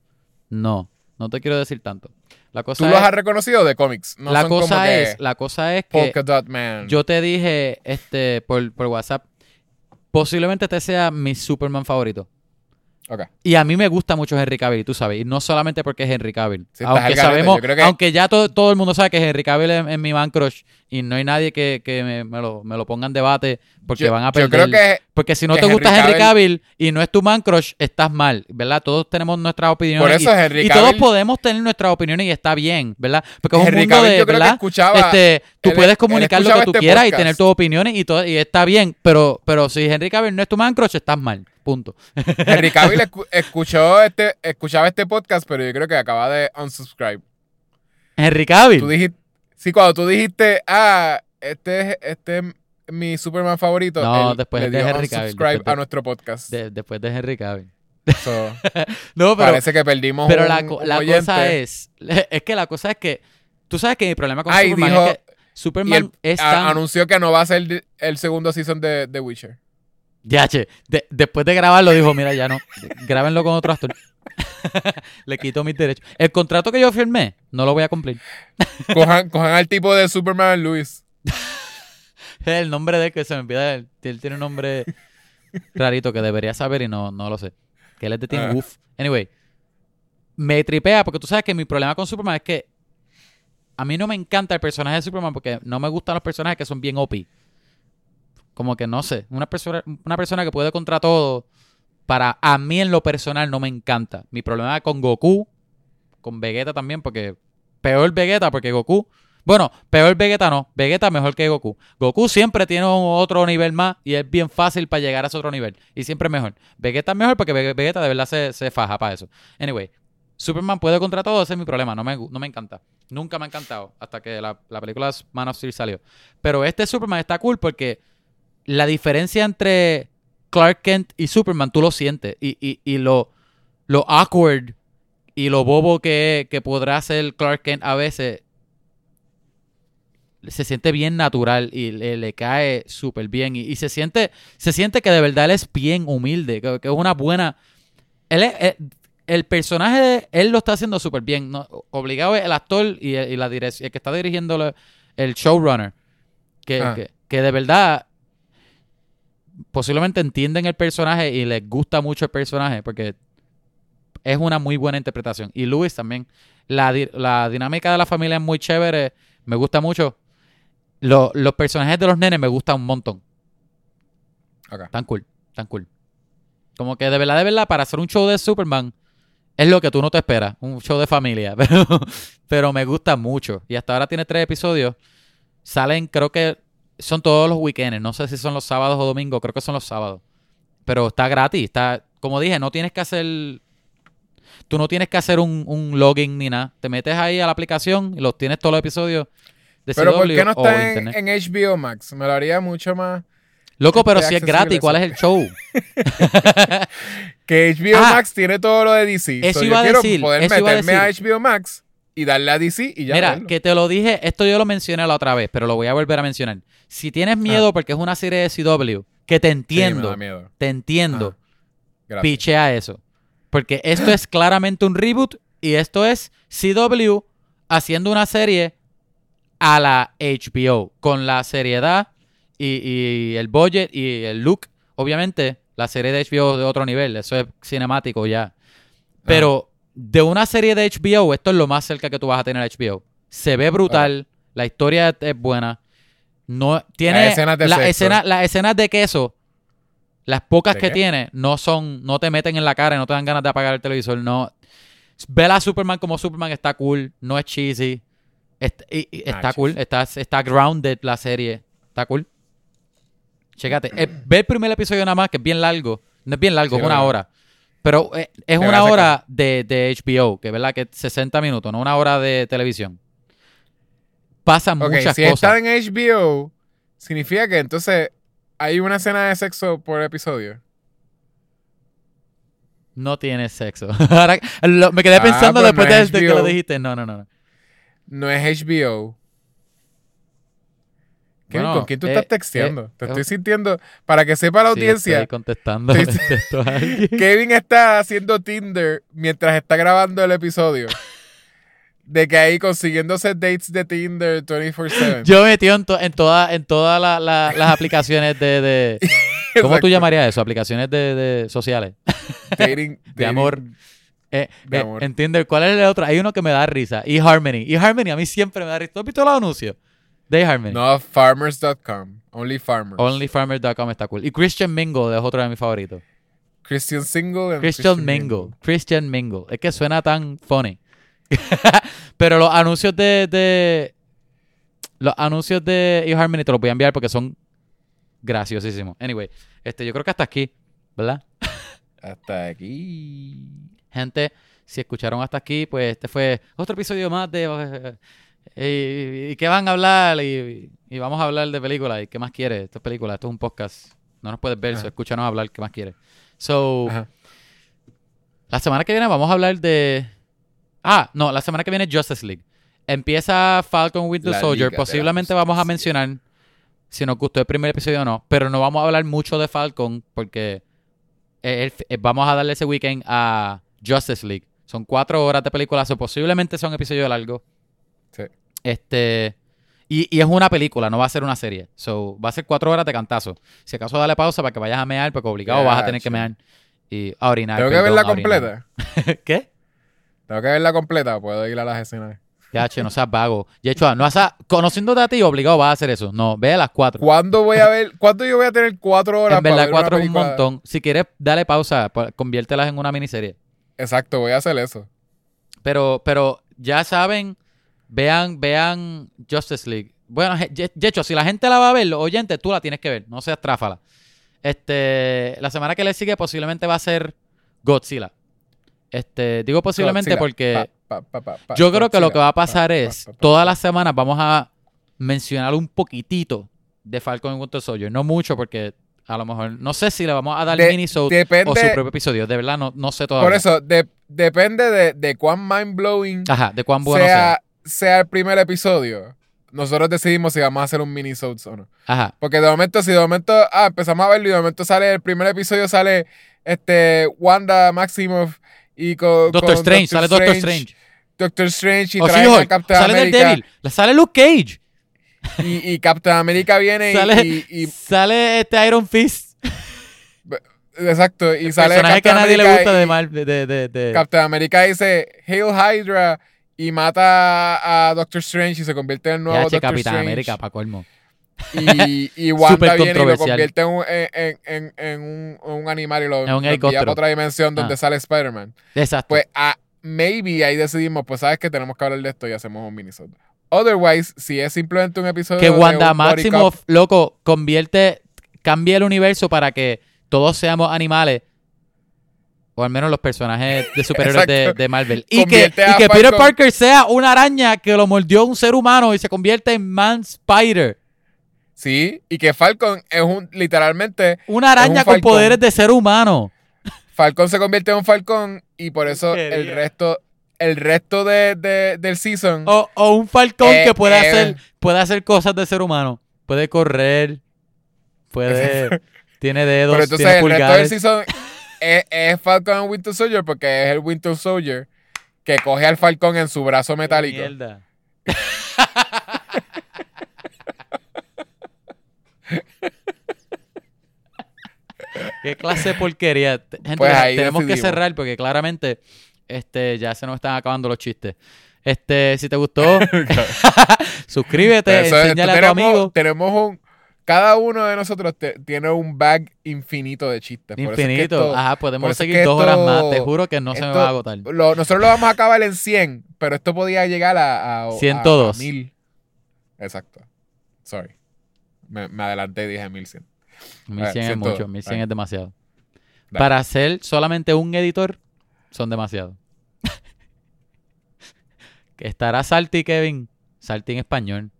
no. No te quiero decir tanto. La cosa Tú es, los has reconocido de cómics. No la son como cosa que es, la cosa es que Polka Dot Man. yo te dije este por, por WhatsApp, posiblemente este sea mi Superman favorito. Y a mí me gusta mucho Henry Cavill, tú sabes. Y no solamente porque es Henry Cavill. Sí, aunque sabemos, yo que- aunque ya todo, todo el mundo sabe que Henry Cavill es, es mi man crush. Y no hay nadie que, que me, me lo, me lo ponga en debate porque Yo- van a Yo perder. creo que porque si no te gusta Henry Cavill- y no es tu man crush, estás mal, ¿verdad? Todos tenemos nuestras opiniones. por eso y, Henry y Cavill. todos podemos tener nuestras opiniones y está bien, ¿verdad? Porque es un Henry mundo Cavill de, yo creo que ¿verdad? escuchaba- este, tú él- puedes comunicar lo que tú este quieras y tener tus opiniones y todo y está bien, pero pero si Henry Cavill no es tu man crush, estás mal. Punto. <laughs> Henry Cavill escu- escuchó este, escuchaba este podcast, pero yo creo que acaba de unsubscribe. Henry Cavill. Tú dijiste, sí, cuando tú dijiste, ah, este es, este es mi Superman favorito, No, él después le de dio Henry Cavill, de- a nuestro podcast. de- después de Henry Cavill. So, <laughs> No, pero, parece que perdimos pero un, la, co- un la oyente. cosa es, <laughs> es que la cosa es que, tú sabes que mi problema con Ay, Superman dijo- es que Y Superman él es a- tan... anunció que no va a ser el segundo season de The Witcher. Ya, che, de- después de grabarlo dijo, mira, ya no, grábenlo con otro actor. <laughs> Le quito mis derechos. El contrato que yo firmé, no lo voy a cumplir. <laughs> Cojan, cojan al tipo de Superman Luis. <laughs> El nombre de él que se me olvida, él, él tiene un nombre rarito que debería saber y no, no lo sé. Que él es de Team Ah. Wolf. Anyway, me tripea porque tú sabes que mi problema con Superman es que a mí no me encanta el personaje de Superman porque no me gustan los personajes que son bien OP. Como que no sé, una persona, una persona que puede contra todo, para a mí en lo personal no me encanta. Mi problema con Goku, con Vegeta también, porque peor Vegeta porque Goku, bueno, peor Vegeta no, Vegeta mejor que Goku. Goku siempre tiene otro nivel más y es bien fácil para llegar a ese otro nivel. Y siempre mejor. Vegeta es mejor porque Ve- Vegeta de verdad se, se faja para eso. Anyway, Superman puede contra todo, ese es mi problema. No me, no me encanta. Nunca me ha encantado hasta que la, la película Man of Steel salió. Pero este Superman está cool porque la diferencia entre Clark Kent y Superman tú lo sientes. Y, y, y lo, lo awkward y lo bobo que, que podrá ser Clark Kent a veces se siente bien natural y le, le cae súper bien. Y, y se siente se siente que de verdad él es bien humilde, que, que es una buena... Él es- eh, el personaje, de- él lo está haciendo súper bien. ¿no? Obligado es el actor y, el- y la direc- el que está dirigiendo el showrunner. Que, Ah. que, que de verdad posiblemente entienden el personaje y les gusta mucho el personaje porque es una muy buena interpretación. Y Luis también. La, di- la dinámica de la familia es muy chévere. Me gusta mucho. Lo- los personajes de los nenes me gustan un montón. Ok. Tan cool, tan cool. Como que de verdad, de verdad, para hacer un show de Superman es lo que tú no te esperas. Un show de familia. <laughs> Pero, pero me gusta mucho. Y hasta ahora tiene tres episodios. Salen, creo que son todos los weekends. No sé si son los sábados o domingos. Creo que son los sábados. Pero está gratis. Está, como dije, no tienes que hacer. Tú no tienes que hacer un, un login ni nada. Te metes ahí a la aplicación y los tienes todos los episodios de Pero ¿por CW qué no está en, HBO Max? Me lo haría mucho más... Loco, pero si es gratis, ¿cuál es el show? <laughs> Que HBO Ah. Max tiene todo lo de DC. Eso So, iba yo a quiero decir, poder eso iba a meterme a, decir. HBO Max y darle a DC y ya. Mira, verlo. que te lo dije, esto yo lo mencioné la otra vez, pero lo voy a volver a mencionar. Si tienes miedo porque es una serie de CW, que te Ah. Sí, entiendo, te entiendo, Gracias. pichea eso. Porque esto es claramente un reboot y esto es CW haciendo una serie a la HBO, con la seriedad y, y el budget y el look. Obviamente, la serie de HBO de otro nivel, eso es cinemático ya. Pero de una serie de HBO, esto es lo más cerca que tú vas a tener a HBO. Se ve brutal, la historia es buena. No, tiene Las escenas de escenas, las escenas de queso, las pocas ¿De que qué? tiene, no son, no te meten en la cara y no te dan ganas de apagar el televisor. No. Ver a Superman como Superman está cool, no es cheesy. y- y está Ah, cool, está, está grounded la serie. Está cool. Chécate. eh, ve el primer episodio nada más, que es bien largo. No es bien largo, Sí, es una verdad. hora. Pero eh, es una hora de, de HBO, que es verdad que es 60 minutos, no una hora de televisión. Pasan Ok, muchas si cosas. está en HBO, significa que entonces hay una escena de sexo por episodio. No tiene sexo. <laughs> Ahora, lo- me quedé Ah, pensando después no de, que lo dijiste. No, no, no. no. Es HBO. Kevin, Bueno, ¿Con quién tú eh, estás texteando? eh, Te eh, estoy sintiendo, para que sepa la Sí, audiencia, estoy contestando. <laughs> Kevin está haciendo Tinder mientras está grabando el episodio. De que ahí consiguiéndose dates de Tinder 24-7. Yo metí en, to- en todas en todas la- la- las aplicaciones de, de, <laughs> ¿Cómo tú llamarías eso? Aplicaciones de, de sociales. <laughs> Dating, <laughs> De dating- amor. Eh, De eh, amor. ¿Entiendes? ¿Cuál es el otro? Hay uno que me da risa. eHarmony. eHarmony a mí siempre me da risa. ¿Tú has visto los anuncios? De eHarmony. No, farmers.com. Only farmers. OnlyFarmers.com está cool. Y Christian Mingle es otro de mis favoritos. Christian Single and Christian Mingle. Christian Mingle. Es que suena tan funny. <laughs> Pero los anuncios de, de- Los anuncios de eHarmony te los voy a enviar porque son graciosísimos. Anyway, este, yo creo que hasta aquí, ¿verdad? <laughs> Hasta aquí. Gente, si escucharon hasta aquí, pues este fue otro episodio más de... <laughs> ¿Y, y qué van a hablar? Y, y vamos a hablar de películas. ¿Y qué más quieres? Esto es película, esto es un podcast. No nos puedes ver, so escúchanos hablar. ¿Qué más quieres? So, Ajá. la semana que viene vamos a hablar de... Ah, no, la semana que viene Justice League. Empieza Falcon Winter La Soldier. Liga Posiblemente vamos a mencionar si nos gustó el primer episodio o no. Pero no vamos a hablar mucho de Falcon porque el- el- vamos a darle ese weekend a Justice League. Son cuatro horas de película, o posiblemente son episodios largos. Sí. Este. Y, y es una película, no va a ser una serie. So, va a ser cuatro horas de cantazo. Si acaso dale pausa para que vayas a mear, porque obligado vas a tener que mear y a orinar. ¿Tengo que perdón, verla a orinar. completa? <laughs> ¿Qué? ¿Tengo que verla completa? ¿Puedo ir a las escenas? Ya, che, no seas vago. Yecho, no vas a, conociéndote a ti, obligado vas a hacer eso. No, ve a las cuatro. ¿Cuándo voy a ver? ¿Cuándo yo voy a tener cuatro horas En para verdad, ver una cuatro es un montón. Si quieres, dale pausa, pa- conviértelas en una miniserie. Exacto, voy a hacer eso. Pero, pero ya saben, vean, vean Justice League. Bueno, ye- Yecho, si la gente la va a ver, los oyentes, tú la tienes que ver, no seas tráfala. Este, la semana que le sigue posiblemente va a ser Godzilla. Este, digo posiblemente porque Pa, pa, pa, pa, yo creo que lo que va a pasar Pa, pa, es, todas las semanas vamos a mencionar un poquitito de Falcon y Winter Soldier. No mucho porque a lo mejor, no sé si le vamos a dar De- minisode depende- o su propio episodio. De verdad, no, no sé todavía. Por eso, de- depende de, de cuán mind blowing Ajá, de cuán bueno sea. sea, sea el primer episodio. Nosotros decidimos si vamos a hacer un mini o no. Ajá. Porque de momento, si de momento, ah, empezamos a verlo y de momento sale, el primer episodio sale este Wanda Maximoff y con, Doctor con Strange, sale Doctor Strange. Doctor Strange y O traen a She-Hulk, Captain sale America. La sale Luke Cage, Y, y Captain America viene y- sale, y, y- sale este Iron Fist, exacto, y sale personaje que a Captain nadie le gusta de Marvel, de, de, de- Captain America dice Hail Hydra y mata a, Doctor Strange y se convierte en el nuevo che, Doctor Capitán Strange. América, pa' colmo. Y, <laughs> y Wanda viene y lo convierte en un, en, en- en- en un, en un animal y lo, un lo envía para otra dimensión donde Ah. sale Spider-Man. Exacto. Pues ah, maybe ahí decidimos, pues sabes que tenemos que hablar de esto y hacemos un minisode. Otherwise, si es simplemente un episodio que de Wanda un body Maximoff, loco, convierte, cambia el universo para que todos seamos animales. O al menos los personajes de <laughs> superhéroes de, de Marvel. Y que, y a que Peter Parker sea una araña que lo mordió un ser humano y se convierte en Man Spider. Sí, y que Falcon es un, literalmente, Una araña con poderes de ser humano. Falcon se convierte en un Falcon y por eso el resto, el resto de, de- del season O, o un falcón Eh, que puede, eh. hacer, puede hacer cosas de ser humano. Puede correr. Puede. <laughs> tiene dedos. Pero entonces tiene el resto del season es, es Falcon Winter Soldier porque es el Winter Soldier que coge al Falcon en su brazo metálico. Mierda. <laughs> ¿Qué clase de porquería? Te- Gente, Pues tenemos que cerrar porque claramente este, ya se nos están acabando los chistes. Este, si te gustó, <laughs> <laughs> suscríbete, Eso es- enséñale a tu tenemos, amigo. tenemos un. Cada uno de nosotros te- tiene un bag infinito de chistes. Por eso es que Infinito. esto- Ajá, podemos es seguir que dos horas más. Te juro que no se me va a agotar. lo- nosotros lo vamos a acabar en 100, pero esto podía llegar a, a, a- 102. a 1000. Exacto. Sorry. Me, me adelanté y dije 1100. 1100 es 100 mucho, todo. 1100 Ahí. es demasiado. Dale. Para hacer solamente un editor, son demasiado. <laughs> Estará Salty, Kevin. Salty en español.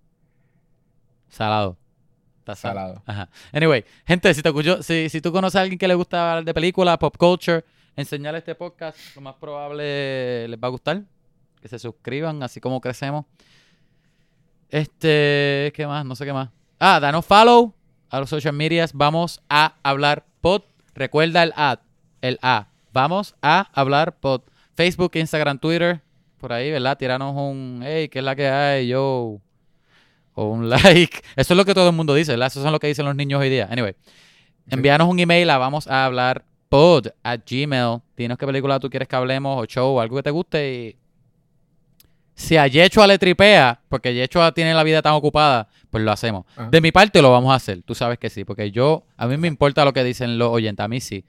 Salado. Está sal- Salado. Ajá. Anyway, gente, si, te escucho, si, si tú conoces a alguien que le gusta hablar de película, pop culture, enseñarle este podcast, lo más probable les va a gustar. Que se suscriban, así como crecemos. Este, ¿qué más? No sé qué más. Ah, danos follow a los social medias. Vamos a hablar pod. Recuerda el ad, el A. Vamos a hablar pod. Facebook, Instagram, Twitter. Por ahí, ¿verdad? Tiranos un, hey, ¿qué es la que hay? Yo. O un <laughs> like. Eso es lo que todo el mundo dice, ¿verdad? Eso es lo que dicen los niños hoy día. Anyway. Envíanos un email a vamos a hablar pod at gmail. Dinos qué película tú quieres que hablemos o show o algo que te guste y si a Yechua le tripea, porque Yechua tiene la vida tan ocupada, pues lo hacemos. Ajá. De mi parte lo vamos a hacer, tú sabes que sí, porque yo, a mí me importa lo que dicen los oyentes, a mí sí.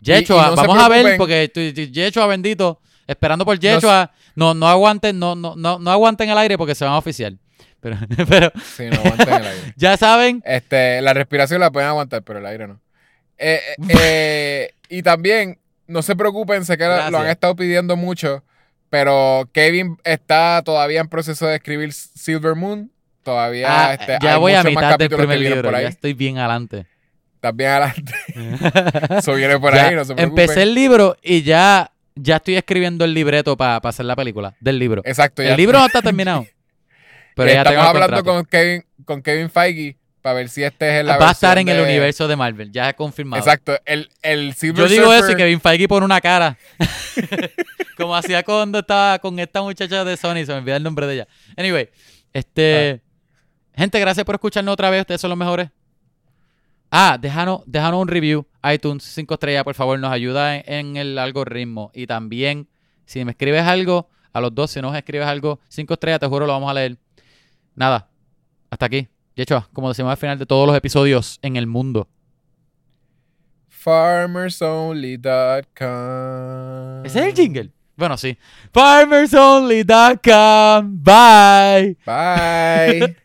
y Yechua, no vamos a ver, porque Yechua bendito, esperando por Yechua, no, no aguanten, no, no, no, no aguanten el aire porque se van a oficiar. <laughs> Pero, pero Sí, no aguanten el aire. <laughs> ya saben, Este, la respiración la pueden aguantar, pero el aire no. Eh, eh, <laughs> eh, y también, no se preocupen, sé que lo- lo han estado pidiendo mucho, pero Kevin está todavía en proceso de escribir Silver Moon. Todavía ah, este, ya hay voy a mitad del primer libro, por ahí. ya estoy bien adelante. También adelante. <laughs> Eso viene por Ya ahí, no se preocupen. empecé el libro y ya, ya estoy escribiendo el libreto para hacer la película del libro. Exacto, ya El libro no está terminado. <laughs> Pero ya estamos hablando contrato. con Kevin, con Kevin Feige para ver si este es la Va a estar en el universo de Marvel, ya confirmado. Exacto, el, el Silver Yo digo eso y Kevin Feige pone una cara. <laughs> Como hacía cuando estaba con esta muchacha de Sony, se me olvida el nombre de ella. Anyway, este. Gente, gracias por escucharnos otra vez. Ustedes son los mejores. Ah, déjanos, déjanos un review. iTunes, 5 estrellas, por favor, nos ayuda en, en el algoritmo. Y también, si me escribes algo, a los dos, si nos escribes algo, 5 estrellas, te juro, lo vamos a leer. Nada, hasta aquí. Yechoa, como decimos al final de todos los episodios en el mundo. farmersonly.com. ¿Ese es el jingle? Bueno, sí. Farmersonly.com. Bye. Bye.